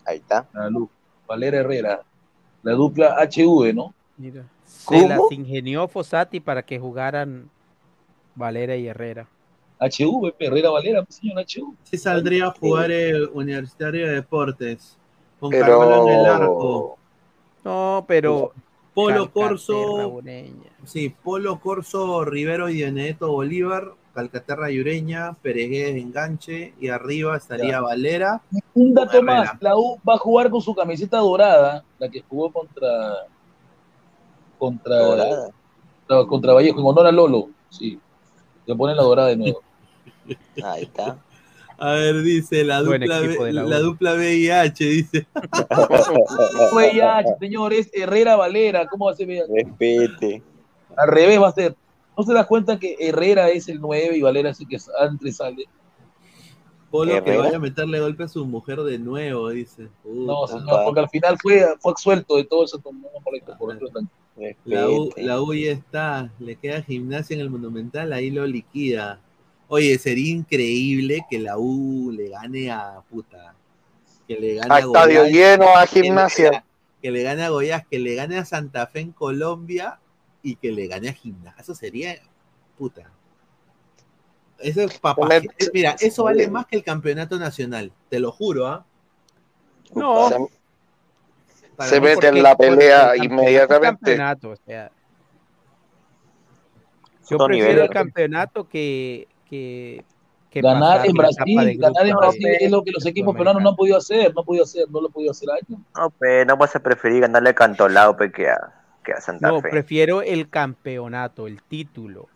Ahí está. La lu- Valera Herrera. La dupla HV, ¿no? Mira. Se las ingenió Fossati para que jugaran Valera y Herrera. HV, Herrera Valera, pues, señor HV. Sí saldría a jugar el Universitario de Deportes. Con Pero- Carvalho en el arco. No, pero. Polo Calcaterra, Corso. Sí, Polo Corso, Rivero y Benedetto Bolívar, Calcaterra y Ureña, Peregués enganche y arriba estaría Ya. Valera. Un dato más, la U va a jugar con su camiseta dorada, la que jugó contra contra, contra Vallejo, en honor a Lolo, sí. Le ponen la dorada de nuevo. <laughs> Ahí está. A ver, dice la Buen dupla, de la dupla VIH, dice. <laughs> VIH, señores, Herrera Valera, ¿cómo va a ser VIH? Respete. Al revés va a ser. ¿No se das cuenta que Herrera es el 9 y Valera es el que entre y sale? Polo que vaya a meterle golpe a su mujer de nuevo, dice. No, señor, porque al final fue, fue suelto de todo eso. por por otro lado. La U, la U ya está, le queda gimnasia en el Monumental, ahí lo liquida. Oye, sería increíble que la U le gane a puta. Que le gane A a estadio Goiás, lleno, a que le- gimnasia. Que le gane a Goiás, que le gane a Santa Fe en Colombia y que le gane a Gimnasia. Eso sería puta. Eso es papá. Mira, eso vale más que el campeonato nacional, te lo juro, ¿ah? No. Se, Para se mí, mete en la pelea inmediatamente. campeonato, o sea. Yo Otro prefiero nivel. el campeonato que, que, que Ganar en Brasil, ganar en Brasil es lo que los equipos peruanos no han podido hacer, no han podido hacer, no lo han podido hacer años. No, pe, no vas a preferir ganarle a Cantolao pe, que a, que a Santa No, Fe. prefiero el campeonato, el título.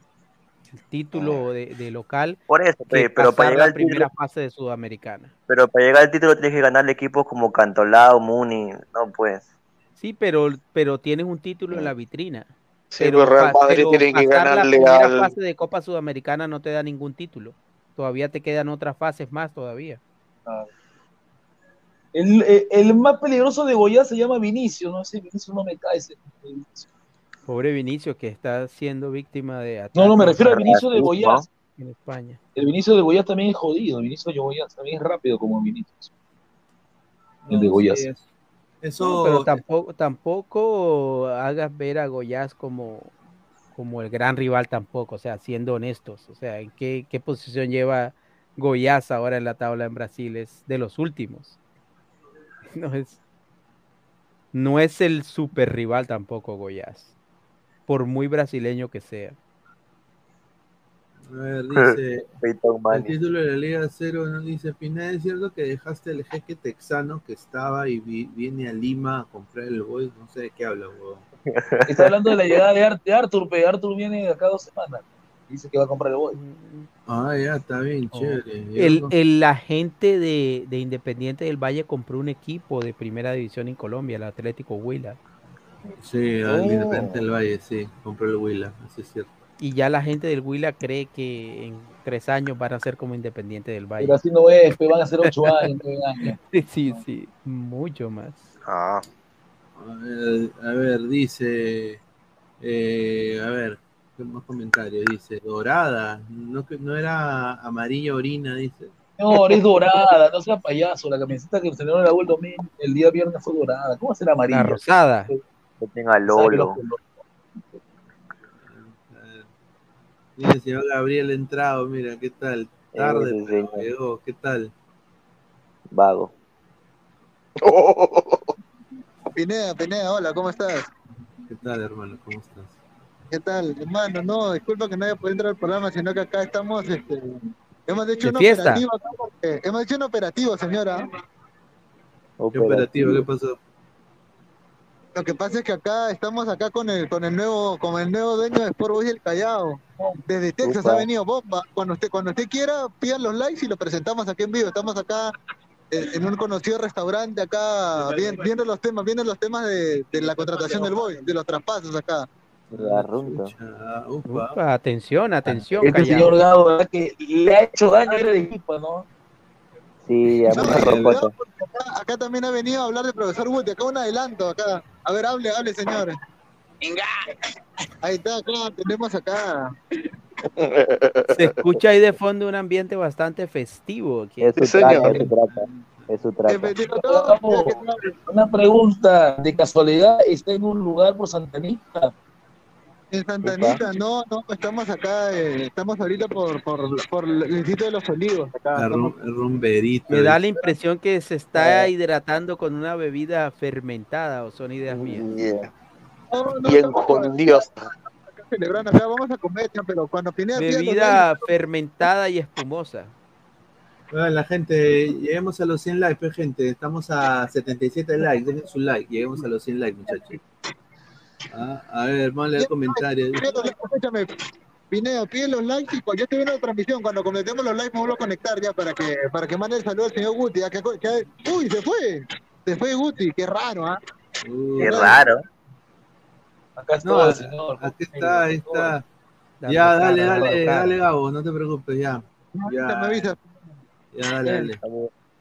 El título de, de local. Por eso, que pero para llegar la al título- primera fase de Sudamericana. Pero para llegar al título tienes que ganarle equipos como Cantolao, Muni, no pues. Sí, pero, pero tienes un título en la vitrina. Sí, pero, pues Real Madrid pero tiene que ganarle la primera al- fase de Copa Sudamericana no te da ningún título. Todavía te quedan otras fases más todavía. El, el- el más peligroso de Goya se llama Vinicio, no sé, Vinicio no me cae. Ese. Pobre Vinicio que está siendo víctima de No, no, me refiero al Vinicio de Goiás. en España. El Vinicio de Goiás también es jodido, el Vinicio de Goiás también es rápido como Vinicius. El de Goiás. Sí, Eso, No, pero tampoco, tampoco hagas ver a Goiás como, como el gran rival tampoco, o sea, siendo honestos. O sea, ¿en qué, qué posición lleva Goiás ahora en la tabla en Brasil? Es de los últimos. <laughs> No es, no es el super rival tampoco Goiás, por muy brasileño que sea. A ver, dice. <laughs> El título de la Liga Cero no dice Pineda, es cierto que dejaste el jeque texano que estaba y vi- viene a Lima a comprar el boy, no sé de qué habla, weón. <laughs> Está hablando de la llegada de, Ar- de Arthur, pe. Arthur viene de acá dos semanas. Dice que va a comprar el boy. Ah, ya, está bien, chévere. Ya El, el agente de, de Independiente del Valle compró un equipo de primera división en Colombia, el Atlético Huila. Sí, Oh. al Independiente del Valle, sí, compró el Huila, eso es cierto. Y ya la gente del Huila cree que en tres años van a ser como Independiente del Valle. Pero así no es, pe, van a ser ocho años, nueve años. <laughs> Sí, sí, sí, mucho más. Ah. A ver, a ver, dice. eh, a ver, ¿qué más comentarios? Dice, dorada, no, que- no era amarilla orina, dice. No, es dorada, no sea payaso. La camiseta que se le dio la el domingo, el día viernes fue dorada. ¿Cómo va a ser amarilla? La rosada. Que tenga Lolo. Dice el señor Gabriel Entrado, mira, ¿qué tal? Tarde, pero llegó, ¿qué tal? Vago. <laughs> Pineda, Pineda, hola, ¿cómo estás? ¿Qué tal, hermano? ¿Cómo estás? ¿Qué tal? Hermano, no, disculpa que no haya podido entrar al programa, sino que acá estamos, este, hemos hecho ¿De un fiesta? operativo acá porque- hemos hecho un operativo, señora. ¿Qué operativo? ¿Qué pasó? Lo que pasa es que acá estamos acá con el con el nuevo con el nuevo dueño de Sport Boys del Callao. Desde Texas Upa. ha venido Bomba. Cuando usted cuando usted quiera, pidan los likes y lo presentamos aquí en vivo. Estamos acá en, en un conocido restaurante acá bien- viendo los temas, viendo los temas de, de la contratación del Boy, de los traspasos acá. La. Upa, atención, atención, Este Callao. señor ¿verdad? Que le ha hecho daño a el equipo, ¿no? Sí, a mucha propósito. Acá, acá también ha venido a hablar del profesor Wood, acá un adelanto acá. A ver, hable, hable, señores. Ahí está, claro, tenemos acá. Se escucha ahí de fondo un ambiente bastante festivo. aquí. Trata, eso trata. Eso trata. Una pregunta, de casualidad, ¿está en un lugar por Santa Anita? En Santa Anita, no, no, estamos acá, eh, estamos ahorita por, por, por el sitio de los olivos. Acá, estamos- rumberito. Me da la impresión que se está hidratando con una bebida fermentada, o son ideas mías. No, no, Bien estamos con Dios. acá celebrando, acá vamos a comer, pero cuando los Bebida fermentada y espumosa. Bueno, la gente, lleguemos a los 100 likes, pues, gente. Estamos a 77 likes. Dejen su like. Lleguemos a los 100 likes, muchachos. Ah, a ver, vamos a leer comentarios. Escúchame, Pineda, pide los likes y cuando yo estoy viendo la transmisión, cuando completemos los likes me vuelvo a conectar ya para que, para que mande el saludo al señor Guti. ya que- que- uy, se fue, se fue Guti, qué raro, ¿ah? Qué raro. Acá No, está, señor. aquí está, ahí está. Ya, dale, dale, dale, Gabo, no te preocupes, ya. Ahorita me Ya, avisa. ya, dale, dale.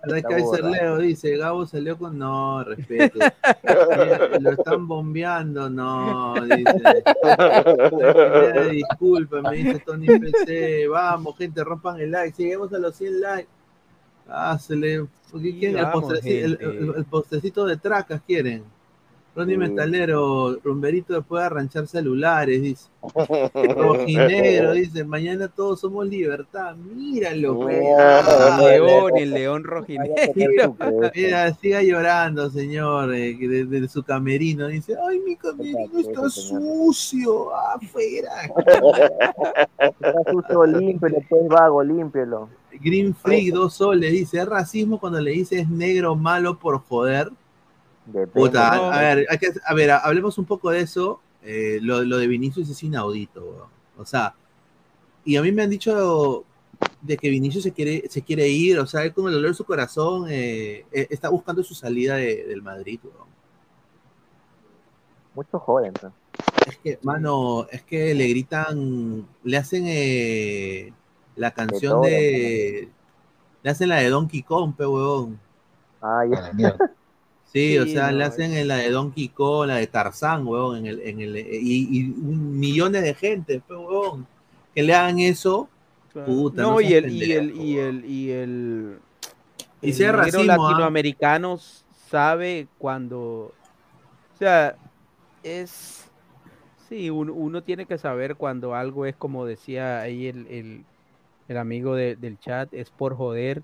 Está bu- Like está Kaiser borrado. Leo dice, Gabo salió con... No, respeto. Eh, Lo están bombeando, no, dice. Disculpa, me dice Tony PC. Vamos, gente, rompan el like. Si llegamos a los 100 likes. Ah, se le... porque quieren el, postrecito, el, gente. el- el postrecito de tracas, quieren. Ronnie Sí. Metalero, rumberito después de arranchar celulares, dice. <laughs> Rojinegro, dice, mañana todos somos libertad. Míralo. El león, el león rojinegro. <laughs> Mira, siga llorando, señor, eh, que desde su camerino. Dice, ay, mi camerino <laughs> está sucio, afuera. Está sucio, límpielo, pues vago, límpielo. Green Freak, dos soles, dice, ¿es racismo cuando le dices negro malo por joder? Puta, a ver, hay que- a ver, hablemos un poco de eso. Eh, lo, lo de Vinicius es inaudito, weón. O sea, y a mí me han dicho de que Vinicius se quiere, se quiere ir, o sea, él con el dolor de su corazón eh, eh, está buscando su salida de- del Madrid, weón. Mucho joven, ¿no? Es que, mano, es que le gritan, le hacen eh, la canción todo, de, le hacen la de Donkey Kong, pe huevón. Ah, ya. Sí, o sea, no, le hacen en la de Donkey Kong, la de Tarzán, huevón, en el, en el, y, y millones de gente, pe huevón, que le hagan eso, puta, No, no y el, y el, y el, y el, Y el racismo, ¿ah? latinoamericano sabe cuando, o sea, es, sí, uno, uno tiene que saber cuando algo es como decía ahí el, el, el amigo de- del chat, es por joder,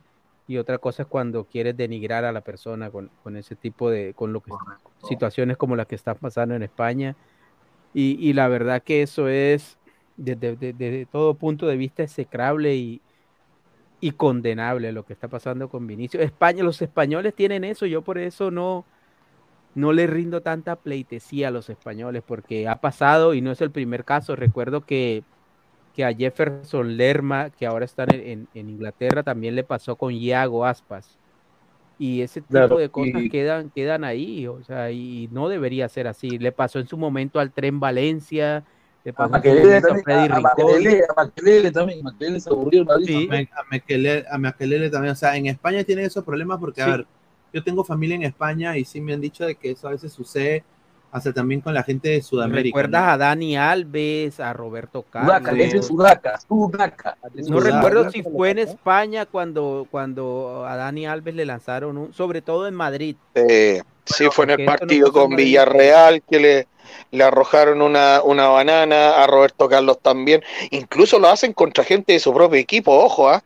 y otra cosa es cuando quieres denigrar a la persona con, con ese tipo de, con lo que, situaciones como las que están pasando en España. Y, y la verdad que eso es, desde, desde- desde todo punto de vista, execrable y, y condenable lo que está pasando con Vinicius. España, los españoles tienen eso, yo por eso no, no le rindo tanta pleitesía a los españoles, porque ha pasado y no es el primer caso. Recuerdo que, que a Jefferson Lerma, que ahora está en, en- en Inglaterra, también le pasó con Iago Aspas. Y ese tipo Claro, de cosas y- quedan, quedan ahí, o sea, y no debería ser así. Le pasó en su momento al Tren Valencia, le A pasó su Maquelele a también, Freddy a, a. Maquelele, a Maquelele también, Maquelele se aburrió el Madrid. Sí. A Me- a a también, o sea, en España tienen esos problemas porque, a Sí. ver, yo tengo familia en España y sí me han dicho de que eso a veces sucede hasta también con la gente de Sudamérica. ¿Recuerdas ¿no? a Dani Alves, a Roberto Sudaca, Carlos? ese es Sudaca, Sudaca. No Sudaca. recuerdo si fue en España cuando, cuando a Dani Alves le lanzaron un, sobre todo en Madrid. Eh, sí, fue en el no partido con. Villarreal que le, le arrojaron una, una banana a Roberto Carlos también. Incluso lo hacen contra gente de su propio equipo, ojo, ¿ah?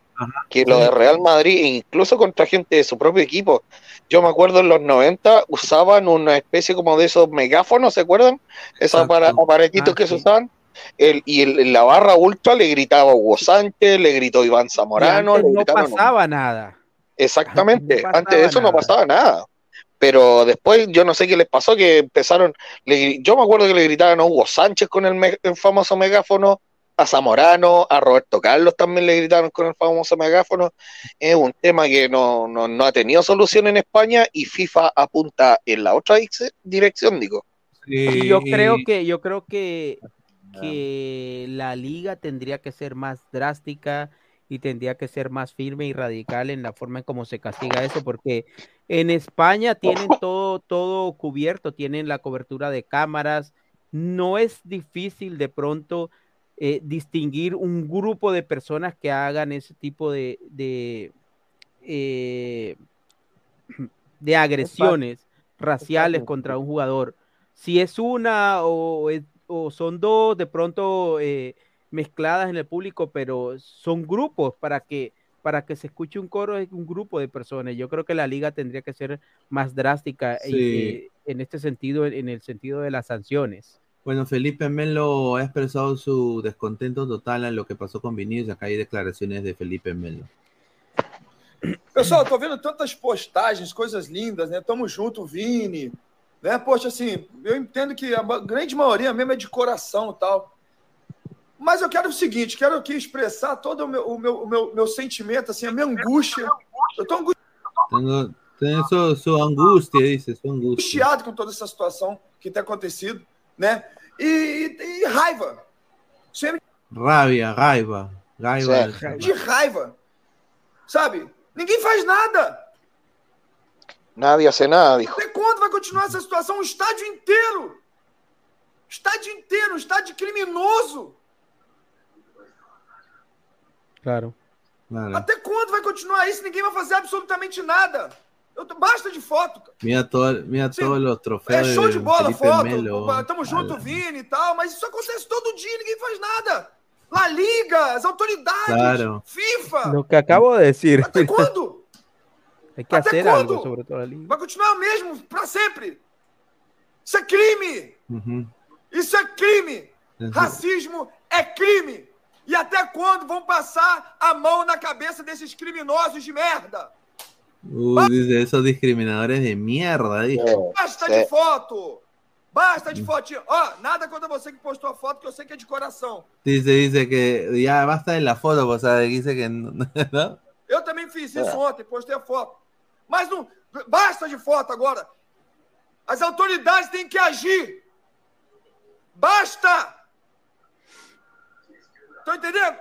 que lo de Real Madrid, incluso contra gente de su propio equipo. Yo me acuerdo en los 90 usaban una especie como de esos megáfonos, ¿se acuerdan? Esos Exacto. apara- aparatitos Ah, que se usaban. El, y el- en la barra ultra le gritaba Hugo Sánchez, le gritó Iván Zamorano, le no pasaba nada. Exactamente, No antes de eso no pasaba pasaba nada. Pero después yo no sé qué les pasó, que empezaron, le- yo me acuerdo que le gritaban a Hugo Sánchez con el, me- el famoso megáfono, a Zamorano, a Roberto Carlos también le gritaron con el famoso megáfono. Es un tema que no, no, no ha tenido solución en España y FIFA apunta en la otra dirección, digo. Yo creo que, yo creo que, que la liga tendría que ser más drástica y tendría que ser más firme y radical en la forma en cómo se castiga eso, porque en España tienen <laughs> todo, todo cubierto, tienen la cobertura de cámaras, no es difícil de pronto eh, distinguir un grupo de personas que hagan ese tipo de, de, eh, <clears throat> de agresiones raciales contra un jugador. Si es una o, o son dos, de pronto eh, mezcladas en el público, pero son grupos para que para que se escuche un coro es un grupo de personas. Yo creo que la liga tendría que ser más drástica Sí. eh, en este sentido, en, en el sentido de las sanciones. Bueno, Felipe Melo ha expresado su descontento total a lo que pasó con Vinicius. Acá hay declaraciones de Felipe Melo. Pessoal, tô vendo tantas postagens, coisas lindas, né? Tamo junto, Vini. Né? Poxa, assim, eu entendo que a grande maioria mesmo é de coração e tal. Mas eu quero o seguinte, quero aqui expressar todo o meu, o meu, o meu, meu sentimento, assim, a minha angústia. Eu tô Tengo, tengo su, su angustia, dice, su angustia. angustiado com toda essa situação que tem acontecido, né? E, e- e raiva. Sempre Rabia, raiva, raiva. de raiva. Sabe? Ninguém faz nada. Nadie hace nada. Até quando vai continuar essa situação? Um estádio inteiro. Estádio inteiro, um estádio criminoso. Claro. Até quando vai continuar isso? Ninguém vai fazer absolutamente nada. Eu tô- Basta de foto. cara. Mira, todo, mira todos los É show de bola, Felipe foto. Melo. Tamo junto, Vini e tal, mas isso acontece todo dia, ninguém faz nada. La Liga, as autoridades, Claro. FIFA. Lo que acabo de decir. ¿Até quando? <laughs> Hay que ¿Hasta hacer cuándo? algo sobre liga. Vai continuar o mesmo pra sempre. Isso é crime. Ujú. Isso é crime. Uhum. Racismo é crime. E até quando vão passar a mão na cabeça desses criminosos de merda? Uh, dice, esos discriminadores de mierda, dijo. Basta de foto. Basta de fotinho. Ó, nada contra você que postou a foto, que eu sei que é de coração. Dice, dice que ya basta de la foto, pues, ¿sabes? Dice que. <laughs> ¿no? Eu também fiz isso É. ontem, postei a foto. Mas não. Basta de foto agora. As autoridades têm que agir. Basta! Estão entendendo?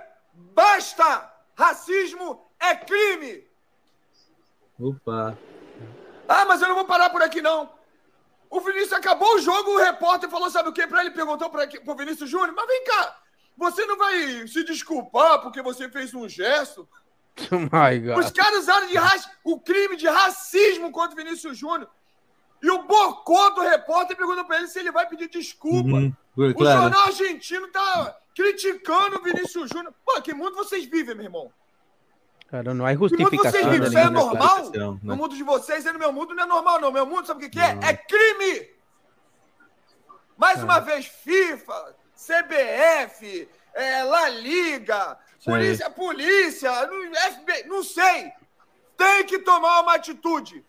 Basta! Racismo é crime! Upa. Ah, mas eu não vou parar por aqui, não. O Vinícius acabou o jogo, o repórter falou, sabe o que pra ele? Perguntou para o Vinícius Júnior, mas vem cá, você não vai se desculpar porque você fez um gesto? <laughs> Oh my God. Os caras usaram de raci- o crime de racismo contra o Vinícius Júnior. E o bocó do repórter perguntou pra ele se ele vai pedir desculpa. O Claro. jornal argentino tá criticando o Vinícius Júnior. Pô, que mundo vocês vivem, meu irmão? Claro, no hay Que mundo vocês justificación. vivem? de Isso é normal? clase. No mundo de vocês e no meu mundo não é normal, não. Meu mundo, sabe o que, que é? É crime! Mais uma vez, FIFA, CBF, é, La Liga, polícia, polícia, no- FBI, não sei. Tem que tomar uma atitude.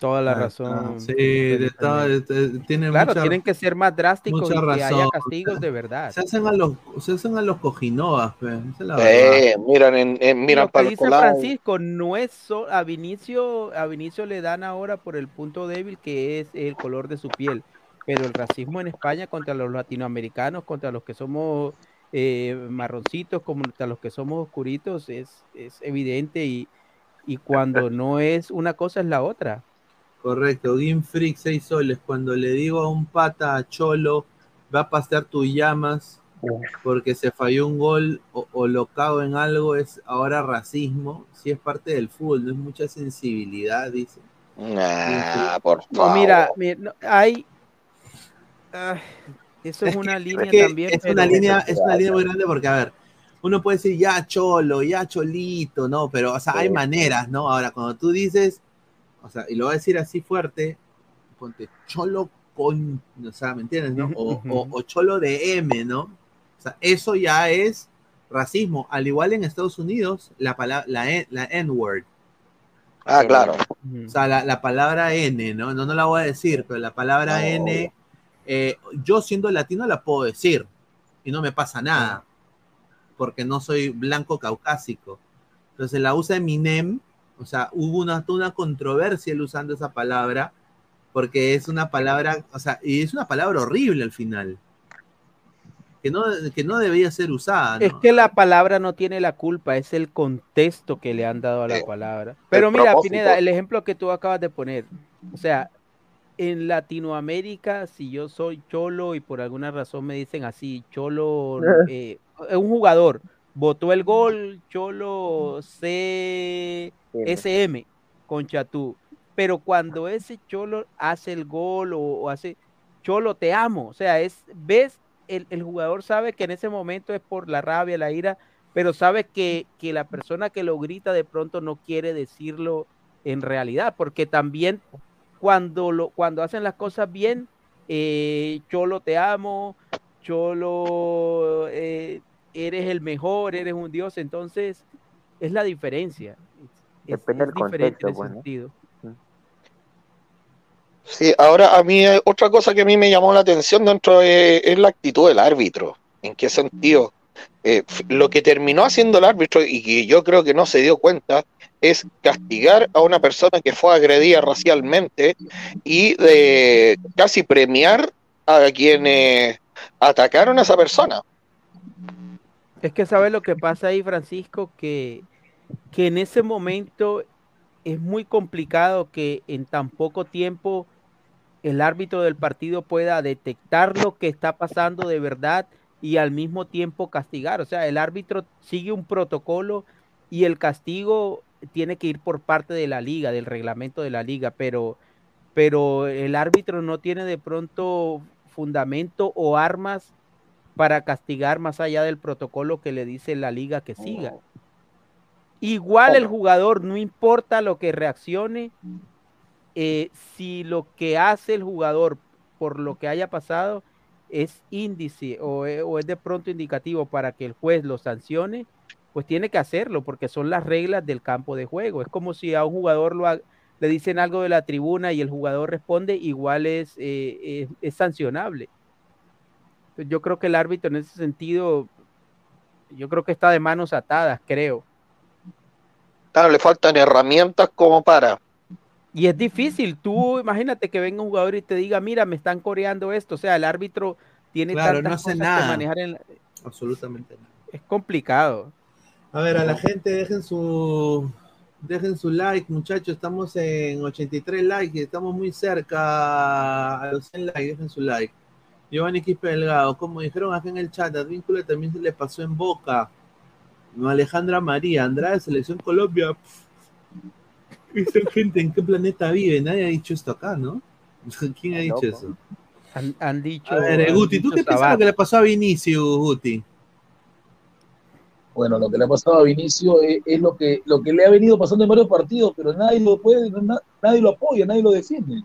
Toda la Ah, razón. Sí, de todo, de- de- tiene Claro, mucha- tienen que ser más drásticos y que haya castigos de verdad. Se hacen a los, se hacen a los la Eh, miran, en, en- miran Lo que para el dice. Francisco no es so- a Vinicio, a Vinicio le dan ahora por el punto débil que es el color de su piel, pero el racismo en España contra los latinoamericanos, contra los que somos eh, marroncitos, contra los que somos oscuritos es, es evidente y, y cuando no es una cosa es la otra. Correcto, Game Freak 6 soles. Cuando le digo a un pata a Cholo, va a pasear tus llamas porque se falló un gol o, o lo cago en algo, es ahora racismo. Si es parte del fútbol, no es mucha sensibilidad, dice. Nah, por No, favor. mira, mira, no, hay... ah, eso es, una línea Es que también. es una línea, es una línea muy grande porque, a ver, uno puede decir ya cholo, ya cholito, ¿no? Pero, o sea, hay maneras, ¿no? Ahora, cuando tú dices, o sea, y lo voy a decir así fuerte, ponte cholo con, o sea, ¿me entiendes, no? O, o- o cholo de M, ¿no? O sea, eso ya es racismo. Al igual en Estados Unidos, la palabra, la, N- la N-word. Ah, claro. O sea, la, la palabra N, ¿no? ¿no? No la voy a decir, pero la palabra No. N, eh, yo siendo latino la puedo decir y no me pasa nada, porque no soy blanco caucásico. Entonces la usa Eminem, o sea, hubo una, toda una controversia él usando esa palabra, porque es una palabra, o sea, y es una palabra horrible al final, que no, que no debía ser usada, ¿no? Es que la palabra no tiene la culpa, es el contexto que le han dado a la palabra. Pero mira, propósito. Pineda, el ejemplo que tú acabas de poner, o sea, en Latinoamérica, si yo soy cholo y por alguna razón me dicen así, cholo, eh, es un jugador, votó el gol, cholo CSM con Chatú, pero cuando ese cholo hace el gol o, o hace, cholo, te amo, o sea, es, ves, el, el jugador sabe que en ese momento es por la rabia, la ira, pero sabe que, que la persona que lo grita de pronto no quiere decirlo en realidad, porque también cuando, lo, cuando hacen las cosas bien, eh, Cholo te amo, Cholo eh, eres el mejor, eres un dios, entonces es la diferencia. Es, Depende es del contexto, en ese pues. Sí, ahora a mí eh, otra cosa que a mí me llamó la atención dentro de, es la actitud del árbitro. ¿En qué sentido? Eh, lo que terminó haciendo el árbitro y que yo creo que no se dio cuenta es castigar a una persona que fue agredida racialmente y de casi premiar a quienes atacaron a esa persona. Es que sabes lo que pasa ahí, Francisco, que, que en ese momento es muy complicado que en tan poco tiempo el árbitro del partido pueda detectar lo que está pasando de verdad y al mismo tiempo castigar. O sea, el árbitro sigue un protocolo y el castigo tiene que ir por parte de la liga, del reglamento de la liga, pero, pero el árbitro no tiene de pronto fundamento o armas para castigar más allá del protocolo que le dice la liga que siga. Igual el jugador, no importa lo que reaccione, eh, si lo que hace el jugador por lo que haya pasado es índice o, e- o es de pronto indicativo para que el juez lo sancione, pues tiene que hacerlo porque son las reglas del campo de juego. Es como si a un jugador lo ha- le dicen algo de la tribuna y el jugador responde, igual es, eh, es- es sancionable. Yo creo que el árbitro en ese sentido, yo creo que está de manos atadas, creo. Claro, le faltan herramientas como para. Y es difícil, tú imagínate que venga un jugador y te diga, mira, me están coreando esto, o sea, el árbitro tiene Claro, tantas no hace cosas nada. que manejar, en la- Absolutamente nada. es complicado. A ver, a la gente dejen su dejen su like, muchachos. Estamos en 83 likes, y estamos muy cerca a los 100 likes. Dejen su like. Giovanni Quispe Delgado, como dijeron acá en el chat, Advíncula también se le pasó en boca. No, Alejandra María, Andrade, Selección Colombia. Esta gente, ¿en qué planeta vive? Nadie ha dicho esto acá, ¿no? <laughs> ¿Quién ha dicho eso? Han, han dicho. A ver, Guti, ¿tú qué pensabas que le pasó a Vinicius, Guti? Bueno, lo que le ha pasado a Vinicio es, es lo, que, lo que le ha venido pasando en varios partidos, pero nadie lo puede, na- nadie lo apoya, nadie lo defiende.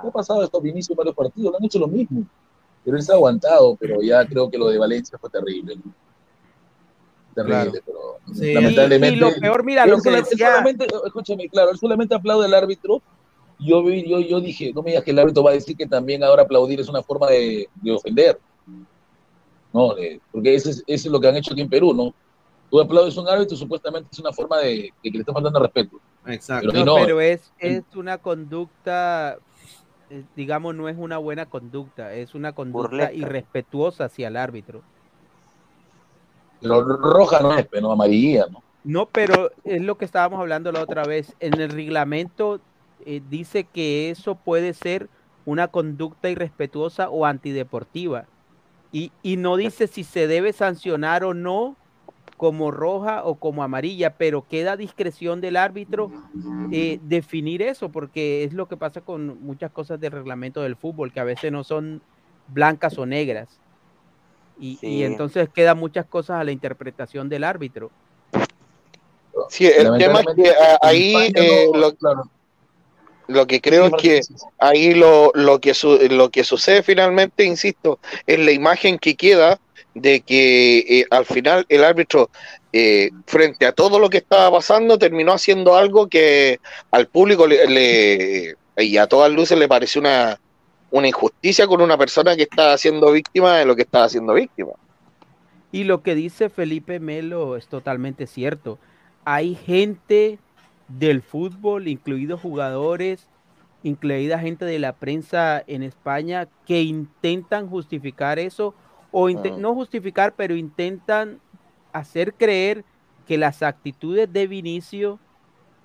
¿Qué ha pasado esto a Vinicio en varios partidos? Le han hecho lo mismo. Pero él se ha aguantado, pero ya creo que lo de Valencia fue terrible. Terrible, pero Sí. lamentablemente. Y- y lo peor, mira, él lo que decía- solamente, escúchame, claro, él solamente aplaude al árbitro. Yo, vi- yo, yo dije, no me digas que el árbitro va a decir que también ahora aplaudir es una forma de, de ofender. No, de- porque eso es, eso es lo que han hecho aquí en Perú, ¿no? Tú aplaudes a un árbitro, supuestamente es una forma de, de que le está faltando respeto. Exacto. Pero, No, pero es, es una conducta, digamos, no es una buena conducta, es una conducta irrespetuosa hacia el árbitro. pero roja no es, pero amarilla, ¿no? No, pero es lo que estábamos hablando la otra vez. En el reglamento eh, dice que eso puede ser una conducta irrespetuosa o antideportiva. Y, y no dice si se debe sancionar o no como roja o como amarilla, pero queda a discreción del árbitro eh, definir eso, porque es lo que pasa con muchas cosas del reglamento del fútbol, que a veces no son blancas o negras. Y, entonces quedan muchas cosas a la interpretación del árbitro. Sí, el tema es que ah, ahí eh, lo, lo que creo es que ahí lo, lo, que su- lo que sucede finalmente, insisto, es la imagen que queda de que eh, al final el árbitro, eh, frente a todo lo que estaba pasando, terminó haciendo algo que al público le, le- y a todas luces le pareció una, una injusticia con una persona que estaba siendo víctima de lo que estaba siendo víctima. Y lo que dice Felipe Melo es totalmente cierto. Hay gente del fútbol, incluidos jugadores, incluida gente de la prensa en España, que intentan justificar eso, o no justificar, pero intentan hacer creer que las actitudes de Vinicio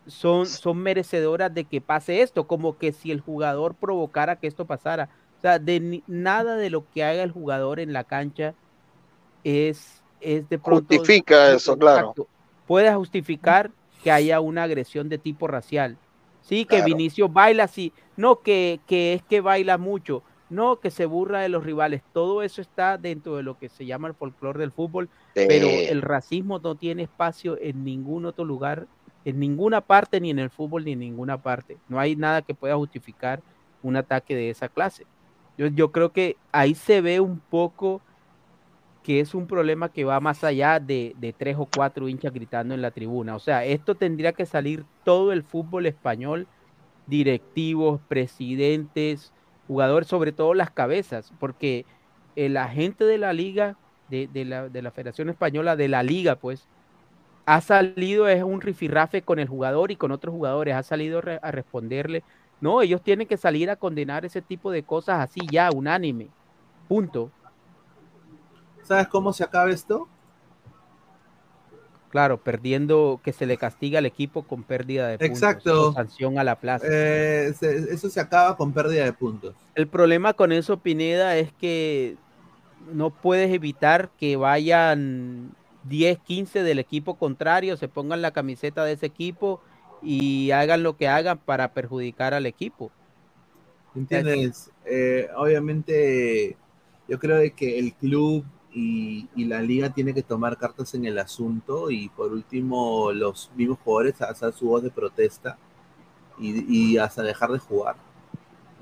son, son merecedoras de que pase esto, como que si el jugador provocara que esto pasara. O sea, de ni- nada de lo que haga el jugador en la cancha es, es de pronto... Justifica eso, claro. Puede justificar que haya una agresión de tipo racial. Sí, que Claro. Vinicio baila así. No, que, que es que baila mucho. No, que se burla de los rivales. Todo eso está dentro de lo que se llama el folclore del fútbol, pero el racismo no tiene espacio en ningún otro lugar, en ninguna parte, ni en el fútbol, ni en ninguna parte. No hay nada que pueda justificar un ataque de esa clase. Yo, yo creo que ahí se ve un poco que es un problema que va más allá de, de tres o cuatro hinchas gritando en la tribuna. O sea, esto tendría que salir todo el fútbol español, directivos, presidentes, jugadores, sobre todo las cabezas, porque el agente de la liga, de, de la, de la Federación Española, de la liga, pues, ha salido, es un rifirrafe con el jugador y con otros jugadores, ha salido a responderle. No, ellos tienen que salir a condenar ese tipo de cosas así ya, unánime. Punto. ¿Sabes cómo se acaba esto? Claro, perdiendo que se le castiga al equipo con pérdida de puntos. Exacto. sanción a la plaza. Eh, se- eso se acaba con pérdida de puntos. El problema con eso, Pineda, es que no puedes evitar que vayan 10, 15 del equipo contrario, se pongan la camiseta de ese equipo y hagan lo que hagan para perjudicar al equipo. ¿Entiendes? Eh, obviamente, yo creo de que el club y, y la liga tiene que tomar cartas en el asunto y por último los mismos jugadores hacer su voz de protesta y, y hasta dejar de jugar.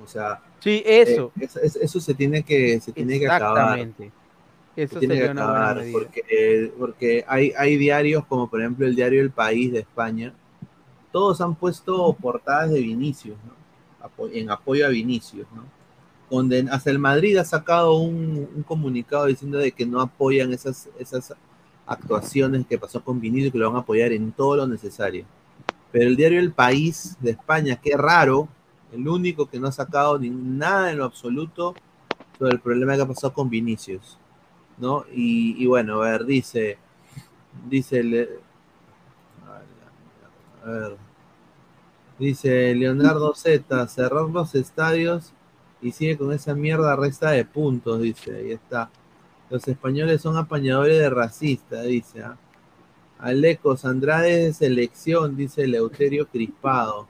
O sea, Sí, eso. eh, es- es- eso se tiene que, se tiene que acabar. Exactamente. Eso Se tiene sería que acabar, porque, eh, porque hay, hay diarios como por ejemplo el diario El País de España, todos han puesto portadas de Vinicius, ¿no? En apoyo a Vinicius, ¿no? Conden- hasta el Madrid ha sacado un, un comunicado diciendo de que no apoyan esas, esas actuaciones que pasó con Vinicius, que lo van a apoyar en todo lo necesario. Pero el diario El País de España, qué raro, el único que no ha sacado ni nada en lo absoluto sobre el problema que pasó con Vinicius. ¿no? Y, bueno, a ver, dice, dice, a ver, dice Leonardo Z, cerrar los estadios y sigue con esa mierda resta de puntos, dice, ahí está. Los españoles son apañadores de racista, dice. ¿ah? Alecos Andrade de selección, dice Leuterio Crispado.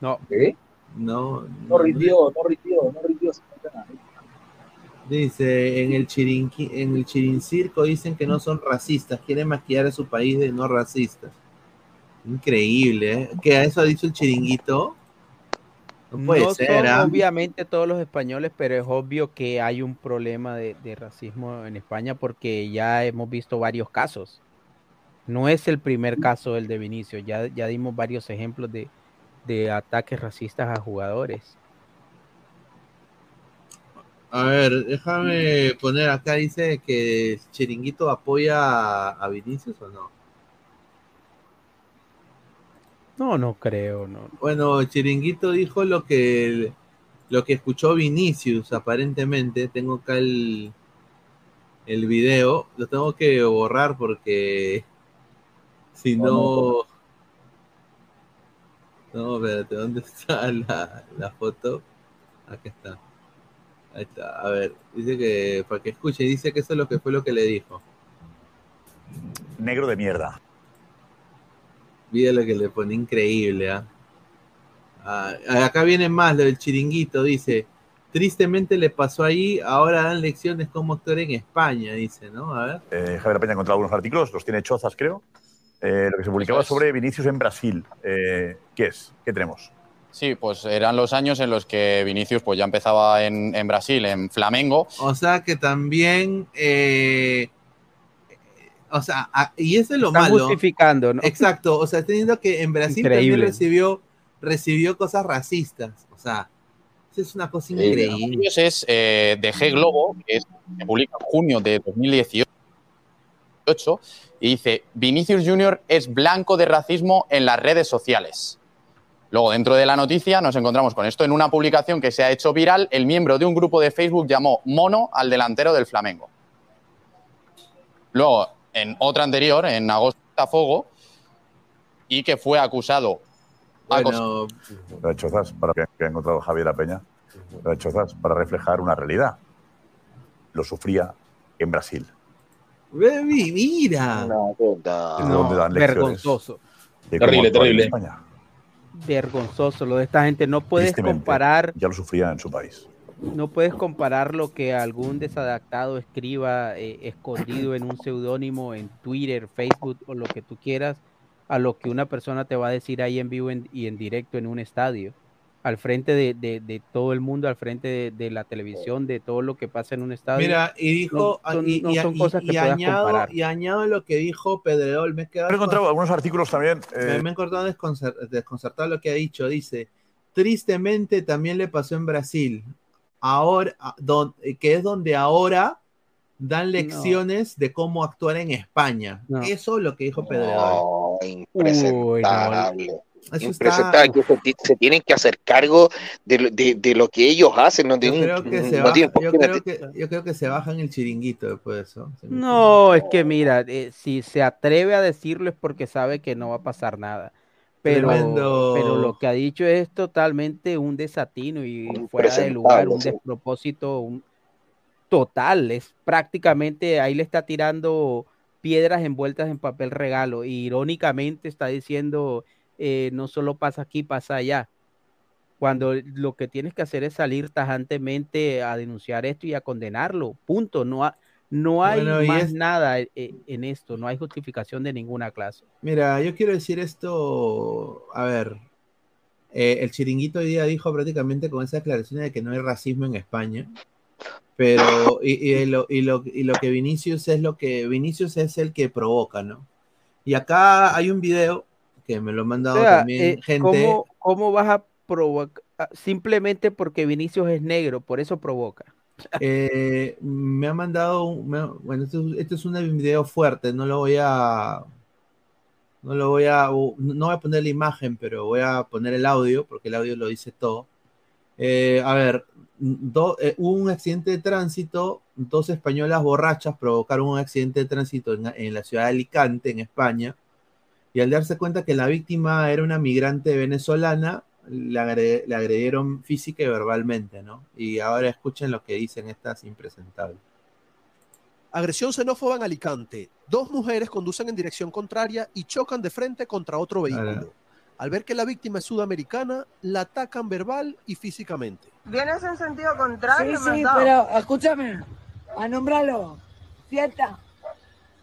No. No, No rindió, no rindió, no rindió. Dice, en el, chirinqui- en el chirincirco dicen que no son racistas, quieren maquillar a su país de no racistas. Increíble, ¿eh? ¿Qué a eso ha dicho el chiringuito? No puede no ser, son ¿ah? obviamente todos los españoles, pero es obvio que hay un problema de, de racismo en España porque ya hemos visto varios casos. No es el primer caso el de Vinicio, ya, ya dimos varios ejemplos de, de ataques racistas a jugadores. A ver, déjame poner acá, dice que chiringuito apoya a, a Vinicius o no. No, no creo, no. Bueno, chiringuito dijo lo que lo que escuchó Vinicius, aparentemente. Tengo acá el, el video, lo tengo que borrar porque <laughs> si no. No, espérate, ¿dónde está <laughs> la, la foto? Acá está. Ahí está. A ver, dice que, para que escuche, dice que eso es lo que fue lo que le dijo. Negro de mierda. Mira lo que le pone increíble. Ah, acá viene más lo del chiringuito, dice. Tristemente le pasó ahí, ahora dan lecciones cómo actuar en España, dice, ¿no? A ver. Eh, Javier Peña ha encontrado algunos artículos, los tiene Chozas, creo. Eh, lo que se publicaba sobre Vinicius en Brasil. Eh, ¿Qué es? ¿Qué tenemos? Sí, pues eran los años en los que Vinicius pues ya empezaba en, en Brasil, en Flamengo. O sea que también, eh, o sea, a- y eso es lo Están malo. justificando, ¿no? Exacto, o sea, teniendo que en Brasil también recibió, recibió cosas racistas, o sea, eso es una cosa increíble. Es eh, de G Globo, que es, se publica en junio de 2018, y dice, Vinicius Junior es blanco de racismo en las redes sociales. Luego, dentro de la noticia, nos encontramos con esto en una publicación que se ha hecho viral. El miembro de un grupo de Facebook llamó mono al delantero del Flamengo. Luego, en otra anterior, en agosto, Fogo, y que fue acusado. Bueno, Lo de Chozas, para que, que ha encontrado Javier La Peña, lo de Chozas para reflejar una realidad. Lo sufría en Brasil. Mira. dan Vergonzoso. Terrible, terrible. Vergonzoso lo de esta gente. No puedes comparar, Ya lo sufría en su país. No puedes comparar lo que algún desadaptado escriba eh, escondido en un seudónimo en Twitter, Facebook o lo que tú quieras, a lo que una persona te va a decir ahí en vivo en- y en directo en un estadio, al frente de, de- de todo el mundo, al frente de, de la televisión, de todo lo que pasa en un estadio. Mira, y dijo, No son, y, no y- son y- cosas y que puedas añado, comparar. y añado lo que dijo Pedrerol, me he quedado He encontrado algunos artículos también. eh, me, me he encontrado desconcer- desconcertado lo que ha dicho. Dice, tristemente también le pasó en Brasil, ahora, don- que es donde ahora dan lecciones de cómo actuar en España. No. Eso es lo que dijo Pedrerol. No, impresentable. Eso Impresentable está- que se, ti- se tienen que hacer cargo de, lo- de, de lo que ellos hacen. No, Yo tienen- creo, que se no baja- tienen por yo, qué creo que, yo creo que se bajan el chiringuito después de eso. No, es que mira, eh, si se atreve a decirlo es porque sabe que no va a pasar nada. Pero, Tremendo. pero lo que ha dicho es totalmente un desatino y fuera de lugar, un sí. despropósito un total. Es prácticamente ahí le está tirando piedras envueltas en papel regalo. Y irónicamente está diciendo eh, no solo pasa aquí, pasa allá. Cuando lo que tienes que hacer es salir tajantemente a denunciar esto y a condenarlo. Punto. No, ha- no hay Bueno, más es- nada eh, en esto. No hay justificación de ninguna clase. Mira, yo quiero decir esto, a ver, eh, el chiringuito hoy día dijo prácticamente con esa declaración de que no hay racismo en España, pero y, y lo, y lo- y lo que Vinicius es lo que Vinicius es el que provoca, ¿no? Y acá hay un video que me lo ha O mandado sea, también eh, gente. ¿cómo, cómo vas a provocar? Simplemente porque Vinicius es negro, por eso provoca. Eh, me ha mandado, bueno, esto, es- un video fuerte, no lo voy a, no lo voy a, no voy a poner la imagen, pero voy a poner el audio, porque el audio lo dice todo. Eh, a ver, eh, hubo un accidente de tránsito, dos españolas borrachas provocaron un accidente de tránsito en, en la ciudad de Alicante, en España, y al darse cuenta que la víctima era una migrante venezolana, le, agre- le agredieron física y verbalmente, ¿no? Y ahora escuchen lo que dicen estas impresentables. Agresión xenófoba en Alicante. Dos mujeres conducen en dirección contraria y chocan de frente contra otro vehículo. Al ver que la víctima es sudamericana, la atacan verbal y físicamente. Vienes en sentido contrario, Sí, sí, pero escúchame, anómbralo. Fiesta.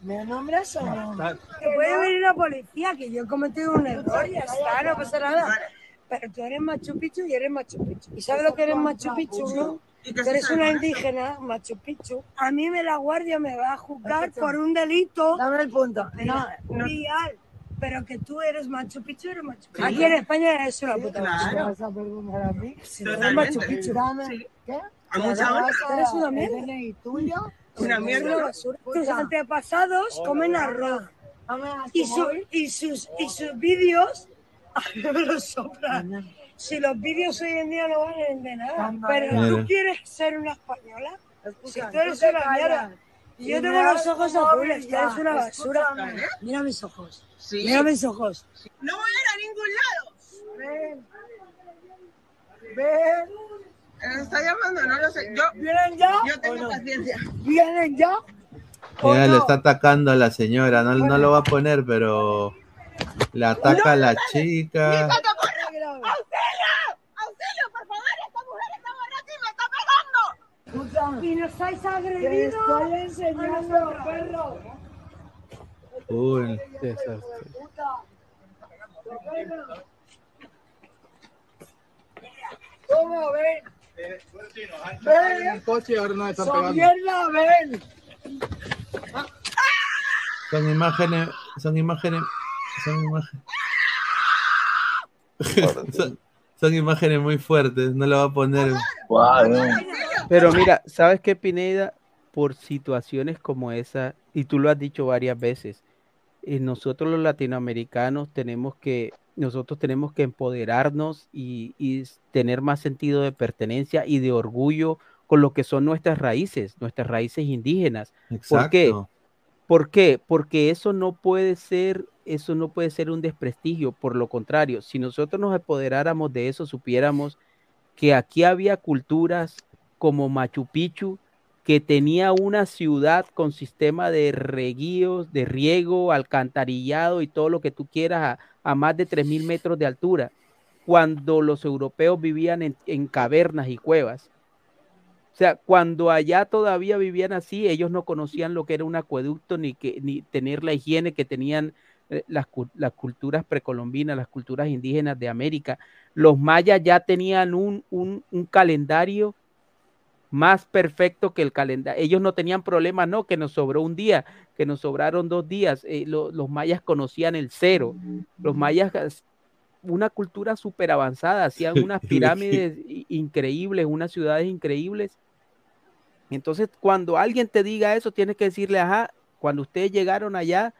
¿Me nombras o no? Que puede venir la policía, que yo he cometido un error, ya está, no pasa nada. Pero tú eres Machu Picchu y eres Machu Picchu. ¿Y sabes lo que eres Machu Picchu, no? ¿Y qué Tú eres una indígena, Machu Picchu. A mí me la guardia me va a juzgar por un delito. Dame el punto. No, no. real. Pero que tú eres Machu Picchu, eres Machu Picchu. Aquí en España eres una puta Claro. ¿Vas a perdonar a mí? Si eres Totalmente. Machu Picchu. Sí. ¿Qué? A mucha honra. Eres una mierda. ¿Y tuyo? Una mierda. Tus antepasados comen arroz. Y, su- y sus, y sus vídeos, ay, no me lo sopla. Si los vídeos hoy en día no valen de nada, pero Mira. tú quieres ser una española, si tú eres una mierda. Yo tengo los ojos azules, ya, eres una basura. escúchame. Mira mis ojos. Mira mis ojos. No voy a ir a ningún lado. Ven. Ven. Eh, Está llamando, no lo sé. Yo, ¿Vienen ya? Yo tengo paciencia. ¿Vienen ya? Ella le está atacando a la señora, no, no lo va a poner, pero le ataca a la chica. ¡Auxilio! ¡Auxilio, por favor! ¡Esta mujer está borracha y me está pegando! Y nos habéis Te agredido. estoy enseñando, perro. Uy, ¿Cómo ven? En el coche y ahora no me están ¡Son pegando. mierda, ven! son imágenes, son imágenes, son imágenes. son, son imágenes muy fuertes, no lo va a poner. Pero mira, ¿sabes qué, Pineda? Por situaciones como esa, y tú lo has dicho varias veces, eh, nosotros los latinoamericanos tenemos que, nosotros tenemos que empoderarnos y, tener más sentido de pertenencia y de orgullo con lo que son nuestras raíces, nuestras raíces indígenas. ¿Por qué? ¿Por qué? Porque eso no puede ser eso no puede ser un desprestigio. Por lo contrario, si nosotros nos apoderáramos de eso, supiéramos que aquí había culturas como Machu Picchu, que tenía una ciudad con sistema de reguíos, de riego, alcantarillado y todo lo que tú quieras a, más de 3.000 metros de altura, cuando los europeos vivían en, en cavernas y cuevas. O sea, cuando allá todavía vivían así, ellos no conocían lo que era un acueducto ni, que, ni tener la higiene que tenían las, cu- las culturas precolombinas, las culturas indígenas de América. Los mayas ya tenían un, un, un calendario más perfecto que el calendario. Ellos no tenían problemas, no, que nos sobró un día, que nos sobraron dos días. Eh, lo- los mayas conocían el cero. Los mayas, as- una cultura súper avanzada, hacían <laughs> unas pirámides increíbles, unas ciudades increíbles. Entonces, cuando alguien te diga eso, tienes que decirle, ajá, cuando ustedes llegaron allá,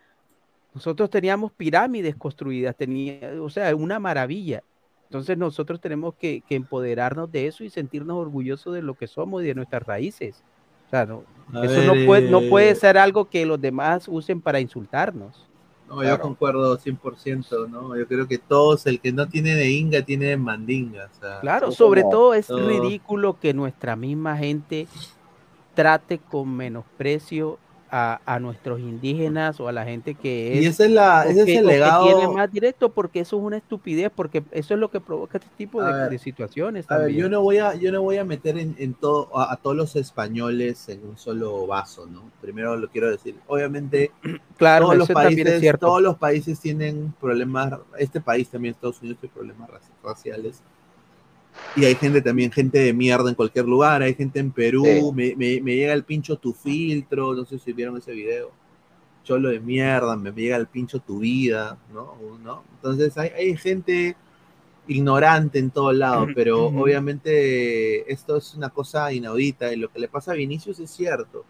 nosotros teníamos pirámides construidas, tenía, o sea, una maravilla. Entonces nosotros tenemos que, que empoderarnos de eso y sentirnos orgullosos de lo que somos y de nuestras raíces. O sea, no, eso ver, no, puede, no puede eh, ser algo que los demás usen para insultarnos. No, yo concuerdo 100%, ¿no? Yo creo que todos, el que no tiene de inga, tiene de mandinga. o sea, Claro, sobre todo es todo- ridículo que nuestra misma gente trate con menosprecio a, a nuestros indígenas o a la gente que es. Y ese es la- es el o que legado- tiene más directo, porque eso es una estupidez, porque eso es lo que provoca este tipo de, ver, de situaciones. A ver, también. yo no voy a, yo no voy a meter en, en todo, a, a todos los españoles en un solo vaso, ¿no? Primero lo quiero decir. Obviamente, <clears throat> Claro, todos, los países, todos los países tienen problemas, este país también, Estados Unidos, tiene problemas raci- raciales. Y hay gente también, gente de mierda en cualquier lugar, hay gente en Perú, Sí. me, me- me llega el pincho tu filtro, no sé si vieron ese video. Cholo de mierda, me llega el pincho tu vida, ¿no? ¿No? Entonces hay, hay gente ignorante en todos lados, pero obviamente esto es una cosa inaudita y lo que le pasa a Vinicius es cierto.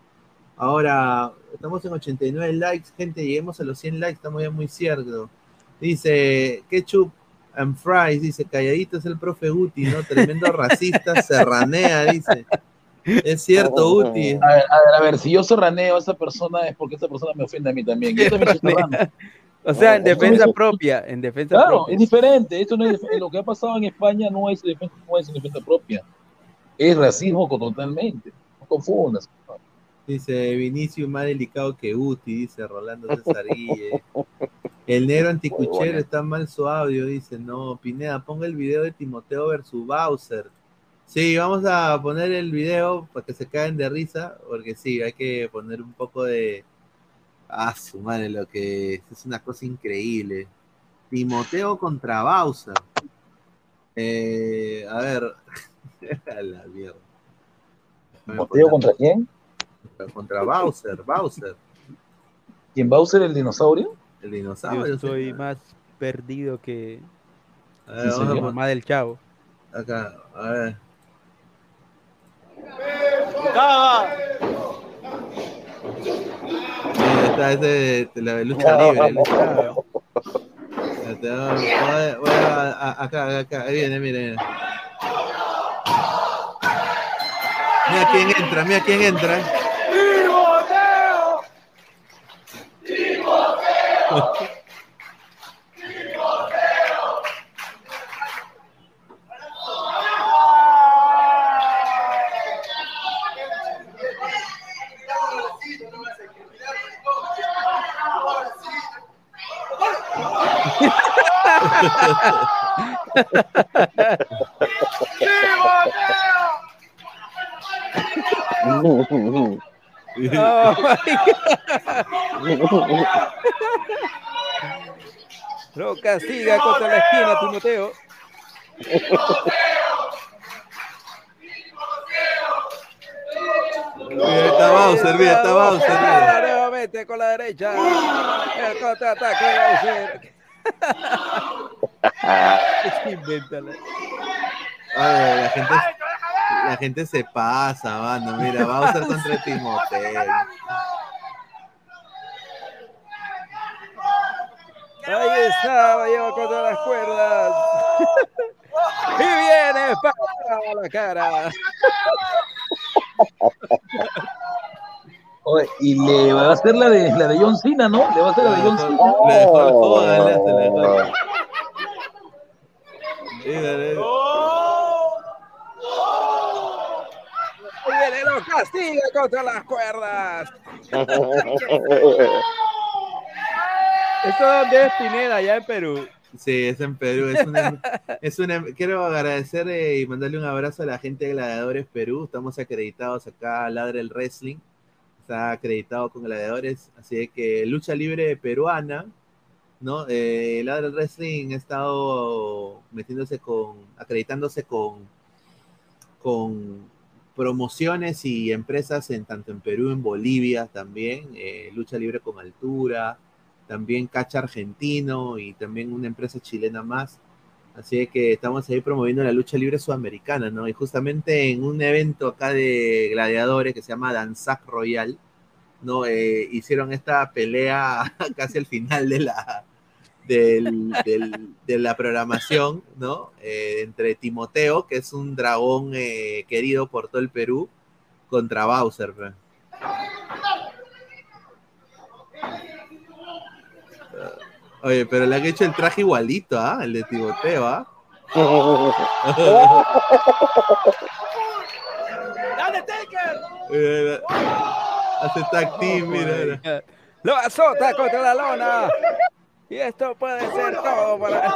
Ahora, estamos en 89 likes, gente, lleguemos a los 100 likes, estamos ya muy cierto. Dice, ketchup and fries, dice, calladito es el profe Guti, ¿no? Tremendo racista, serranea, dice. Es cierto, Guti. A ver, a ver, a ver, si yo serraneo a esa persona es porque esa persona me ofende a mí también. Yo también soy serrano. <laughs> O sea, en No, defensa eso- propia, en defensa Claro, propia. es diferente. Esto no es lo que ha pasado en España no es defensa, no es defensa propia. Es racismo totalmente. No confundas. Dice Vinicius más delicado que Guti, dice Rolando <laughs> César Guille. El negro anticuchero está mal su audio, dice. No, Pineda, ponga el video de Timoteo versus Bowser. Sí, vamos a poner el video para que se caigan de risa, porque sí, hay que poner un poco de. Ah, su madre, lo que es, es una cosa increíble. Timoteo contra Bowser. Eh, a ver. <laughs> a la mierda. ¿Timoteo contra quién? Contra Bowser, Bowser. ¿Quién Bowser el dinosaurio? El Yo dinosaurio. estoy señor. más perdido que A ver, a la mamá del chavo. Acá, a ver. Mira, está ese de, la lucha libre. lucha- voy a- voy a- a- acá, acá, ahí viene, mira, mira. Mira quién entra, mira quién entra. Oh my God. Lo castiga contra la esquina, Timoteo. Bowser, Bowser. Nuevamente con la derecha. El contraataque de Bowser. Invéntala. Ay, la gente, la gente se pasa, mano. Mira, Bowser contra Timoteo. Ahí está, la lleva contra las cuerdas. <laughs> y viene para la cara. Oye, y le va a hacer la de la de John Cena, ¿no? Le va a hacer la de John Cena. La de Hulk Hogan, le hace la Hulk. Sí, dale. Y viene lo castiga contra las cuerdas. <laughs> ¿Esto dónde es Pineda, allá en Perú? Sí, es en Perú. Es una, <laughs> es una- quiero agradecer eh, y mandarle un abrazo a la gente de Gladiadores Perú. Estamos acreditados acá Ladre el Wrestling. Está acreditado con Gladiadores. Así que lucha libre peruana, ¿no? Eh, Ladre el Wrestling ha estado metiéndose con, acreditándose con, con promociones y empresas en tanto en Perú, en Bolivia también, eh, lucha libre con altura, también Cacha Argentino y también una empresa chilena más. Así que estamos ahí promoviendo la lucha libre sudamericana, ¿no? Y justamente en un evento acá de gladiadores que se llama Danzac Royal, ¿no? Eh, hicieron esta pelea <laughs> casi al final de la, del- del- de la programación, ¿no? Eh, entre Timoteo, que es un dragón eh, querido por todo el Perú, contra Bowser. pues. Oye, pero le han hecho el traje igualito, ¿ah? El de Timoteo, ¿ah? ¡Dale, Taker! Eh, Hace tag team, mira. mira. Lo azota contra la lona. Y esto puede ser todo para.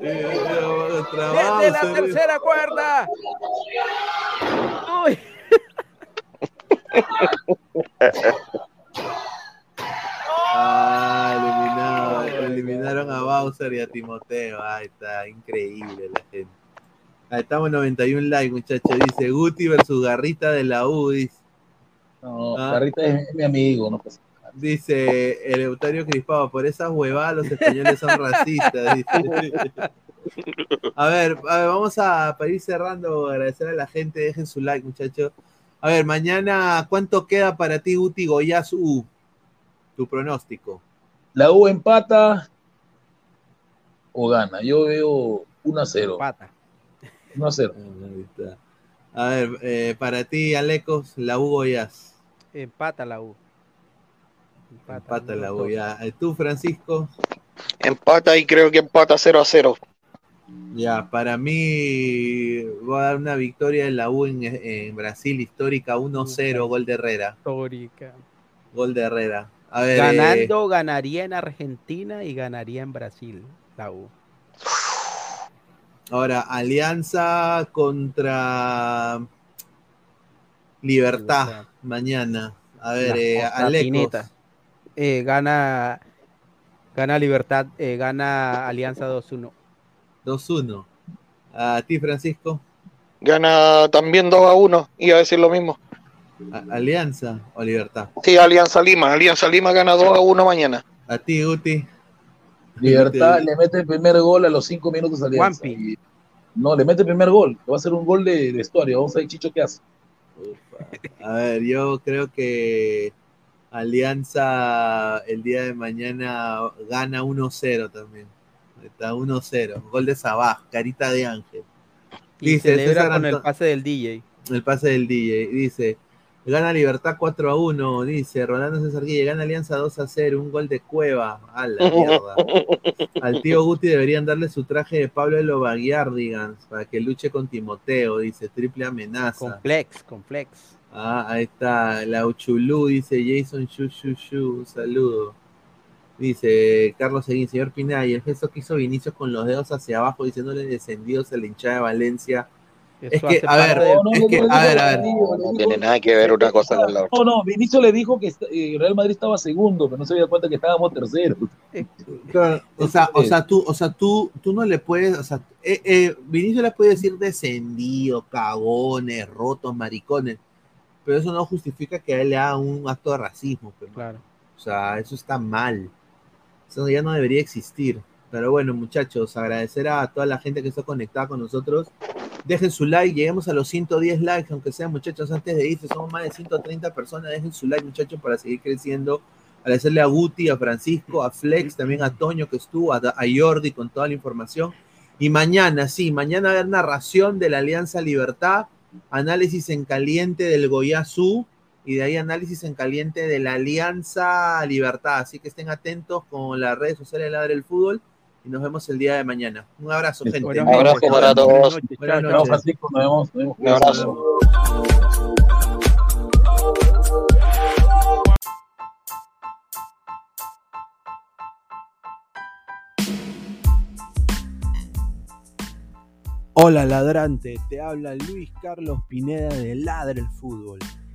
Desde la tercera cuerda. Uy. Ah, eliminado, eliminaron a Bowser y a Timoteo. Ahí está, increíble la gente. Ahí estamos 91 likes, muchachos. Dice Guti versus Garrita de la U. Dice, No, Ah. Garrita es, es mi amigo, no pasa nada. dice Eleuterio Crispado, por esas huevadas los españoles son racistas. dice. <laughs> A ver, a ver, vamos a para ir cerrando, agradecer a la gente, dejen su like, muchachos. A ver, mañana, ¿cuánto queda para ti, Guti Goyaz U? Tu pronóstico. La U empata o gana. Yo veo 1 a 0. Empata. 1 a 0. Ahí está. A ver, eh, para ti, Alecos, la U Goyaz. Empata la U. Empata la U, ya. Eh, Tú, Francisco. Empata y creo que empata 0 a 0. Ya, para mí voy a dar una victoria en la U en, en Brasil, histórica 1-0, gol de Herrera. Histórica. Gol de Herrera. A ver, eh, Ganando, ganaría en Argentina y ganaría en Brasil. La U. ahora, Alianza contra Libertad, mañana. A ver, eh, Alecos. Eh, gana, gana Libertad, eh, gana Alianza 2-1. 2-1. A ti, Francisco. Gana también 2 a 1. Iba a decir lo mismo. Alianza o Libertad. Sí, Alianza Lima. Alianza Lima gana 2 a 1 mañana. A ti, Guti. Libertad le mete el primer gol a los 5 minutos a Alianza. Y- No, le mete el primer gol. Va a ser un gol de vestuario. Vamos a ver Chicho qué hace. A ver, yo creo que Alianza el día de mañana gana 1-0 también. Está 1-0. Gol de Sabaj, carita de ángel. Y celebra César con el pase del DJ. el pase del DJ. Dice, gana Libertad 4 a 1. Dice, Rolando César Guille, gana Alianza 2 a 0. Un gol de Cueva. A la mierda. <laughs> Al tío Guti deberían darle su traje de Pablo de Lobaguiardigans para que luche con Timoteo. Dice, triple amenaza. Complex, complex. Ah, ahí está. La Uchulú dice Jason Shu Shu Shu. Un saludo. Dice Carlos Seguín, señor Pinay, el gesto que hizo Vinicius con los dedos hacia abajo diciéndole descendidos a la hinchada de Valencia. Es que, a ver, es que, a ver, a ver. No tiene nada que ver una cosa con la otra. No, no, Vinicio le dijo que eh, Real Madrid estaba segundo, pero no se dio cuenta que estábamos terceros. Claro, o sea, o sea, tú, o sea, tú, tú no le puedes, o sea, eh, eh, Vinicius le puede decir descendido, cagones, rotos, maricones, pero eso no justifica que a él le haga un acto de racismo. pues, Claro. O sea, eso está mal. Eso ya no debería existir. Pero bueno, muchachos, agradecer a toda la gente que está conectada con nosotros. Dejen su like, lleguemos a los 110 likes, aunque sean muchachos antes de irse, somos más de 130 personas. Dejen su like, muchachos, para seguir creciendo. Agradecerle a Guti, a Francisco, a Flex, también a Toño que estuvo, a, Jordi con toda la información. Y mañana, sí, mañana va a haber narración de la Alianza Libertad, análisis en caliente del Goyazú y de ahí análisis en caliente de la Alianza Libertad. Así que estén atentos con las redes sociales de Ladre del Fútbol y nos vemos el día de mañana. Un abrazo, gente. Un abrazo para todos. Buenas Chao, noches. Francisco, nos vemos. nos vemos. Un abrazo. Hola ladrante, te habla Luis Carlos Pineda de Ladre el Fútbol.